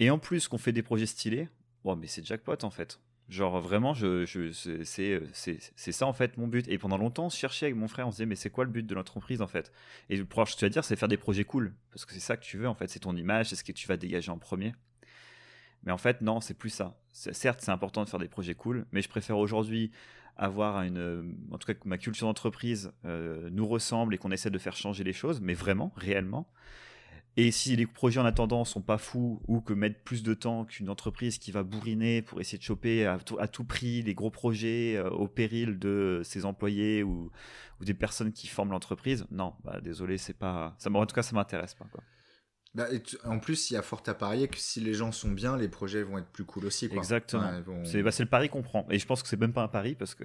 et en plus qu'on fait des projets stylés, bon, mais c'est jackpot en fait. Genre vraiment, je c'est ça en fait mon but. Et pendant longtemps, on cherchait avec mon frère, on se disait mais c'est quoi le but de l'entreprise en fait? Et le que tu vas dire, c'est faire des projets cool. Parce que c'est ça que tu veux en fait, c'est ton image, c'est ce que tu vas dégager en premier. Mais en fait, non, c'est plus ça. Certes, c'est important de faire des projets cool, mais je préfère aujourd'hui avoir une. En tout cas, que ma culture d'entreprise euh, nous ressemble et qu'on essaie de faire changer les choses, mais vraiment, réellement. Et si les projets en attendant sont pas fous ou que mettre plus de temps qu'une entreprise qui va bourriner pour essayer de choper à tout, prix les gros projets euh, au péril de ses employés ou, des personnes qui forment l'entreprise, non, bah, désolé, c'est pas. Ça, en tout cas, ça m'intéresse pas. Quoi. Bah, en plus, il y a fort à parier que si les gens sont bien, les projets vont être plus cool aussi. Quoi. Exactement. Bah, c'est le pari qu'on prend. Et je pense que c'est même pas un pari parce que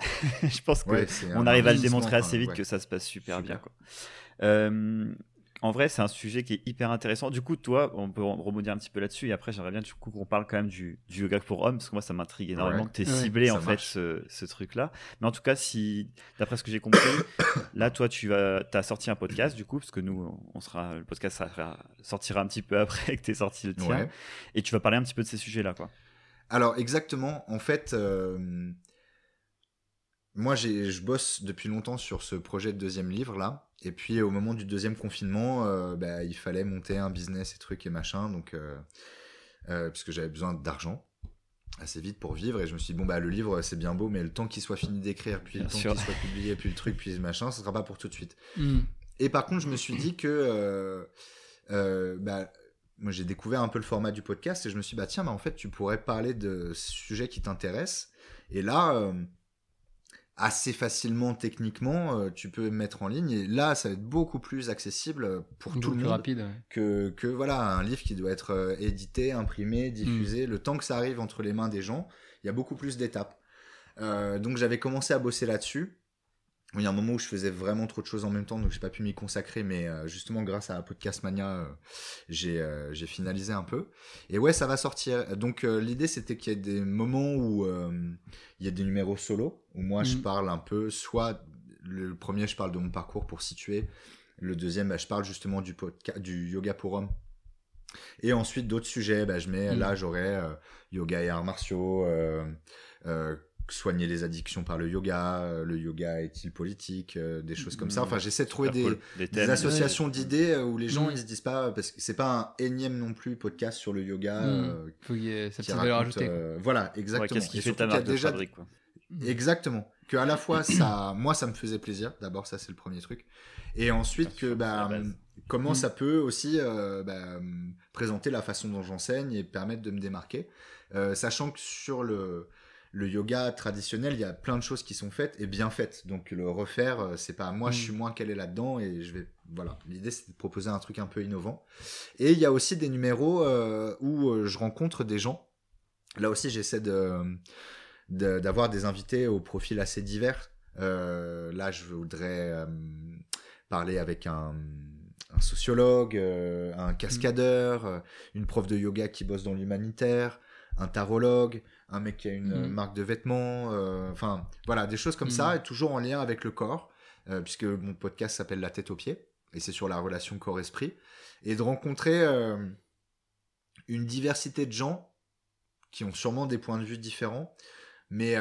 je pense qu'on on arrive à le démontrer assez vite que ça se passe super, bien. Quoi. Euh, en vrai, c'est un sujet qui est hyper intéressant. Du coup, toi, on peut rebondir un petit peu là-dessus. Et après, j'aimerais bien du coup qu'on parle quand même du, du, yoga pour hommes, parce que moi, ça m'intrigue énormément que tu aies ciblé en fait ce, ce truc-là. Mais en tout cas, si, d'après ce que j'ai compris, là, toi, tu vas, as sorti un podcast, du coup, parce que nous, on sera, le podcast ça sortira un petit peu après que tu aies sorti le tien. Et tu vas parler un petit peu de ces sujets-là, quoi. Alors, exactement. En fait, euh, moi, je bosse depuis longtemps sur ce projet de deuxième livre là. Et puis au moment du deuxième confinement, euh, bah, il fallait monter un business et trucs et machin, donc euh, euh, puisque j'avais besoin d'argent assez vite pour vivre. Et je me suis dit bon bah le livre c'est bien beau mais le temps qu'il soit fini d'écrire puis le temps qu'il soit publié puis le truc puis le machin ce sera pas pour tout de suite. Hmm. et par contre je me suis dit que bah, moi j'ai découvert un peu le format du podcast et je me suis dit bah tiens bah en fait tu pourrais parler de sujets qui t'intéressent. Et là assez facilement techniquement, euh, tu peux mettre en ligne. Et là, ça va être beaucoup plus accessible pour tout le monde rapide, que, que voilà un livre qui doit être euh, édité, imprimé, diffusé. Mm. Le temps que ça arrive entre les mains des gens, il y a beaucoup plus d'étapes. Euh, donc j'avais commencé à bosser là-dessus. Il y a un moment où je faisais vraiment trop de choses en même temps, donc j'ai pas pu m'y consacrer, mais euh, justement grâce à Podcast Mania, euh, j'ai euh, j'ai finalisé un peu. Et ouais, ça va sortir. Donc l'idée c'était qu'il y ait des moments où il y a des numéros solo, où moi je mm. parle un peu, soit le premier je parle de mon parcours pour situer, le deuxième bah, je parle justement du podcast, du yoga pour hommes. Et ensuite d'autres sujets, bah, je mets mm. là j'aurai yoga et arts martiaux soigner les addictions par le yoga, euh, le yoga est-il politique, euh, des choses comme ça. Enfin, j'essaie de trouver des, associations d'idées euh, où les gens mm. ils se disent pas parce que c'est pas un énième non plus podcast sur le yoga. Mm. Faut y cette valeur ajoutée. voilà, exactement. Qu'est-ce qui fait ta marque de déjà... fabrique quoi. Mm. Exactement. Que à la fois ça, moi ça me faisait plaisir. D'abord ça c'est le premier truc. Et ensuite que bah comment ça peut aussi bah, présenter la façon dont j'enseigne et permettre de me démarquer, sachant que sur le le yoga traditionnel, il y a plein de choses qui sont faites et bien faites. Donc le refaire, euh, c'est pas moi, je suis mm. moins calé là-dedans et je vais voilà. L'idée c'est de proposer un truc un peu innovant. Et il y a aussi des numéros euh, où euh, je rencontre des gens. Là aussi, j'essaie de d'avoir des invités au profil assez divers. là, je voudrais parler avec un, sociologue, un cascadeur, mm. une prof de yoga qui bosse dans l'humanitaire, un tarologue, un mec qui a une mm. marque de vêtements, euh, enfin voilà, des choses comme ça, mm. et toujours en lien avec le corps, euh, puisque mon podcast s'appelle La tête aux pieds, et c'est sur la relation corps-esprit, et de rencontrer euh, une diversité de gens qui ont sûrement des points de vue différents, mais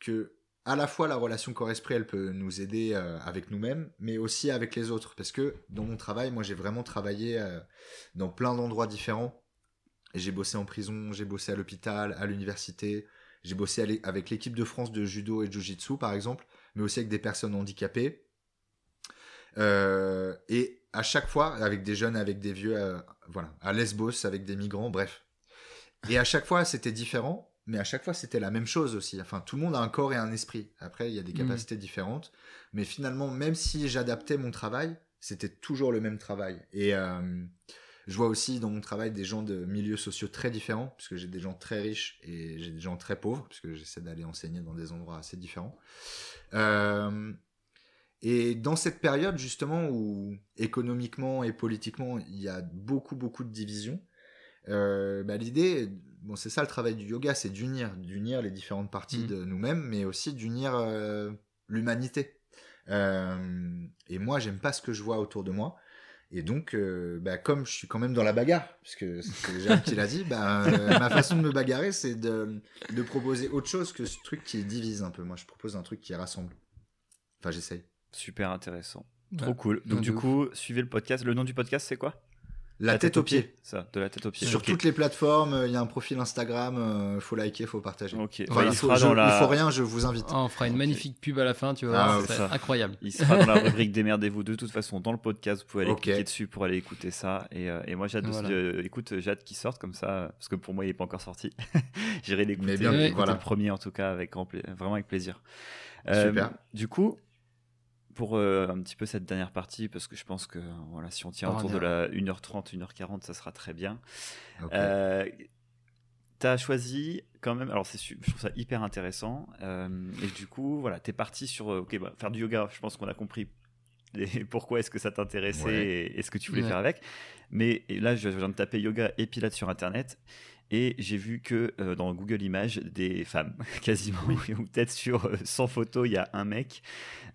que à la fois la relation corps-esprit, elle peut nous aider avec nous-mêmes, mais aussi avec les autres, parce que dans mon travail, moi j'ai vraiment travaillé dans plein d'endroits différents j'ai bossé en prison, j'ai bossé à l'hôpital, à l'université, j'ai bossé avec l'équipe de France de judo et de jiu-jitsu par exemple, mais aussi avec des personnes handicapées. Euh, et à chaque fois, avec des jeunes, avec des vieux, euh, voilà, à Lesbos, avec des migrants, bref. Et à chaque fois, c'était différent, mais à chaque fois, c'était la même chose aussi. Enfin, tout le monde a un corps et un esprit. Après, il y a des mmh. capacités différentes, mais finalement, même si j'adaptais mon travail, c'était toujours le même travail. Et euh, je vois aussi dans mon travail des gens de milieux sociaux très différents, puisque j'ai des gens très riches et j'ai des gens très pauvres, puisque j'essaie d'aller enseigner dans des endroits assez différents. Euh, et dans cette période justement où économiquement et politiquement il y a beaucoup beaucoup de divisions, euh, bah, l'idée, bon c'est ça le travail du yoga, c'est d'unir, d'unir les différentes parties mmh. de nous-mêmes, mais aussi d'unir euh, l'humanité. et moi j'aime pas ce que je vois autour de moi. Et donc, euh, bah, comme je suis quand même dans la bagarre, puisque c'est déjà qui l'a dit, bah, euh, ma façon de me bagarrer, c'est de, de, proposer autre chose que ce truc qui divise un peu. Moi, je propose un truc qui rassemble. Enfin, j'essaye. Super intéressant. Trop cool. Donc, du coup, suivez le podcast. Le nom du podcast, c'est quoi? La, tête, aux pieds. Ça, de la tête aux pieds. Sur toutes les plateformes, il y a un profil Instagram, il faut liker, faut partager. Ok. il, faut, faut rien, je vous invite. on fera une magnifique pub à la fin, tu vois. Ah, incroyable. Il sera dans la rubrique Démerdez-vous de toute façon dans le podcast. Vous pouvez aller cliquer dessus pour aller écouter ça. Et, euh, et moi, j'ai hâte, écoute, j'ai hâte qu'il sorte comme ça, parce que pour moi, il n'est pas encore sorti. J'irai l'écouter. bien, voilà. le premier en tout cas, avec vraiment avec plaisir. Euh, Super. Du coup, pour euh, un petit peu cette dernière partie, parce que je pense que voilà, si on tient autour de la 1h30, 1h40, ça sera très bien. Euh, tu as choisi quand même, alors je trouve ça hyper intéressant, euh, et du coup, voilà, tu es parti sur ok, bah, faire du yoga, je pense qu'on a compris et pourquoi est-ce que ça t'intéressait et, ce que tu voulais faire avec. Mais là, je viens de taper yoga et pilates sur Internet et j'ai vu que euh, dans Google Images, des femmes, quasiment, ou peut-être sur 100 photos, il y a un mec.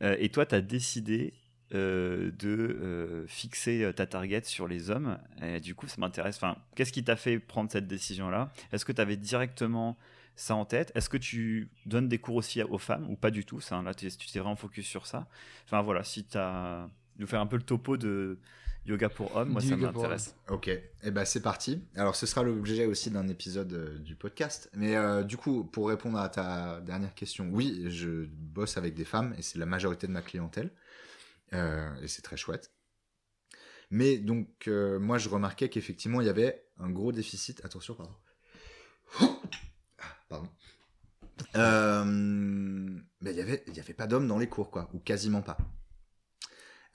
et toi, tu as décidé euh, de euh, fixer ta target sur les hommes. Et du coup, ça m'intéresse. Enfin, qu'est-ce qui t'a fait prendre cette décision-là? Est-ce que tu avais directement ça en tête? Est-ce que tu donnes des cours aussi aux femmes ou pas du tout? Ça, Là, tu t'es vraiment focus sur ça. Enfin, voilà, si tu as. Nous faire un peu le topo de yoga pour hommes, moi, ça m'intéresse. Ok, et eh ben c'est parti. Alors, ce sera l'objet aussi d'un épisode euh, du podcast. Mais du coup, pour répondre à ta dernière question, oui, je bosse avec des femmes et c'est la majorité de ma clientèle. Euh, et c'est très chouette. Mais donc, euh, moi, je remarquais qu'effectivement, il y avait un gros déficit. Attention, pardon. Ah, pardon. Euh, mais il n'y avait, y avait pas d'hommes dans les cours, quoi, ou quasiment pas.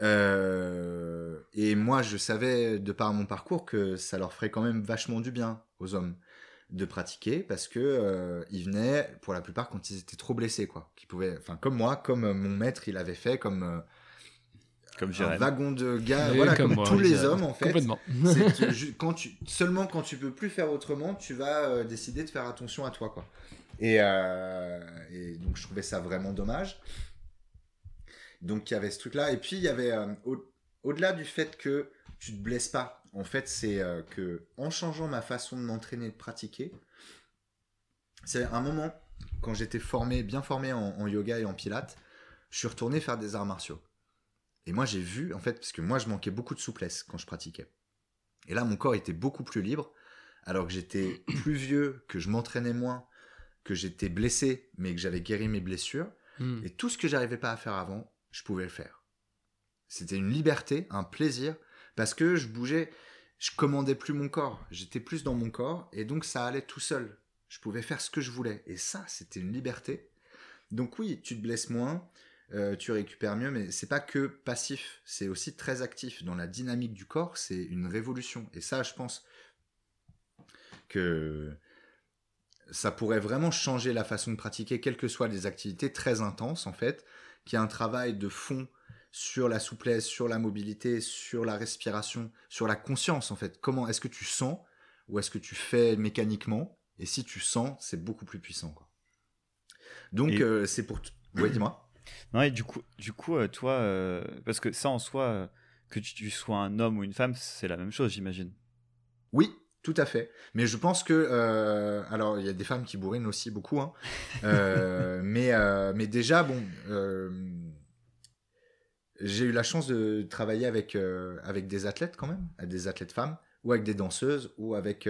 Et moi, je savais, de par mon parcours, que ça leur ferait quand même vachement du bien aux hommes de pratiquer parce que ils venaient pour la plupart quand ils étaient trop blessés, quoi. Qui pouvaient, enfin, comme moi, comme mon maître, il avait fait, comme comme un wagon de gars, voilà, comme, tous les hommes en fait. Complètement. quand tu, seulement quand tu peux plus faire autrement, tu vas euh, décider de faire attention à toi, quoi. Et, euh, et, donc je trouvais ça vraiment dommage. Donc il y avait ce truc-là, et puis il y avait euh, au-delà du fait que tu te blesses pas. En fait, c'est que en changeant ma façon de m'entraîner, de pratiquer, c'est un moment quand j'étais formé, bien formé en yoga et en pilates, je suis retourné faire des arts martiaux. Et moi, j'ai vu, en fait, parce que moi, je manquais beaucoup de souplesse quand je pratiquais. Et là, mon corps était beaucoup plus libre, alors que j'étais plus vieux, que je m'entraînais moins, que j'étais blessé, mais que j'avais guéri mes blessures. Hmm. Et tout ce que j'arrivais pas à faire avant, je pouvais le faire. C'était une liberté, un plaisir, parce que je bougeais, je commandais plus mon corps, j'étais plus dans mon corps, et donc ça allait tout seul. Je pouvais faire ce que je voulais. Et ça, c'était une liberté. Donc oui, tu te blesses moins, euh, tu récupères mieux, mais c'est pas que passif, c'est aussi très actif. Dans la dynamique du corps, c'est une révolution. Et ça, je pense que ça pourrait vraiment changer la façon de pratiquer, quelles que soient les activités très intenses, en fait, qui a un travail de fond sur la souplesse, sur la mobilité, sur la respiration, sur la conscience, en fait. Comment est-ce que tu sens ou est-ce que tu fais mécaniquement? Et si tu sens, c'est beaucoup plus puissant. Quoi. Donc, euh, c'est pour... Oui, dis-moi. Non, et du coup, du coup euh, toi, euh, parce que ça en soi, que tu, sois un homme ou une femme, c'est la même chose, j'imagine. Oui, tout à fait. Mais je pense que, alors, il y a des femmes qui bourrinent aussi beaucoup, hein. mais, mais déjà, bon, j'ai eu la chance de travailler avec, avec des athlètes quand même, des athlètes femmes, ou avec des danseuses, ou avec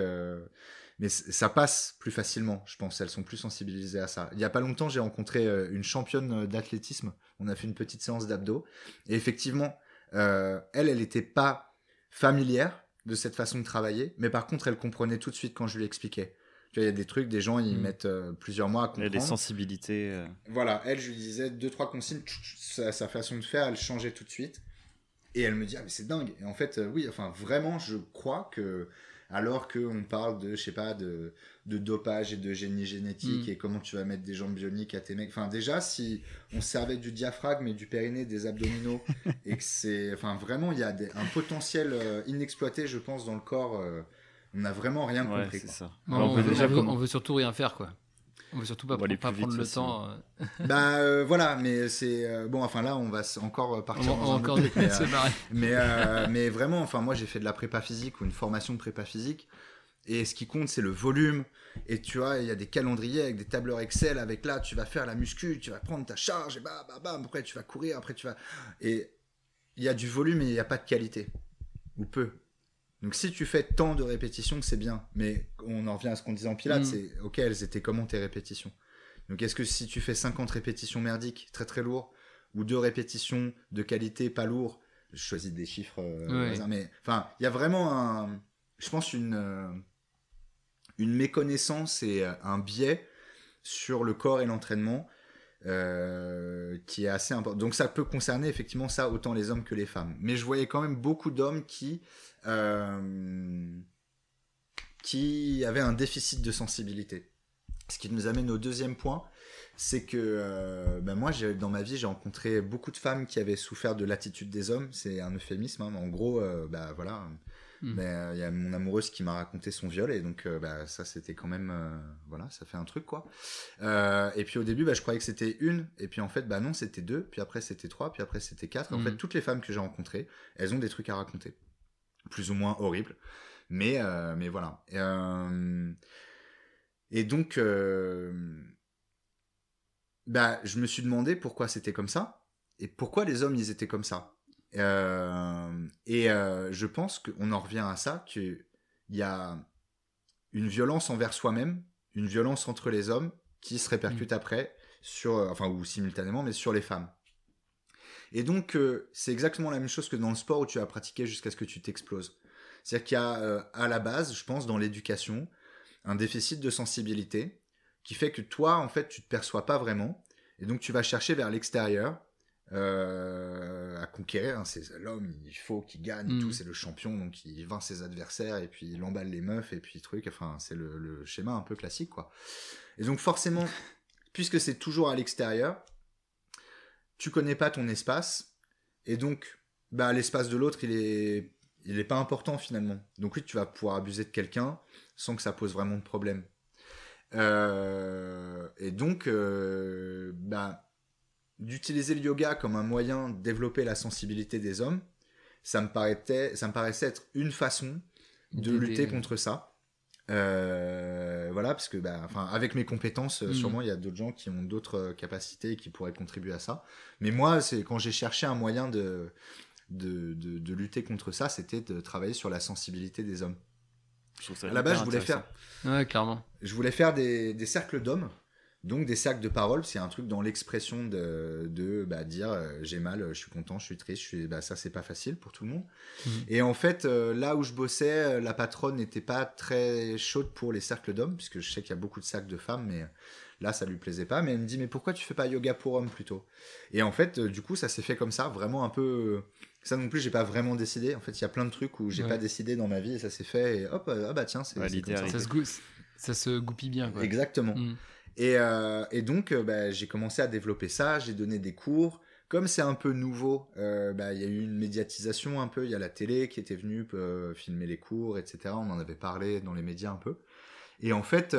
mais ça passe plus facilement, je pense. Elles sont plus sensibilisées à ça. Il y a pas longtemps, j'ai rencontré euh, une championne euh, d'athlétisme. On a fait une petite séance d'abdos. Et effectivement, euh, elle, elle n'était pas familière de cette façon de travailler. Mais par contre, elle comprenait tout de suite quand je lui expliquais. Tu vois, il y a des trucs, des gens, ils mm. mettent plusieurs mois à comprendre. Il y a des sensibilités. Voilà, elle, je lui disais deux, trois consignes. Sa, sa, façon de faire, elle changeait tout de suite. Et elle me dit, ah, mais c'est dingue. Et en fait, oui, enfin, vraiment, je crois que alors qu'on parle de, je sais pas, de, dopage et de génie génétique mm. et comment tu vas mettre des jambes bioniques à tes mecs. Enfin, déjà, si on servait du diaphragme et du périnée, des abdominaux, et que c'est, enfin, vraiment, il y a un potentiel euh, inexploité, je pense, dans le corps. Euh, on n'a vraiment rien compris. Ça. on, veut, on veut surtout rien faire, quoi. On veut surtout pas, pas prendre le temps. Euh. bah euh, voilà, mais c'est euh, bon. Enfin là, on va encore partir dans encore mais mais, vraiment, enfin moi j'ai fait de la prépa physique ou une formation de prépa physique. Et ce qui compte, c'est le volume. Et tu vois, il y a des calendriers avec des tableurs Excel. Avec là, tu vas faire la muscu, tu vas prendre ta charge, et bah, bah, bah, après tu vas courir, après tu vas. Et il y a du volume et il n'y a pas de qualité. Ou peu. Donc si tu fais tant de répétitions, c'est bien. Mais on en revient à ce qu'on disait en pilates, mm. c'est ok, elles étaient comment tes répétitions? Donc est-ce que si tu fais 50 répétitions merdiques, très très lourd, ou deux répétitions de qualité pas lourd, je choisis des chiffres, euh, mais enfin, il y a vraiment un, je pense une euh, une méconnaissance et un biais sur le corps et l'entraînement qui est assez important. Donc ça peut concerner effectivement ça autant les hommes que les femmes. Mais je voyais quand même beaucoup d'hommes qui euh, avait un déficit de sensibilité. Ce qui nous amène au deuxième point, c'est que euh, ben moi, dans ma vie, j'ai rencontré beaucoup de femmes qui avaient souffert de l'attitude des hommes. C'est un euphémisme. Hein, en gros, euh, bah, voilà. Mais euh, il y a mon amoureuse qui m'a raconté son viol et donc bah, ça c'était quand même voilà ça fait un truc quoi. et puis au début bah, je croyais que c'était une et puis en fait bah non c'était deux puis après c'était trois puis après c'était quatre. En fait hmm. toutes les femmes que j'ai rencontrées elles ont des trucs à raconter plus ou moins horribles mais mais voilà. Et, et donc bah, je me suis demandé pourquoi c'était comme ça et pourquoi les hommes ils étaient comme ça. Euh, et euh, je pense qu'on en revient à ça, qu'il y a une violence envers soi-même, une violence entre les hommes qui se répercute mm. après sur, euh, enfin ou simultanément, mais sur les femmes. Et donc c'est exactement la même chose que dans le sport où tu as pratiqué jusqu'à ce que tu t'exploses. C'est-à-dire qu'il y a à la base, je pense, dans l'éducation, un déficit de sensibilité qui fait que toi, en fait, tu te perçois pas vraiment. Et donc, tu vas chercher vers l'extérieur euh, à conquérir. Hein, c'est l'homme, il faut qu'il gagne, tout, mm. c'est le champion, donc il vainc ses adversaires et puis il emballe les meufs et puis truc. Enfin, c'est le, schéma un peu classique, quoi. Et donc, forcément, puisque c'est toujours à l'extérieur, tu connais pas ton espace et donc, bah, l'espace de l'autre, il est, il est pas important finalement. Donc oui, tu vas pouvoir abuser de quelqu'un sans que ça pose vraiment de problème. Euh, et donc, euh, bah, d'utiliser le yoga comme un moyen de développer la sensibilité des hommes, ça me, paraissait, ça me paraissait être une façon de lutter contre ça. Euh, voilà, parce que bah, enfin, avec mes compétences, mm. sûrement il y a d'autres gens qui ont d'autres capacités et qui pourraient contribuer à ça. Mais moi, c'est quand j'ai cherché un moyen de, de, de lutter contre ça, c'était de travailler sur la sensibilité des hommes à la base, je voulais faire. Ouais, clairement. Je voulais faire des, des cercles d'hommes, donc des cercles de parole. C'est un truc dans l'expression de, de bah, dire euh, j'ai mal, je suis content, je suis triste. Je suis, bah, ça, c'est pas facile pour tout le monde. Mhm. Et en fait, euh, là où je bossais, euh, la patronne n'était pas très chaude pour les cercles d'hommes, puisque je sais qu'il y a beaucoup de cercles de femmes, mais là, ça lui plaisait pas. Mais elle me dit mais pourquoi tu fais pas yoga pour hommes plutôt? Et en fait, du coup, ça s'est fait comme ça, vraiment un peu ça non plus, j'ai pas vraiment décidé. En fait, il y a plein de trucs où j'ai pas décidé dans ma vie et ça s'est fait. Et hop, ah bah tiens, c'est ça. Ça, se ça se goupille bien. Quoi. Exactement. Mm. Et, euh, et, donc, euh, bah, j'ai commencé à développer ça. J'ai donné des cours. Comme c'est un peu nouveau, euh, bah, il y a eu une médiatisation un peu. Il y a la télé qui était venue filmer les cours, etc. On en avait parlé dans les médias un peu. Et en fait,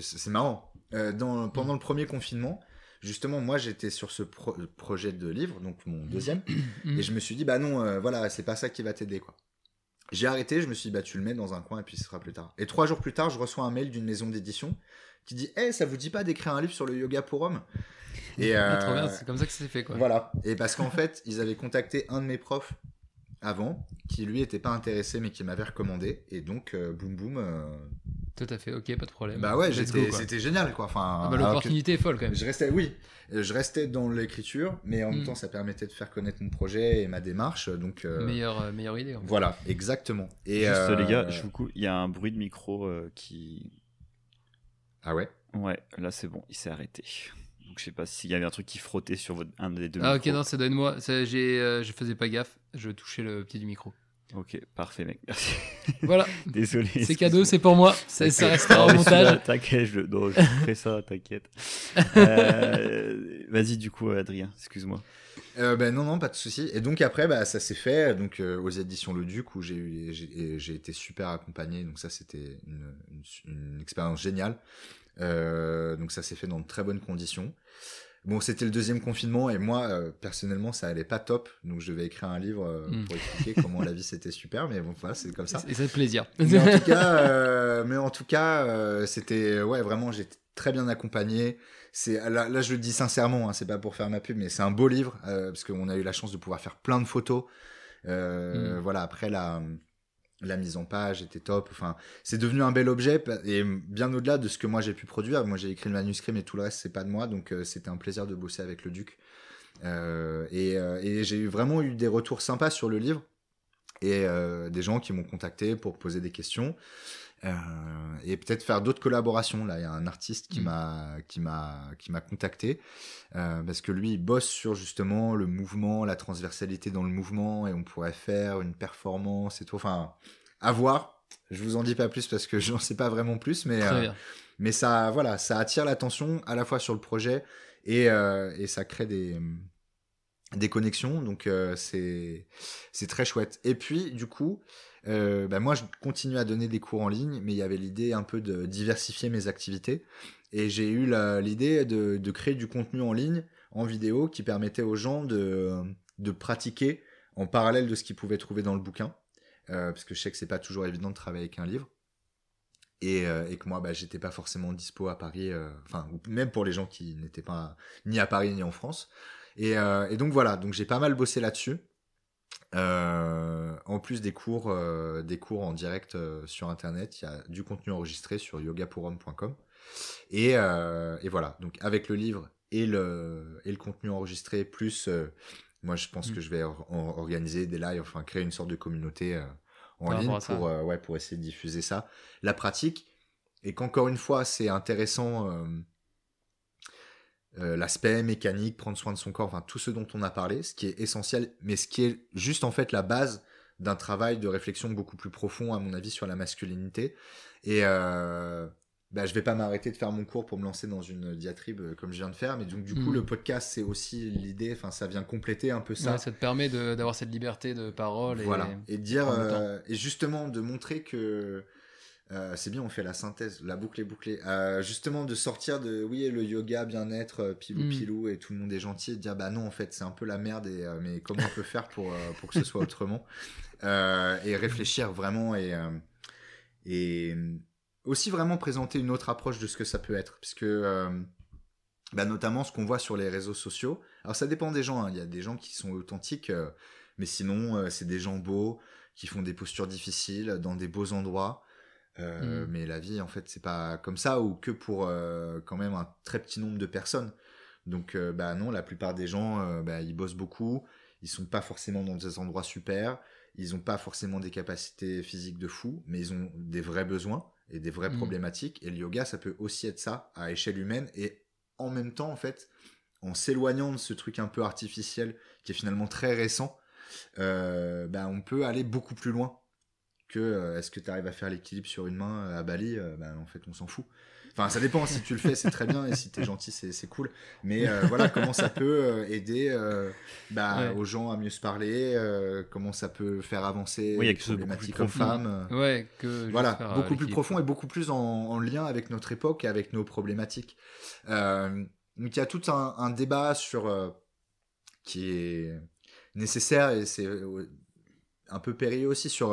c'est marrant. Dans, pendant le premier confinement, justement, moi, j'étais sur ce projet de livre, donc mon deuxième, mm. et je me suis dit, bah non, euh, voilà, c'est pas ça qui va t'aider, quoi. J'ai arrêté, je me suis dit, bah tu le mets dans un coin et puis ce sera plus tard. Et trois jours plus tard, je reçois un mail d'une maison d'édition qui dit, eh, ça vous dit pas d'écrire un livre sur le yoga pour hommes Et euh, c'est comme ça que c'est fait, quoi. Voilà. Et parce qu'en fait, ils avaient contacté un de mes profs avant, qui lui était pas intéressé mais qui m'avait recommandé, et donc, euh, boum boum, tout à fait, ok, pas de problème. Bah ouais, c'était génial quoi. Enfin, ah bah, l'opportunité est folle quand même. Je restais, oui, je restais dans l'écriture, mais en même hmm. temps, ça permettait de faire connaître mon projet et ma démarche. Donc euh, meilleure, euh, meilleure idée. Voilà, exactement. Et Juste les gars, euh, je vous il y a un bruit de micro qui. Ah ouais? Ouais, là c'est bon, il s'est arrêté. Donc je sais pas s'il y avait un truc qui frottait sur votre... un des deux. Ah ok, non, ça doit être moi. J'ai, je faisais pas gaffe. Je touchais le pied du micro. Ok, parfait, mec. Merci. Voilà. Désolé. C'est cadeau, c'est pour moi. Ça, ça restera au montage. T'inquiète, je, non, je ferai ça, t'inquiète. Euh, Vas-y, du coup, Adrien, excuse-moi. Euh, ben non, non, pas de souci. Et donc après, bah, ça s'est fait donc euh, aux éditions Le Duc où j'ai j'ai été super accompagné. Donc ça, c'était une, une, une, expérience géniale. Euh, donc ça s'est fait dans de très bonnes conditions. Bon, c'était le deuxième confinement et moi, euh, personnellement, ça allait pas top. Donc, je devais écrire un livre euh, hmm. pour expliquer comment la vie c'était super. Mais bon, voilà, c'est comme ça. Et c'est plaisir. Mais en tout cas, euh, mais en tout cas, c'était ouais, vraiment, j'étais très bien accompagné. C'est là, là, je le dis sincèrement, hein, c'est pas pour faire ma pub, mais c'est un beau livre parce qu'on a eu la chance de pouvoir faire plein de photos. Hmm. Voilà, après la la mise en page était top. Enfin, c'est devenu un bel objet et bien au-delà de ce que moi j'ai pu produire. Moi j'ai écrit le manuscrit, mais tout le reste c'est pas de moi, donc euh, c'était un plaisir de bosser avec le Duc. Euh, euh, et, j'ai vraiment eu des retours sympas sur le livre et des gens qui m'ont contacté pour poser des questions. Et peut-être faire d'autres collaborations. Là, il y a un artiste qui mm. m'a qui m'a qui m'a contacté parce que lui, il bosse sur justement le mouvement, la transversalité dans le mouvement, et on pourrait faire une performance et tout. Enfin, à voir. je vous en dis pas plus parce que j'en sais pas vraiment plus, mais Très bien. mais ça voilà, ça attire l'attention à la fois sur le projet et, et ça crée des des connexions, donc c'est c'est très chouette. Et puis du coup, euh, bah, moi je continue à donner des cours en ligne, mais il y avait l'idée un peu de diversifier mes activités. Et j'ai eu l'idée de, de, créer du contenu en ligne, en vidéo, qui permettait aux gens de, de pratiquer en parallèle de ce qu'ils pouvaient trouver dans le bouquin. Euh, parce que je sais que c'est pas toujours évident de travailler avec un livre. Et, euh, et que moi, bah, j'étais pas forcément dispo à Paris, euh, enfin, même pour les gens qui n'étaient pas ni à Paris ni en France. Et, et donc voilà, donc j'ai pas mal bossé là-dessus. Euh, en plus des cours, euh, des cours en direct euh, sur internet, il y a du contenu enregistré sur yogapourhomme.com. Et, et voilà, donc avec le livre et le, et le contenu enregistré, plus moi je pense mm. que je vais organiser des lives, enfin créer une sorte de communauté en ligne pour, ouais, pour essayer de diffuser ça. La pratique, et qu'encore une fois c'est intéressant euh, l'aspect mécanique, prendre soin de son corps, enfin tout ce dont on a parlé, ce qui est essentiel, mais ce qui est juste en fait la base d'un travail de réflexion beaucoup plus profond, à mon avis, sur la masculinité. Et euh, bah, je vais pas m'arrêter de faire mon cours pour me lancer dans une diatribe euh, comme je viens de faire, mais donc du coup, mm. le podcast, c'est aussi l'idée, enfin, ça vient compléter un peu ça. ça te permet d'avoir cette liberté de parole. Et, voilà. et dire, euh, et justement de montrer que euh, c'est bien, on fait la synthèse, la boucle est bouclée. Euh, justement, de sortir de oui, le yoga, bien-être, euh, pilou mm. pilou, et tout le monde est gentil, et de dire bah non, en fait, c'est un peu la merde, et, mais comment on peut faire pour, pour que ce soit autrement Et réfléchir vraiment, et, et aussi vraiment présenter une autre approche de ce que ça peut être, puisque bah, notamment ce qu'on voit sur les réseaux sociaux. Alors, ça dépend des gens, hein. il y a des gens qui sont authentiques, mais sinon, c'est des gens beaux qui font des postures difficiles dans des beaux endroits. Euh, mm. Mais la vie, en fait, c'est pas comme ça ou que pour euh, quand même un très petit nombre de personnes. Donc, euh, bah non, la plupart des gens, bah, ils bossent beaucoup. Ils sont pas forcément dans des endroits super. Ils ont pas forcément des capacités physiques de fou, mais ils ont des vrais besoins et des vraies mm. problématiques. Et le yoga, ça peut aussi être ça à échelle humaine. Et en même temps, en fait, en s'éloignant de ce truc un peu artificiel qui est finalement très récent, bah, on peut aller beaucoup plus loin euh, est-ce que tu arrives à faire l'équilibre sur une main euh, à Bali euh, ben, En fait, on s'en fout. Enfin, ça dépend. Si tu le fais, c'est très bien. Et si tu es gentil, c'est cool. Mais voilà, comment ça peut aider bah, aux gens à mieux se parler Comment ça peut faire avancer oui, les problématiques hommes-femmes Ouais, que voilà, beaucoup plus profond et beaucoup plus en, lien avec notre époque et avec nos problématiques. donc, il y a tout un, un débat sur qui est nécessaire et c'est un peu périlleux aussi sur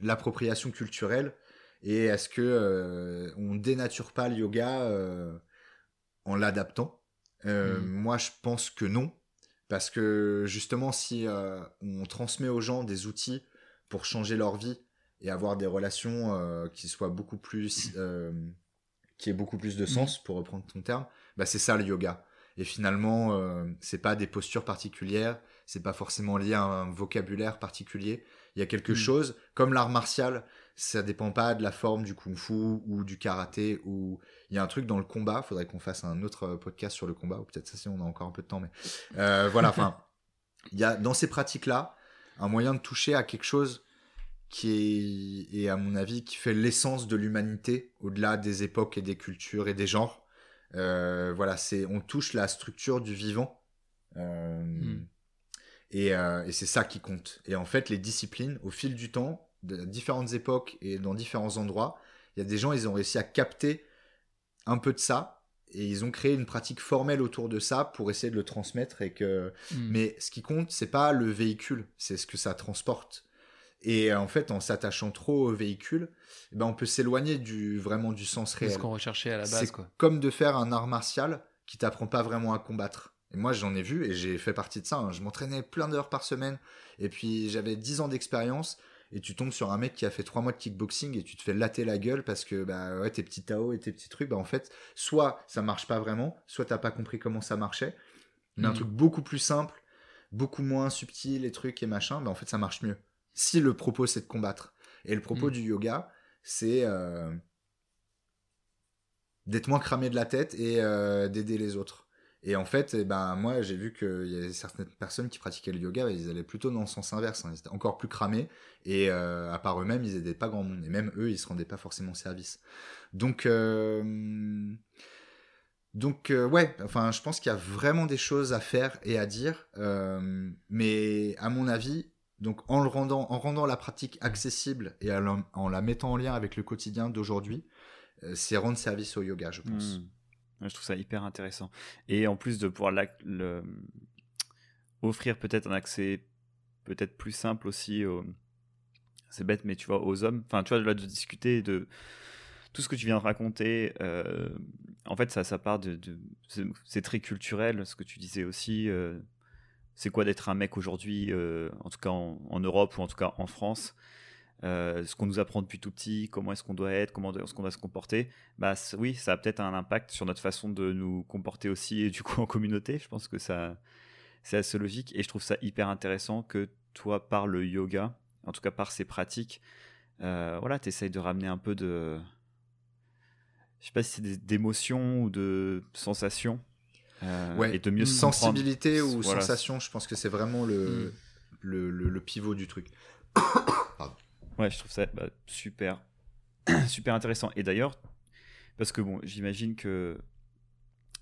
l'appropriation culturelle et est-ce que euh, on dénature pas le yoga euh, en l'adaptant? Mm. Moi, je pense que non, parce que justement, si on transmet aux gens des outils pour changer leur vie et avoir des relations qui soient beaucoup plus, qui aient beaucoup plus de sens, mm. pour reprendre ton terme, bah c'est ça le yoga. Et finalement, c'est pas des postures particulières, c'est pas forcément lié à un vocabulaire particulier. Il y a quelque hmm. chose, comme l'art martial, ça dépend pas de la forme du kung-fu ou du karaté ou il y a un truc dans le combat. Faudrait qu'on fasse un autre podcast sur le combat ou peut-être ça si on a encore un peu de temps, mais euh, voilà. Enfin, il y a dans ces pratiques-là un moyen de toucher à quelque chose qui est, et à mon avis, qui fait l'essence de l'humanité au-delà des époques et des cultures et des genres. Euh, voilà, c'est on touche la structure du vivant. Euh, Euh, et, c'est ça qui compte. Et en fait, les disciplines, au fil du temps, de différentes époques et dans différents endroits, il y a des gens, ils ont réussi à capter un peu de ça et ils ont créé une pratique formelle autour de ça pour essayer de le transmettre et que hmm. mais ce qui compte c'est pas le véhicule c'est ce que ça transporte et en fait en s'attachant trop au véhicule eh ben on peut s'éloigner du vraiment du sens réel c'est ce qu'on recherchait à la base quoi comme de faire un art martial qui t'apprend pas vraiment à combattre et moi, j'en ai vu et j'ai fait partie de ça. Hein. Je m'entraînais plein d'heures par semaine. Et puis, j'avais 10 ans d'expérience. Et tu tombes sur un mec qui a fait 3 mois de kickboxing et tu te fais latter la gueule parce que bah, ouais, tes petits Tao et tes petits trucs, bah, en fait, soit ça marche pas vraiment, soit t'as pas compris comment ça marchait. Mais un mm. truc beaucoup plus simple, beaucoup moins subtil, les trucs et machin, bah, en fait, ça marche mieux. Si le propos, c'est de combattre. Et le propos mm. du yoga, c'est euh, d'être moins cramé de la tête et euh, d'aider les autres. Et en fait, eh ben, moi, j'ai vu qu'il y avait certaines personnes qui pratiquaient le yoga, ils allaient plutôt dans le sens inverse. Hein. Ils étaient encore plus cramés. Et euh, à part eux-mêmes, ils n'aidaient pas grand monde. Et même eux, ils se rendaient pas forcément service. Donc, euh, donc euh, ouais, enfin, je pense qu'il y a vraiment des choses à faire et à dire. mais à mon avis, donc en rendant, en rendant la pratique accessible et en la mettant en lien avec le quotidien d'aujourd'hui, c'est rendre service au yoga, je pense. Mmh. Je trouve ça hyper intéressant. Et en plus de pouvoir offrir peut-être un accès peut-être plus simple aussi c'est bête mais tu vois aux hommes enfin tu vois de discuter de tout ce que tu viens de raconter euh, en fait ça ça part de, c'est très culturel ce que tu disais aussi euh, c'est quoi d'être un mec aujourd'hui euh, en tout cas en, Europe ou en tout cas en France euh, ce qu'on nous apprend depuis tout petit, comment est-ce qu'on doit être, comment est-ce qu'on doit se comporter, bah oui, ça a peut-être un impact sur notre façon de nous comporter aussi et du coup en communauté. Je pense que ça, c'est assez logique et je trouve ça hyper intéressant que toi, par le yoga, en tout cas par ces pratiques, euh, voilà, tu essayes de ramener un peu de, je sais pas si c'est d'émotions ou de sensations. Euh, ouais, et de mieux sensibilité ou sensation, je pense que c'est vraiment le, mm. le, le, pivot du truc. Ouais, je trouve ça bah, super, intéressant. Et d'ailleurs, parce que bon, j'imagine que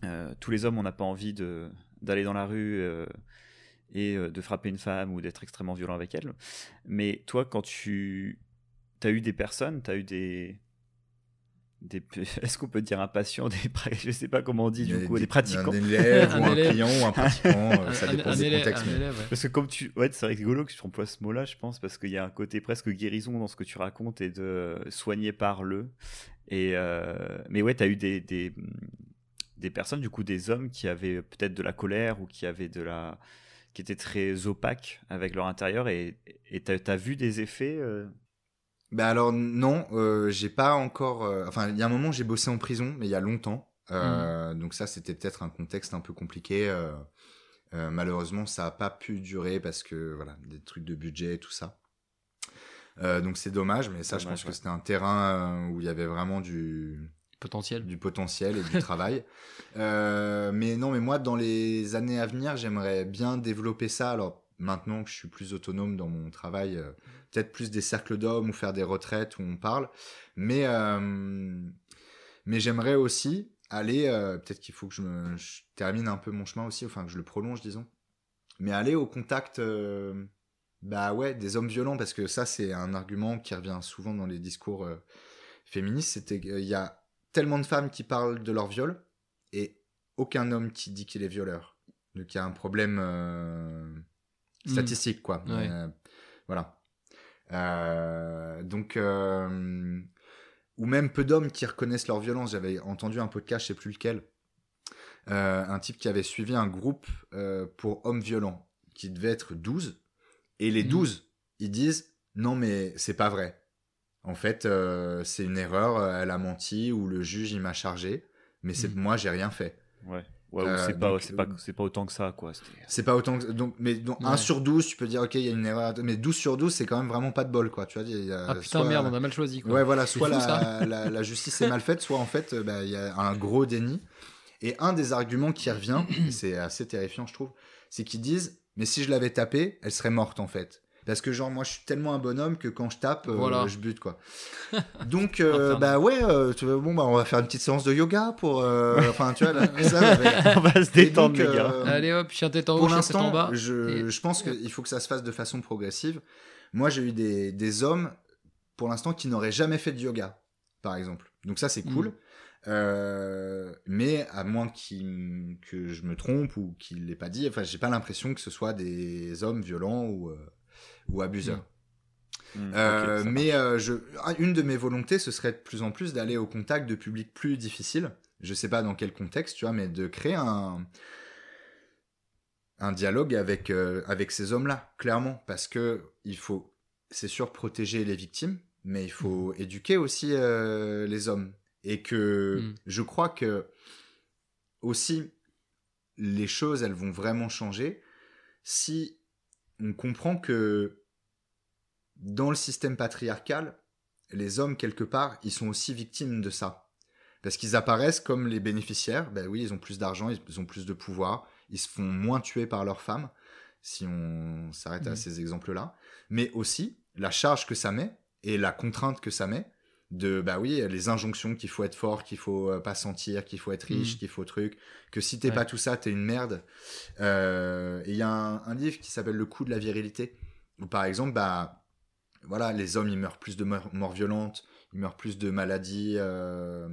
euh, tous les hommes, on n'a pas envie d'aller dans la rue euh, et euh, de frapper une femme ou d'être extrêmement violent avec elle. Mais toi, quand tu as eu des personnes, tu as eu des, est-ce qu'on peut dire un patient, des, je sais pas comment on dit du coup, des, pratiquants, un élève ou un client ou un pratiquant, euh, ça dépend des contextes. Parce que comme tu, ouais, c'est rigolo que tu emploies ce mot-là, je pense, parce qu'il y a un côté presque guérison dans ce que tu racontes et de soigner par le. Et euh, mais ouais, tu as eu des, des, des personnes, du coup, des hommes qui avaient peut-être de la colère ou qui avaient de la qui étaient très opaques avec leur intérieur et tu as, vu des effets euh, bah alors non, euh, j'ai pas encore. Euh, enfin, il y a un moment j'ai bossé en prison, mais il y a longtemps. Euh, mmh. Donc ça, c'était peut-être un contexte un peu compliqué. malheureusement, ça a pas pu durer parce que voilà, des trucs de budget et tout ça. donc c'est dommage, mais ça, je pense que c'était un terrain où il y avait vraiment du potentiel, du potentiel et du travail. mais non, mais moi, dans les années à venir, j'aimerais bien développer ça. Alors maintenant que je suis plus autonome dans mon travail, euh, peut-être plus des cercles d'hommes ou faire des retraites où on parle. Mais, euh, mais j'aimerais aussi aller, euh, peut-être qu'il faut que je, termine un peu mon chemin aussi, enfin que je le prolonge, disons. Mais aller au contact, bah ouais, des hommes violents, parce que ça, c'est un argument qui revient souvent dans les discours féministes. C'était qu'il y a tellement de femmes qui parlent de leur viol et aucun homme qui dit qu'il est violeur. Donc il y a un problème. Statistique, quoi. Euh, voilà. Euh, donc, euh, ou même peu d'hommes qui reconnaissent leur violence. J'avais entendu un podcast, je sais plus lequel, un type qui avait suivi un groupe pour hommes violents, qui devait être 12, et les 12, mm. ils disent non mais c'est pas vrai. En fait, c'est une erreur, elle a menti ou le juge il m'a chargé, mais c'est mm. moi j'ai rien fait. Ouais. Ouais, euh, c'est pas, c'est pas, c'est pas autant que ça, quoi. C'est pas autant que, donc, mais donc, 1 sur 12, tu peux dire, ok, il y a une erreur, mais 12 sur 12, c'est quand même vraiment pas de bol, quoi. Tu vois, y a, ah putain, merde, on a mal choisi, quoi. Ouais, voilà, soit la, la, justice est mal faite, soit en fait, bah, il y a un gros déni. Et un des arguments qui revient, c'est assez terrifiant, je trouve, c'est qu'ils disent, mais si je l'avais tapée, elle serait morte, en fait. Parce que genre moi je suis tellement un bonhomme que quand je tape, euh, je bute quoi. Donc euh, bah ouais, euh, bon bah on va faire une petite séance de yoga pour, enfin tu vois, ça, on va se détendre les gars. Allez hop, chien tête en haut, pour chien tête en bas. Je, je pense qu'il faut que ça se fasse de façon progressive. Moi j'ai eu des, des hommes pour l'instant qui n'auraient jamais fait de yoga, par exemple. Donc ça c'est mm. cool. mais à moins que je me trompe ou qu'il l'ait pas dit, enfin j'ai pas l'impression que ce soit des hommes violents ou ou abuseur. Mm. Mm, euh, mais euh, je, une de mes volontés, ce serait de plus en plus d'aller au contact de publics plus difficiles. Je sais pas dans quel contexte, tu vois, mais de créer un, un dialogue avec, euh, avec ces hommes-là, clairement. Parce que il faut, c'est sûr, protéger les victimes, mais il faut mm. éduquer aussi les hommes. Et que je crois que aussi, les choses, elles vont vraiment changer si on comprend que dans le système patriarcal, les hommes, quelque part, ils sont aussi victimes de ça. Parce qu'ils apparaissent comme les bénéficiaires. Ben oui, ils ont plus d'argent, ils ont plus de pouvoir, ils se font moins tuer par leurs femmes, si on s'arrête à Mhm. ces exemples-là. Mais aussi la charge que ça met et la contrainte que ça met de bah oui les injonctions qu'il faut être fort qu'il faut euh, pas sentir qu'il faut être riche Mhm. qu'il faut truc que si t'es Ouais. pas tout ça t'es une merde Euh, et il y a un, un livre qui s'appelle le coût de la virilité où par exemple bah voilà les hommes ils meurent plus de morts, violentes ils meurent plus de maladies euh,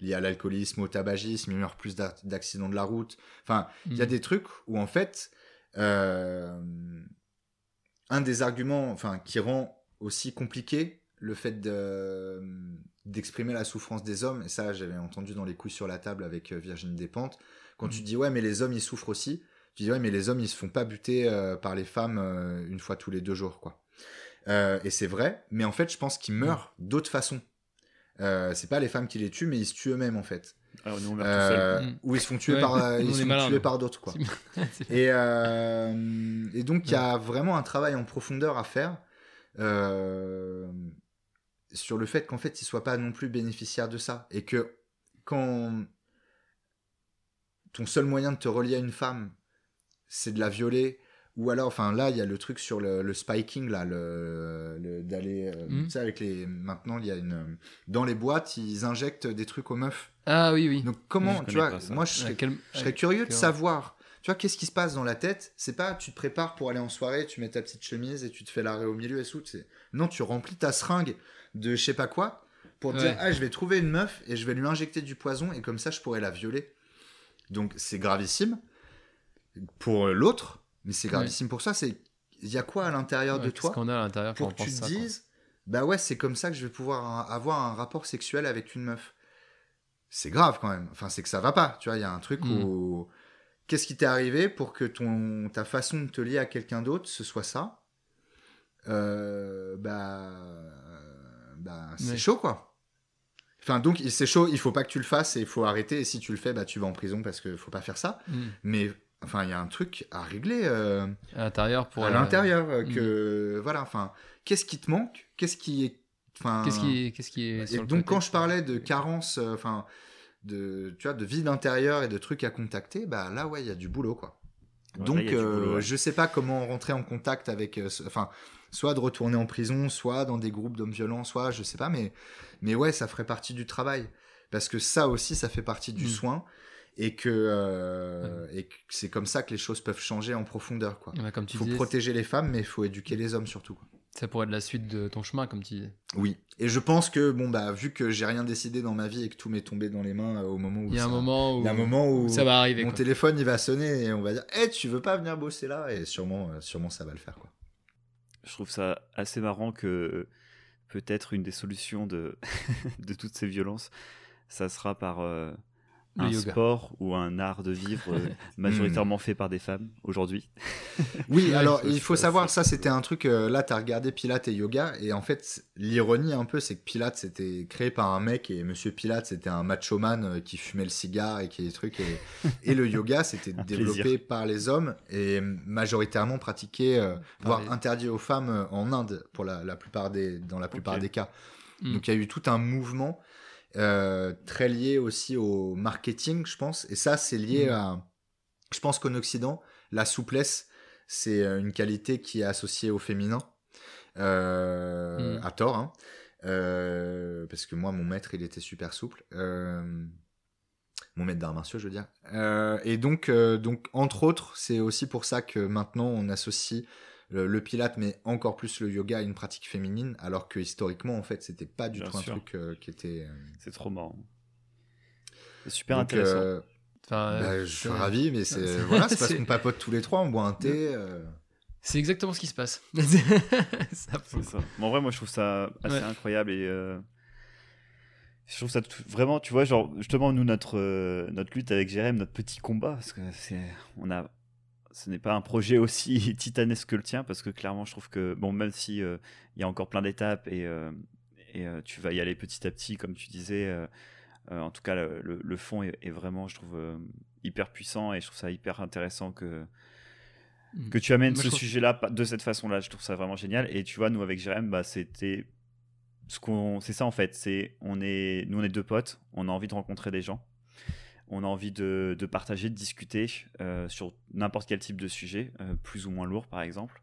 liées à l'alcoolisme au tabagisme ils meurent plus d'a- d'accidents de la route enfin il y a Mm. des trucs où en fait euh, un des arguments enfin qui rend aussi compliqué le fait de- d'exprimer la souffrance des hommes et ça j'avais entendu dans les couilles sur la table avec euh, Virginie Despentes quand tu dis ouais mais les hommes ils souffrent aussi tu dis ouais mais les hommes ils se font pas buter euh, par les femmes euh, une fois tous les deux jours quoi. Euh, et c'est vrai mais en fait je pense qu'ils meurent d'autres façons. Euh, c'est pas les femmes qui les tuent mais ils se tuent eux-mêmes en fait. Alors, nous, on meurt tout seul. euh, Mm. ou ils se font tuer Ouais, par euh, ils se font tuer par d'autres quoi. Et, euh, et donc, il y a vraiment un travail en profondeur à faire. Euh, sur le fait qu'en fait, ils ne soient pas non plus bénéficiaires de ça. Et que quand ton seul moyen de te relier à une femme, c'est de la violer, ou alors, enfin là, il y a le truc sur le, le spiking, là, le, le- d'aller. euh, Mhm. Tu sais, avec les. Maintenant, il y a une. Dans les boîtes, ils injectent des trucs aux meufs. Ah oui, oui. Donc, comment, Je tu vois, moi, je serais quel- je serais curieux de savoir. Tu vois, qu'est-ce qui se passe dans la tête C'est pas tu te prépares pour aller en soirée, tu mets ta petite chemise et tu te fais l'arrêt au milieu et tout. c'est- Non, tu remplis ta seringue de je sais pas quoi pour Ouais. dire ah je vais trouver une meuf et je vais lui injecter du poison et comme ça je pourrais la violer. Donc c'est gravissime pour l'autre, mais c'est gravissime pour ça. C'est il y a quoi à l'intérieur Ouais, de toi qu'on a à l'intérieur quand pour que tu te dises bah ouais c'est comme ça que je vais pouvoir un- avoir un rapport sexuel avec une meuf c'est grave quand même enfin c'est que ça va pas tu vois il y a un truc Mm. où qu'est-ce qui t'est arrivé pour que ton ta façon de te lier à quelqu'un d'autre ce soit ça? Euh, bah bah c'est Ouais. chaud quoi enfin donc c'est chaud il faut pas que tu le fasses et il faut arrêter et si tu le fais bah tu vas en prison parce que faut pas faire ça Mm. mais enfin il y a un truc à régler euh, À l'intérieur pour. à euh, l'intérieur euh, que voilà enfin qu'est-ce qui te manque? Qu'est-ce qui est enfin Qu'est-ce qui est, qu'est-ce qui est et le donc côté quand je parlais de carence euh, enfin de tu vois de vide intérieur et de trucs à contacter bah là ouais il y a du boulot quoi Ouais, donc là, euh, boulot, ouais. je sais pas comment rentrer en contact avec euh, enfin soit de retourner en prison soit dans des groupes d'hommes violents soit je sais pas mais mais ouais ça ferait partie du travail parce que ça aussi ça fait partie du Mm. soin et que euh, et que c'est comme ça que les choses peuvent changer en profondeur quoi Ouais, Comme tu il faut disais, protéger les femmes, mais il faut éduquer les hommes surtout. quoi. ça pourrait être la suite de ton chemin, comme tu disais. Oui. Et je pense que, bon, bah, vu que j'ai rien décidé dans ma vie et que tout m'est tombé dans les mains euh, au moment où. Il y a un ça- moment où, il y a un moment où ça va arriver. Mon quoi. téléphone, il va sonner et on va dire Eh, tu veux pas venir bosser là? Et sûrement, euh, sûrement, ça va le faire, quoi. Je trouve ça assez marrant que peut-être une des solutions de, toutes ces violences, ça sera par euh, Le un yoga. sport ou un art de vivre euh, majoritairement fait par des femmes aujourd'hui. Oui, alors il faut savoir, ça c'était un truc, euh, là t'as regardé Pilates et yoga, et en fait l'ironie un peu c'est que Pilates c'était créé par un mec, et Monsieur Pilates c'était un macho-man euh, qui fumait le cigare et qui des trucs, et, et le yoga c'était développé plaisir. par les hommes et majoritairement pratiqué, euh, voire les- interdit aux femmes en Inde pour la, la plupart des, dans la plupart des cas. Mm. Donc il y a eu tout un mouvement euh, très lié aussi au marketing, je pense. Et ça, c'est lié Mm. à. Je pense qu'en Occident, la souplesse, c'est euh, une qualité qui est associée au féminin. Euh, Mm. À tort, hein. Euh, parce que moi, mon maître, il était super souple. Mon maître d'arts martiaux, je veux dire. Et donc, donc, entre autres, c'est aussi pour ça que maintenant, on associe le, le pilate, mais encore plus le yoga à une pratique féminine, alors que historiquement, en fait, c'était pas du Bien tout un truc euh, qui était. euh, C'est trop marrant. C'est super donc, intéressant. euh, Enfin, bah, je suis ravi, mais c'est voilà, c'est parce qu'on papote tous les trois, on boit un thé. euh, C'est exactement ce qui se passe. Ça C'est ça. Mais en vrai, moi, je trouve ça assez Ouais. incroyable et euh, je trouve ça tout- vraiment, tu vois, genre justement nous notre euh, notre lutte avec Jérém, notre petit combat, parce que c'est, on a, ce n'est pas un projet aussi titanesque que le tien, parce que clairement, je trouve que bon, même si euh, il y a encore plein d'étapes et euh, et euh, tu vas y aller petit à petit, comme tu disais. euh, euh, en tout cas, le, le- le fond est, est vraiment, je trouve, euh, hyper puissant et je trouve ça hyper intéressant que Mm. que tu amènes Moi, ce trouve- sujet-là de cette façon-là. Je trouve ça vraiment génial. Et tu vois, nous, avec Jérém, bah, c'était ce qu'on, c'est ça en fait. C'est on est, nous on est deux potes. On a envie de rencontrer des gens. On a envie de, de partager, de discuter euh, sur n'importe quel type de sujet, euh, plus ou moins lourd par exemple.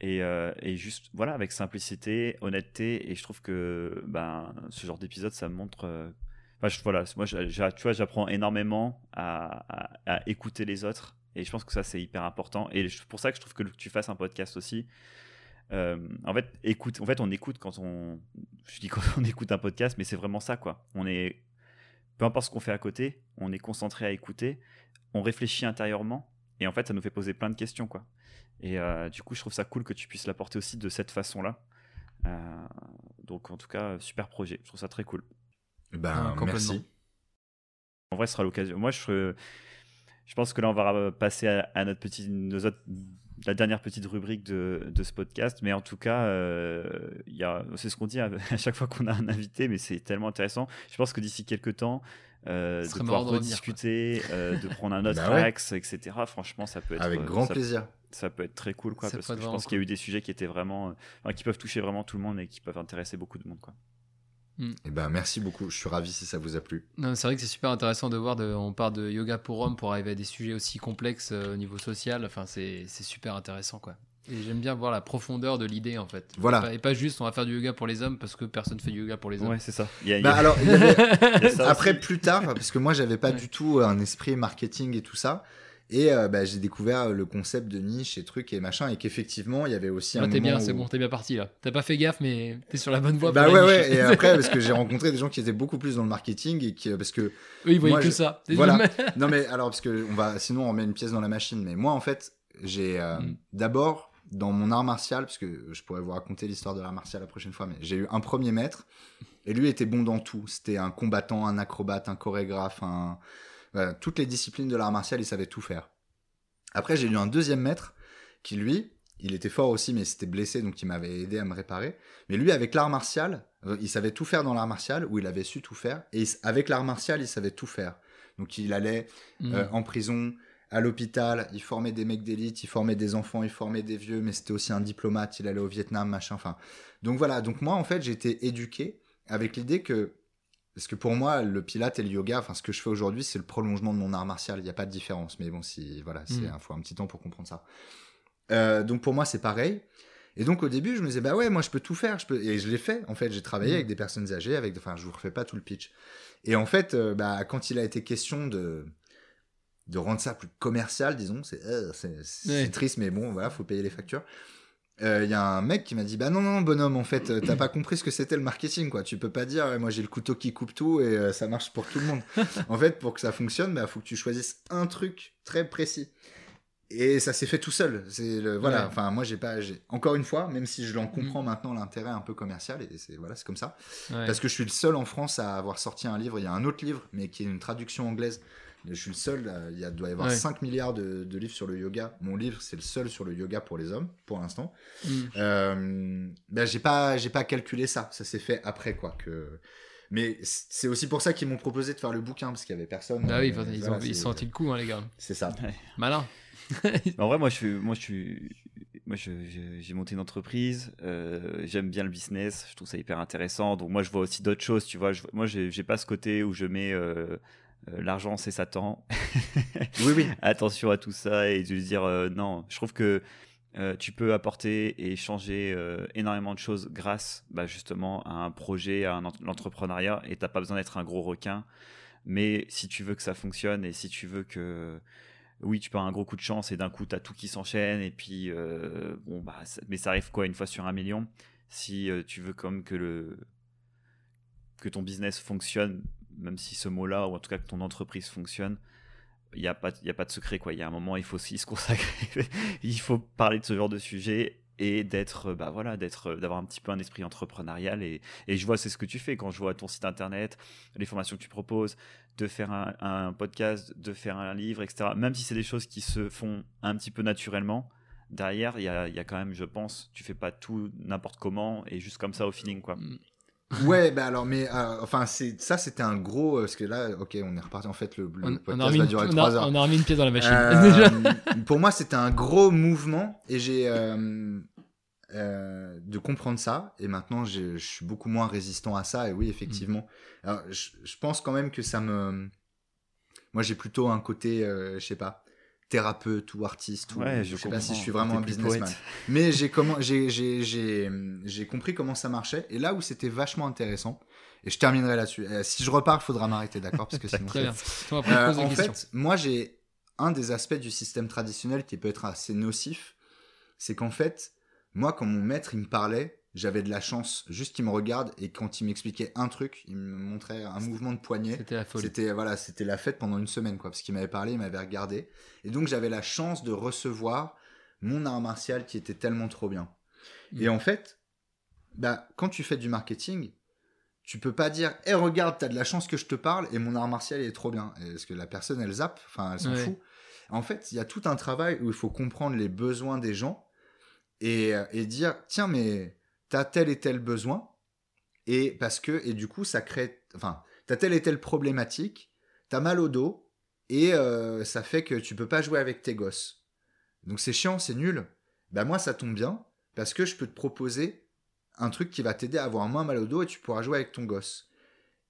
Et, euh, et, juste voilà avec simplicité, honnêteté. Et je trouve que ben ce genre d'épisode ça montre. Enfin, voilà, moi tu vois j'apprends énormément à, à, écouter les autres. Et je pense que ça c'est hyper important. Et c'est pour ça que je trouve que tu fasses un podcast aussi. En fait, écoute, en fait, on écoute quand on, je dis quand on écoute un podcast, mais c'est vraiment ça, quoi. On est, peu importe ce qu'on fait à côté, on est concentré à écouter, on réfléchit intérieurement, et en fait, ça nous fait poser plein de questions, quoi. Et euh, du coup, je trouve ça cool que tu puisses l'apporter aussi de cette façon-là. Euh, donc, en tout cas, super projet. Je trouve ça très cool. Ben, ah, merci. En vrai, ce sera l'occasion. Moi, je, je pense que là, on va passer à, notre petit, nos autres la dernière petite rubrique de, de, ce podcast. Mais en tout cas, euh, c'est ce qu'on dit à, chaque fois qu'on a un invité, mais c'est tellement intéressant. Je pense que d'ici quelques temps, euh, de pouvoir rediscuter, euh, de prendre un autre bah axe, etc. Franchement, ça peut être avec grand plaisir. Ça peut être très cool, quoi, parce que je pense qu'il y a eu des sujets qui étaient vraiment, qui peuvent toucher vraiment tout le monde et qui peuvent intéresser beaucoup de monde, quoi. Et eh ben, merci beaucoup, je suis ravi si ça vous a plu. C'est vrai que c'est super intéressant de voir, de, on part de yoga pour homme pour arriver à des sujets aussi complexes euh, au niveau social, enfin, c'est super intéressant quoi. Et j'aime bien voir la profondeur de l'idée en fait. Voilà. Et pas, juste on va faire du yoga pour les hommes parce que personne fait du yoga pour les hommes. Ouais, c'est ça. alors, après, plus tard, parce que moi j'avais pas du tout un esprit marketing et tout ça. Et euh, bah, j'ai découvert le concept de niche et trucs et machin, et qu'effectivement, il y avait aussi un. t'es bien, c'est bon, t'es bien parti là. T'as pas fait gaffe, mais t'es sur la bonne voie. Bah ouais, ouais. Et après, parce que j'ai rencontré des gens qui étaient beaucoup plus dans le marketing et qui, parce que. Eux, ils voyaient que ça. Voilà. non, mais alors, parce que on va, sinon, on met une pièce dans la machine. Mais moi, en fait, j'ai euh, mm. d'abord, dans mon art martial, parce que je pourrais vous raconter l'histoire de l'art martial la prochaine fois, mais j'ai eu un premier maître, et lui était bon dans tout. C'était un combattant, un acrobate, un chorégraphe, un toutes les disciplines de l'art martial, il savait tout faire. Après, j'ai eu un deuxième maître qui, lui, il était fort aussi, mais c'était blessé, donc il m'avait aidé à me réparer. Mais lui, avec l'art martial, euh, il savait tout faire dans l'art martial, ou il avait su tout faire. Et avec l'art martial, il savait tout faire. Donc il allait mmh. euh, en prison, à l'hôpital, il formait des mecs d'élite, il formait des enfants, il formait des vieux, mais c'était aussi un diplomate, il allait au Vietnam, machin, enfin. Donc voilà, donc moi, en fait, été éduqué avec l'idée que parce que pour moi, le pilate et le yoga, enfin, ce que je fais aujourd'hui, c'est le prolongement de mon art martial. Il n'y a pas de différence. Mais bon, si, voilà, c'est mm. un, faut un petit temps pour comprendre ça. Euh, donc pour moi, c'est pareil. Et donc au début, je me disais, bah ouais, moi je peux tout faire. Je peux... Et je l'ai fait. En fait, j'ai travaillé mm. avec des personnes âgées, avec, enfin, je vous refais pas tout le pitch. Et en fait, euh, bah, quand il a été question de de rendre ça plus commercial, disons, c'est euh, triste, mais bon, voilà, faut payer les factures il euh, y a un mec qui m'a dit bah non non bonhomme en fait euh, t'as pas compris ce que c'était le marketing quoi. Tu peux pas dire moi j'ai le couteau qui coupe tout et euh, ça marche pour tout le monde. En fait pour que ça fonctionne bah faut que tu choisisses un truc très précis. Et ça s'est fait tout seul. C'est le voilà enfin moi j'ai pas encore une fois même si je l'en comprends mm. maintenant l'intérêt un peu commercial et c'est voilà c'est comme ça. Parce que je suis le seul en France à avoir sorti un livre. Il y a un autre livre mais qui est une traduction anglaise je suis le seul, euh, il y a, doit y avoir 5 milliards de, livres sur le yoga. Mon livre, c'est le seul sur le yoga pour les hommes, pour l'instant. Mm. Euh, ben, j'ai pas, j'ai pas calculé ça. Ça s'est fait après, quoi. Que... Mais c'est aussi pour ça qu'ils m'ont proposé de faire le bouquin, parce qu'il y avait personne. Ah oui, ils, ont, ils senti le coup, hein, les gars. C'est ça. Malin. en vrai, moi, je suis, moi, je suis, moi, j'ai monté une entreprise. Euh, j'aime bien le business. Je trouve ça hyper intéressant. Donc, moi, je vois aussi d'autres choses. Tu vois, je, moi, j'ai pas ce côté où je mets euh, l'argent c'est Satan. oui, oui. Attention à tout ça et de dire euh, non. Je trouve que euh, tu peux apporter et changer énormément de choses grâce bah, justement à un projet, à l'entrepreneuriat et t'as pas besoin d'être un gros requin. Mais si tu veux que ça fonctionne et si tu veux que oui, tu avoir un gros coup de chance et d'un coup, tu as tout qui s'enchaîne. Et puis, bon, bah, mais ça arrive quoi une fois sur un million? Si tu veux comme que, le, que ton business fonctionne même si ce mot-là, ou en tout cas que ton entreprise fonctionne, il n'y a, pas, a pas de secret. Il y a un moment, il faut aussi se consacrer. il faut parler de ce genre de sujet et d'être bah voilà d'être d'avoir un petit peu un esprit entrepreneurial et, et je vois c'est ce que tu fais quand je vois ton site internet les formations que tu proposes de faire un, un podcast de faire un livre etc même si c'est des choses qui se font un petit peu naturellement derrière il y a, y a, quand même je pense tu fais pas tout n'importe comment et juste comme ça au feeling quoi mm ouais, bah alors, mais euh, enfin, c'est ça, c'était un gros. Euh, parce que là, ok, on est reparti. En fait, le, podcast va durer 3 heures. On a remis une pièce dans la machine. Euh, pour moi, c'était un gros mouvement et j'ai. euh, de comprendre ça. Et maintenant, je je suis beaucoup moins résistant à ça. Et oui, effectivement. Alors, je, je pense quand même que ça me. Moi, j'ai plutôt un côté, euh, je sais pas, thérapeute ou artiste. Ou, Ouais, je je sais pas si je suis vraiment un businessman. Mais j'ai compris comment ça marchait. Et là où c'était vachement intéressant, et je terminerai là-dessus. Euh, si je repars, faudra m'arrêter, d'accord Parce que sinon. Euh, en fait, moi, j'ai un des aspects du système traditionnel qui peut être assez nocif, c'est qu'en fait, moi, quand mon maître il me parlait, j'avais de la chance, juste qu'il me regarde et quand il m'expliquait un truc, il me montrait un mouvement de poignet. C'était la folie. C'était voilà, c'était la fête pendant une semaine quoi, parce qu'il m'avait parlé, il m'avait regardé, et donc j'avais la chance de recevoir mon art martial qui était tellement trop bien. Mm. Et en fait, bah quand tu fais du marketing, tu peux pas dire, eh regarde, t'as de la chance que je te parle et mon art martial il est trop bien, parce que la personne elle zappe, enfin elle s'en Ouais. fout. En fait, il y a tout un travail où il faut comprendre les besoins des gens et, et dire, tiens mais t'as tel et tel besoin et parce que et du coup ça crée, enfin t'as telle et telle problématique, t'as mal au dos et euh, ça fait que tu peux pas jouer avec tes gosses. Donc c'est chiant, c'est nul. Bah moi ça tombe bien parce que je peux te proposer un truc qui va t'aider à avoir moins mal au dos et tu pourras jouer avec ton gosse.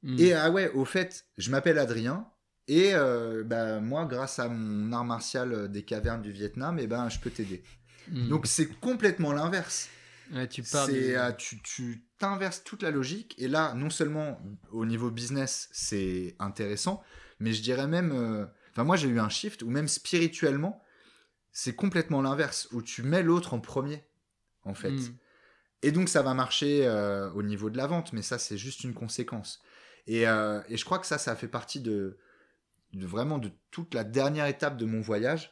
Mm. Et ah ouais, au fait, je m'appelle Adrien et euh, bah moi grâce à mon art martial euh, des cavernes du Vietnam, et ben je peux t'aider. Mm. Donc c'est complètement l'inverse. Ouais, tu parles. Euh, tu, tu t'inverses toute la logique et là non seulement au niveau business c'est intéressant mais je dirais même euh, enfin moi j'ai eu un shift où même spirituellement c'est complètement l'inverse où tu mets l'autre en premier en fait Mm. et donc ça va marcher euh, au niveau de la vente mais ça c'est juste une conséquence et, euh, et je crois que ça ça fait partie de, de vraiment de toute la dernière étape de mon voyage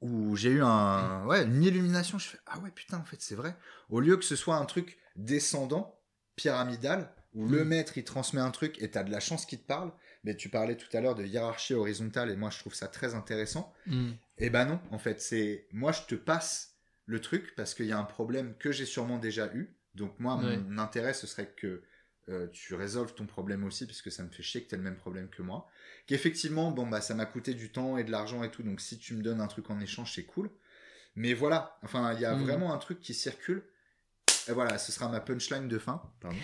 où j'ai eu un ouais une illumination je fais ah ouais putain en fait c'est vrai au lieu que ce soit un truc descendant pyramidal où le Mm. maître il transmet un truc et t'as de la chance qu'il te parle mais tu parlais tout à l'heure de hiérarchie horizontale et moi je trouve ça très intéressant Mm. et ben non en fait c'est moi je te passe le truc parce qu'il y a un problème que j'ai sûrement déjà eu donc moi Ouais. mon intérêt ce serait que euh, tu résolves ton problème aussi puisque ça me fait chier que t'aies le même problème que moi. Qu'effectivement bon bah ça m'a coûté du temps et de l'argent et tout donc si tu me donnes un truc en échange c'est cool. Mais voilà enfin il y a Mm. vraiment un truc qui circule. Et voilà ce sera ma punchline de fin. Pardon.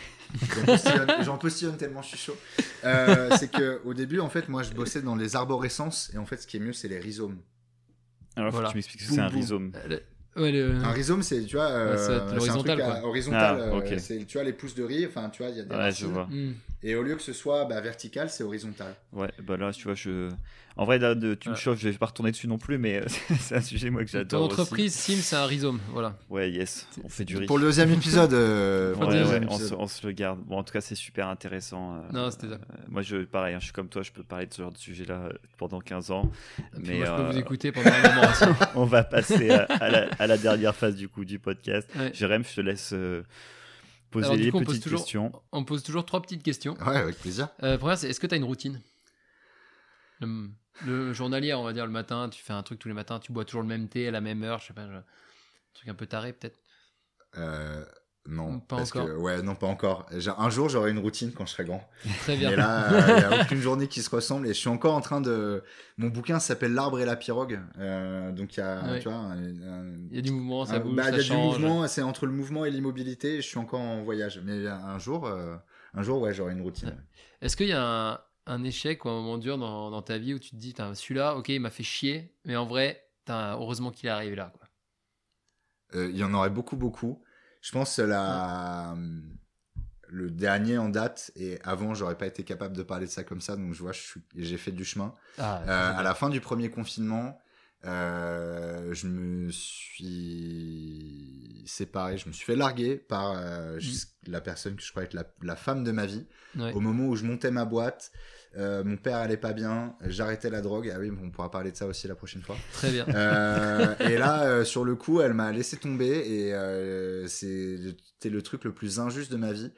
J'en postillonne- tellement je suis chaud. Euh, c'est que au début en fait moi je bossais dans les arborescences et en fait ce qui est mieux c'est les rhizomes. Alors, faut que tu m'expliques ce que c'est un rhizome. Ouais, le- Un rhizome, c'est, tu vois, euh, Ouais, c'est un l'horizontal, truc à- horizontal, Ah, euh, ok. c'est, tu vois, les pousses de riz, enfin, tu vois, il y a des Ouais, je vois. Mm. Et au lieu que ce soit bah, vertical, c'est horizontal. Ouais, bah là, tu vois, je. En vrai, là, de- tu me chauffes, je vais pas retourner dessus non plus, mais c'est un sujet, moi, que Ton j'adore. aussi. entreprise, Sim, c'est un rhizome. Voilà. Ouais, yes, on fait du riz. Pour le deuxième épisode, euh, Ouais, ouais, on, se, épisode. on se le garde. Bon, en tout cas, c'est super intéressant. euh, Non, c'était ça. euh, moi, je, pareil, hein, je suis comme toi, je peux parler de ce genre de sujet-là pendant 15 ans. Mais, moi, je peux vous écouter pendant un moment on va passer à, à la, à la dernière phase du coup du podcast. Ouais. Jérém, je te laisse poser Alors, du les coup, on pose toujours- questions. On pose toujours trois petites questions. Ouais, avec plaisir. Euh, première, c'est est-ce que tu as une routine? Le, le journalier, on va dire, le matin, tu fais un truc tous les matins, tu bois toujours le même thé à la même heure, je sais pas, je- un truc un peu taré peut-être? Euh, non, Pas parce encore. que, ouais, non, pas encore. Un jour, j'aurai une routine quand je serai grand. Très bien. Et là, il n'y a aucune journée qui se ressemble. Et je suis encore en train de. Mon bouquin s'appelle L'arbre et la pirogue. Euh, donc, il y a, Ouais. tu vois, un- Il y a du mouvement, ça bouge, bah, il y a du mouvement, c'est entre le mouvement et l'immobilité. Je suis encore en voyage. Mais un jour, euh, un jour, ouais, j'aurai une routine. Est-ce qu'il y a un, un échec ou un moment dur dans, dans ta vie où tu te dis, celui-là, ok, il m'a fait chier, mais en vrai, heureusement qu'il est arrivé là. Euh, Il y en aurait beaucoup, beaucoup. Je pense que la... le dernier en date, et avant, j'aurais pas été capable de parler de ça comme ça, donc je vois, suis- j'ai fait du chemin. Ah, Euh, à la fin du premier confinement, euh, je me suis séparé, je me suis fait larguer par euh, jus- la personne que je croyais être la, la femme de ma vie. ouais. Au moment où je montais ma boîte, euh, mon père allait pas bien, j'arrêtais la drogue. Ah oui, on pourra parler de ça aussi la prochaine fois. Très bien. Euh, et là, euh, sur le coup, elle m'a laissé tomber et c'était le truc le plus injuste de ma vie.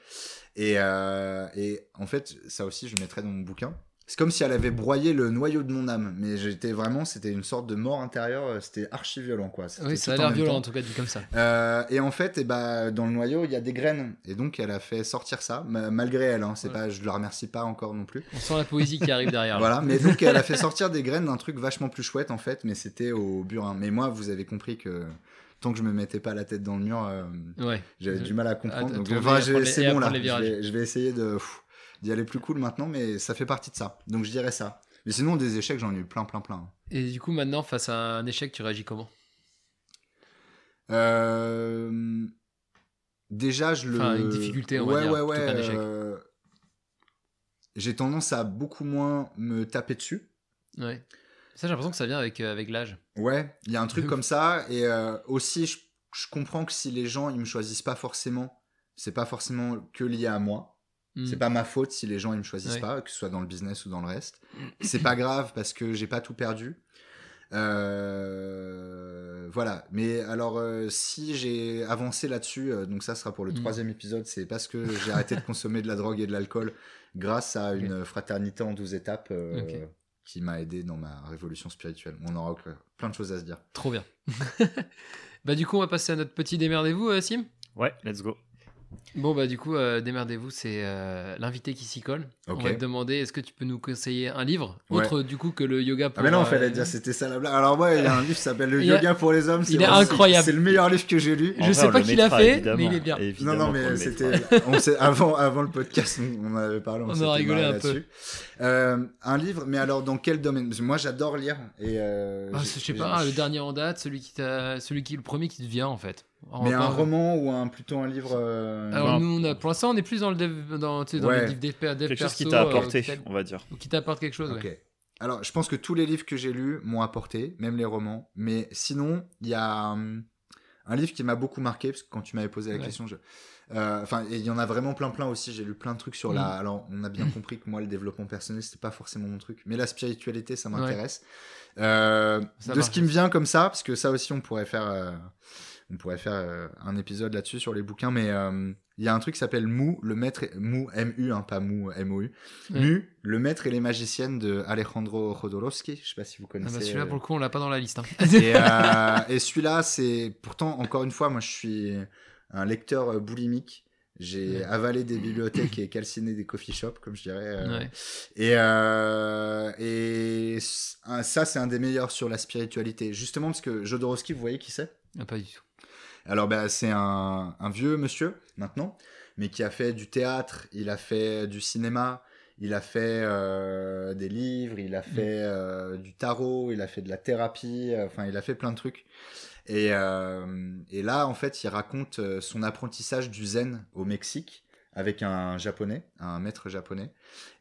Et, et en fait, ça aussi, je le mettrai dans mon bouquin. C'est comme si elle avait broyé le noyau de mon âme. Mais j'étais vraiment, c'était une sorte de mort intérieure. euh, C'était archi violent, quoi. Oui, ça a l'air violent temps. en tout cas, dit comme ça. Euh, et en fait, eh ben, dans le noyau, il y a des graines. Et donc, elle a fait sortir ça, ma- malgré elle. Hein, c'est Voilà. pas, je la remercie pas encore non plus. On sent la poésie qui arrive derrière. là. Voilà, mais donc elle a fait sortir des graines d'un truc vachement plus chouette en fait, mais c'était au burin. Mais moi, vous avez compris que tant que je me mettais pas la tête dans le mur, euh, Ouais. j'avais du mal à comprendre. à Donc, enfin, c'est bon là. Je vais, je vais essayer de pff, d'y aller plus cool maintenant, mais ça fait partie de ça. Donc je dirais ça. Mais sinon, des échecs, j'en ai eu plein, plein, plein. Et du coup, maintenant, face à un échec, tu réagis comment? Euh, Déjà, je le. Enfin, une difficulté, on va ouais, dire, Ouais, ouais, qu'un échec. euh, J'ai tendance à beaucoup moins me taper dessus. Ouais. Ça, j'ai l'impression que ça vient avec, euh, avec l'âge. Ouais, il y a un truc comme ça. Et aussi, je, je comprends que si les gens ils me choisissent pas forcément, c'est pas forcément que lié à moi. Hmm. C'est pas ma faute si les gens ils me choisissent Ouais. pas, que ce soit dans le business ou dans le reste. C'est pas grave parce que j'ai pas tout perdu. Euh, voilà. Mais alors, euh, si j'ai avancé là-dessus, euh, donc ça sera pour le Mm. troisième épisode, c'est parce que j'ai arrêté de consommer de la drogue et de l'alcool grâce à une fraternité en 12 étapes euh, qui m'a aidé dans ma révolution spirituelle. On aura plein de choses à se dire. Trop bien. bah, du coup, on va passer à notre petit démerdez-vous, Sim? Ouais, let's go. Bon, bah, du coup, euh, démerdez-vous, c'est euh, l'invité qui s'y colle. On va te demander est-ce que tu peux nous conseiller un livre Ouais. autre, du coup, que le yoga pour. Ah mais non, euh, fallait dire c'était ça la blague. Alors ouais, il y a un livre qui s'appelle Le Il a- yoga pour les hommes. c'est il est incroyable. C'est le meilleur livre que j'ai lu. Je vrai, sais pas qui l'a fait, mais il est bien. Non, non, mais c'était avant, avant le podcast, on avait parlé, on, On a rigolé un peu. Euh, un livre, mais alors dans quel domaine? Moi, j'adore lire et. euh, Ah, je sais pas, le dernier en date, celui qui t'a, celui qui le premier qui te vient en fait. En Mais un roman ou un plutôt un livre. euh, Alors nous, on a, pour l'instant, on est plus dans le dev, dans, tu sais, dans Ouais. le dev, dev, dev Quelque chose qui t'a euh, apporté, qui on va dire. ou qui t'apporte quelque chose. Ok. ouais. Alors, je pense que tous les livres que j'ai lus m'ont apporté, même les romans. Mais sinon, il y a hum, un livre qui m'a beaucoup marqué, parce que quand tu m'avais posé la Ouais. question, je... euh, Enfin, il y en a vraiment plein, plein aussi. J'ai lu plein de trucs sur Mm. la. Alors, on a bien compris que moi, le développement personnel, c'était pas forcément mon truc. Mais la spiritualité, ça m'intéresse. Euh, de marche ce qui me vient comme ça, parce que ça aussi, on pourrait faire. On pourrait faire euh, un épisode là-dessus sur les bouquins, mais euh, il y a un truc qui s'appelle Mou, le maître, Mou, M-U, hein, pas Mou, M-O-U. Mu, le maître et les magiciennes de Alejandro Jodorowsky. Je sais pas si vous Ah connaissez. bah, celui-là, euh, pour le coup, on l'a pas dans la liste. hein. et, euh, et celui-là, c'est pourtant encore une fois, moi, je suis un lecteur boulimique. J'ai avalé des bibliothèques et calciné des coffee shops, comme je dirais. Ouais. Et, euh, et ça, c'est un des meilleurs sur la spiritualité. Justement, parce que Jodorowsky, vous voyez qui c'est? Ah, pas du tout. Alors, bah, c'est un, un vieux monsieur, maintenant, mais qui a fait du théâtre, il a fait du cinéma, il a fait euh, des livres, il a fait euh, du tarot, il a fait de la thérapie, euh, enfin, il a fait plein de trucs. Et, et là, en fait, il raconte son apprentissage du zen au Mexique avec un japonais, un maître japonais.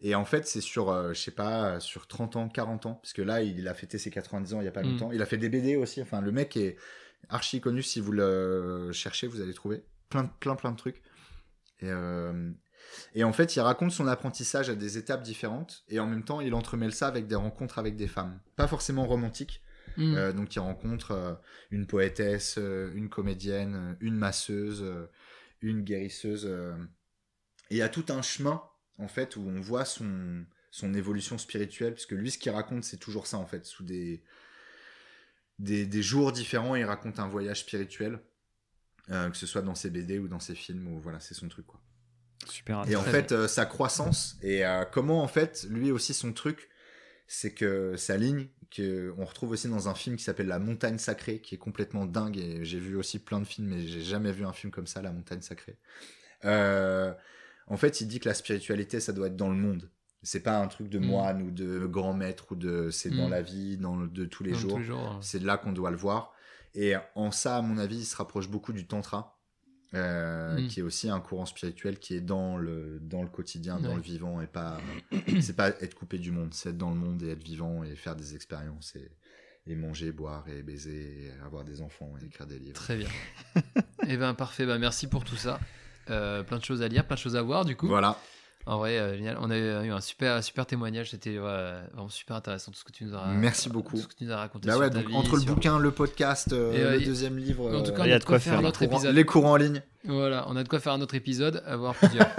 Et en fait, c'est sur, euh, je sais pas, sur 30 ans, 40 ans, parce que là, il a fêté ses 90 ans il y a pas Mm. longtemps. Il a fait des BD aussi. Enfin, le mec est archi connu. Si vous le cherchez, vous allez trouver plein, plein, plein de trucs. Et, euh, et en fait, il raconte son apprentissage à des étapes différentes. Et en même temps, il entremêle ça avec des rencontres avec des femmes. Pas forcément romantiques. Hmm. Euh, donc, il rencontre euh, une poétesse, une comédienne, une masseuse, une guérisseuse. Et il y a tout un chemin, en fait, où on voit son, son évolution spirituelle. Parce que lui, ce qu'il raconte, c'est toujours ça, en fait. Sous des, des, des jours différents, il raconte un voyage spirituel. euh, que ce soit dans ses BD ou dans ses films, ou voilà, c'est son truc, quoi. Super Et en fait, euh, sa croissance et euh, comment en fait, lui aussi son truc, c'est que sa ligne, que on retrouve aussi dans un film qui s'appelle La Montagne Sacrée, qui est complètement dingue. Et j'ai vu aussi plein de films, mais j'ai jamais vu un film comme ça, La Montagne Sacrée. En fait, il dit que la spiritualité, ça doit être dans le monde. C'est pas un truc de Mm. moine ou de grand maître ou de c'est dans Mm. la vie, dans le- de tous les Dans jours. hein. C'est de là qu'on doit le voir. Et en ça, à mon avis, il se rapproche beaucoup du tantra, euh, Mm. qui est aussi un courant spirituel qui est dans le dans le quotidien, dans Ouais. le vivant, et pas c'est pas être coupé du monde, c'est être dans le monde et être vivant et faire des expériences et, et manger, boire et baiser, et avoir des enfants et écrire des livres. Très bien. Eh ben parfait. Bah, merci pour tout ça. Euh, plein de choses à lire, plein de choses à voir du coup. Voilà. En vrai, euh, génial. On a eu un super, super témoignage. C'était ouais, vraiment super intéressant tout ce que tu nous as. Merci beaucoup. Tout ce que tu nous as raconté. Bah sur ta donc vie, entre le sur- bouquin, le podcast, euh, Et, euh, le deuxième livre, En tout euh, cas, il y a de quoi quoi faire faire. un autre courants- épisode. les courants en ligne. Voilà, on a de quoi faire un autre épisode, avoir plusieurs.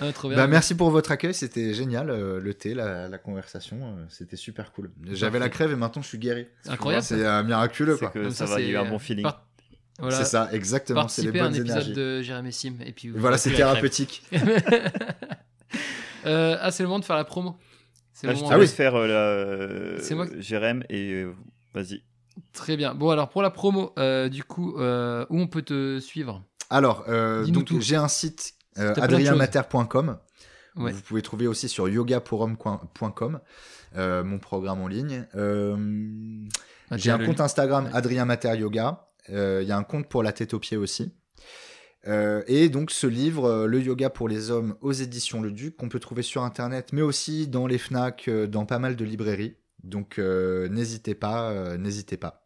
Ah, trop bien. Bah, merci pour votre accueil, c'était génial. euh, le thé, la, la conversation, euh, c'était super cool. J'avais la crève et maintenant je suis guéri. Incroyable. C'est euh, miraculeux C'est quoi. que Comme ça, ça, va, il y a eu un bon feeling. par- Voilà. C'est ça, exactement. C'est les Participer à un bonnes épisode énergies. de Jérémy Sim et puis vous Voilà, c'est thérapeutique. Euh, ah, c'est le moment de faire la promo. C'est le je moment te Ah de- laisse faire euh, la, euh, C'est moi qui- Jérém et euh, vas-y. Très bien. Bon, alors pour la promo, euh, du coup, euh, où on peut te suivre? Alors, euh, donc j'ai un site euh, de adrienmater.com. Ouais. Vous pouvez trouver aussi sur euh, mon programme en ligne. Euh, Ah, j'ai un compte Instagram Ouais. Adrien Mater Yoga. Euh, Il y a un compte pour la tête aux pieds aussi. Euh, et donc ce livre, euh, Le yoga pour les hommes aux éditions Le Duc, qu'on peut trouver sur internet, mais aussi dans les FNAC, euh, dans pas mal de librairies. Donc euh, n'hésitez pas, euh, n'hésitez pas.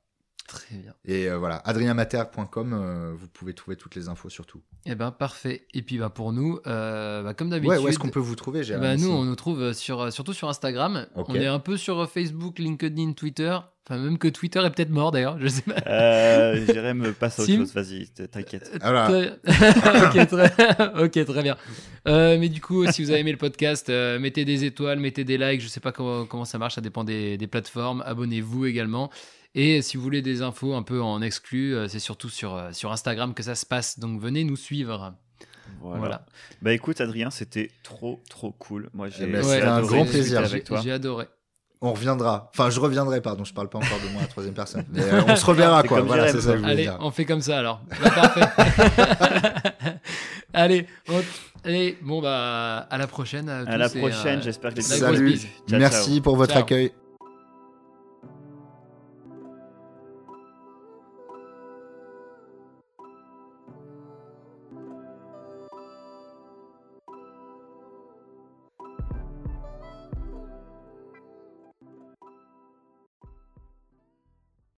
Très bien. Et euh, voilà, adrienmater.com, euh, vous pouvez trouver toutes les infos surtout. Eh ben parfait. Et puis bah pour nous, euh, bah, comme d'habitude. Ouais, où est-ce qu'on peut vous trouver eh Jérémy, ben, nous, on nous trouve sur, surtout sur Instagram. On est un peu sur Facebook, LinkedIn, Twitter. Enfin, même que Twitter est peut-être mort d'ailleurs, je sais pas. Euh, Jérém passe à autre chose, vas-y, t'inquiète. Voilà. ok, très... ok, très bien. Euh, mais du coup, si vous avez aimé le podcast, euh, mettez des étoiles, mettez des likes. Je sais pas comment, comment ça marche, ça dépend des, des plateformes. Abonnez-vous également. Et si vous voulez des infos un peu en exclu, euh, c'est surtout sur, euh, sur Instagram que ça se passe. Donc venez nous suivre. Voilà. Voilà. Bah écoute, Adrien, c'était trop trop cool. Moi, j'ai Eh ben, c'était un grand plaisir. avec toi. J'ai adoré. On reviendra. Enfin, je reviendrai, pardon, je parle pas encore de moi à la troisième personne. Mais euh, on se reverra, quoi. Voilà, c'est ça que je voulais Allez, dire. on fait comme ça alors. Bah, parfait. allez, on- allez, bon bah à la prochaine. À la tous et, prochaine, euh, j'espère que les Salut. Ciao, Merci pour votre Ciao. accueil.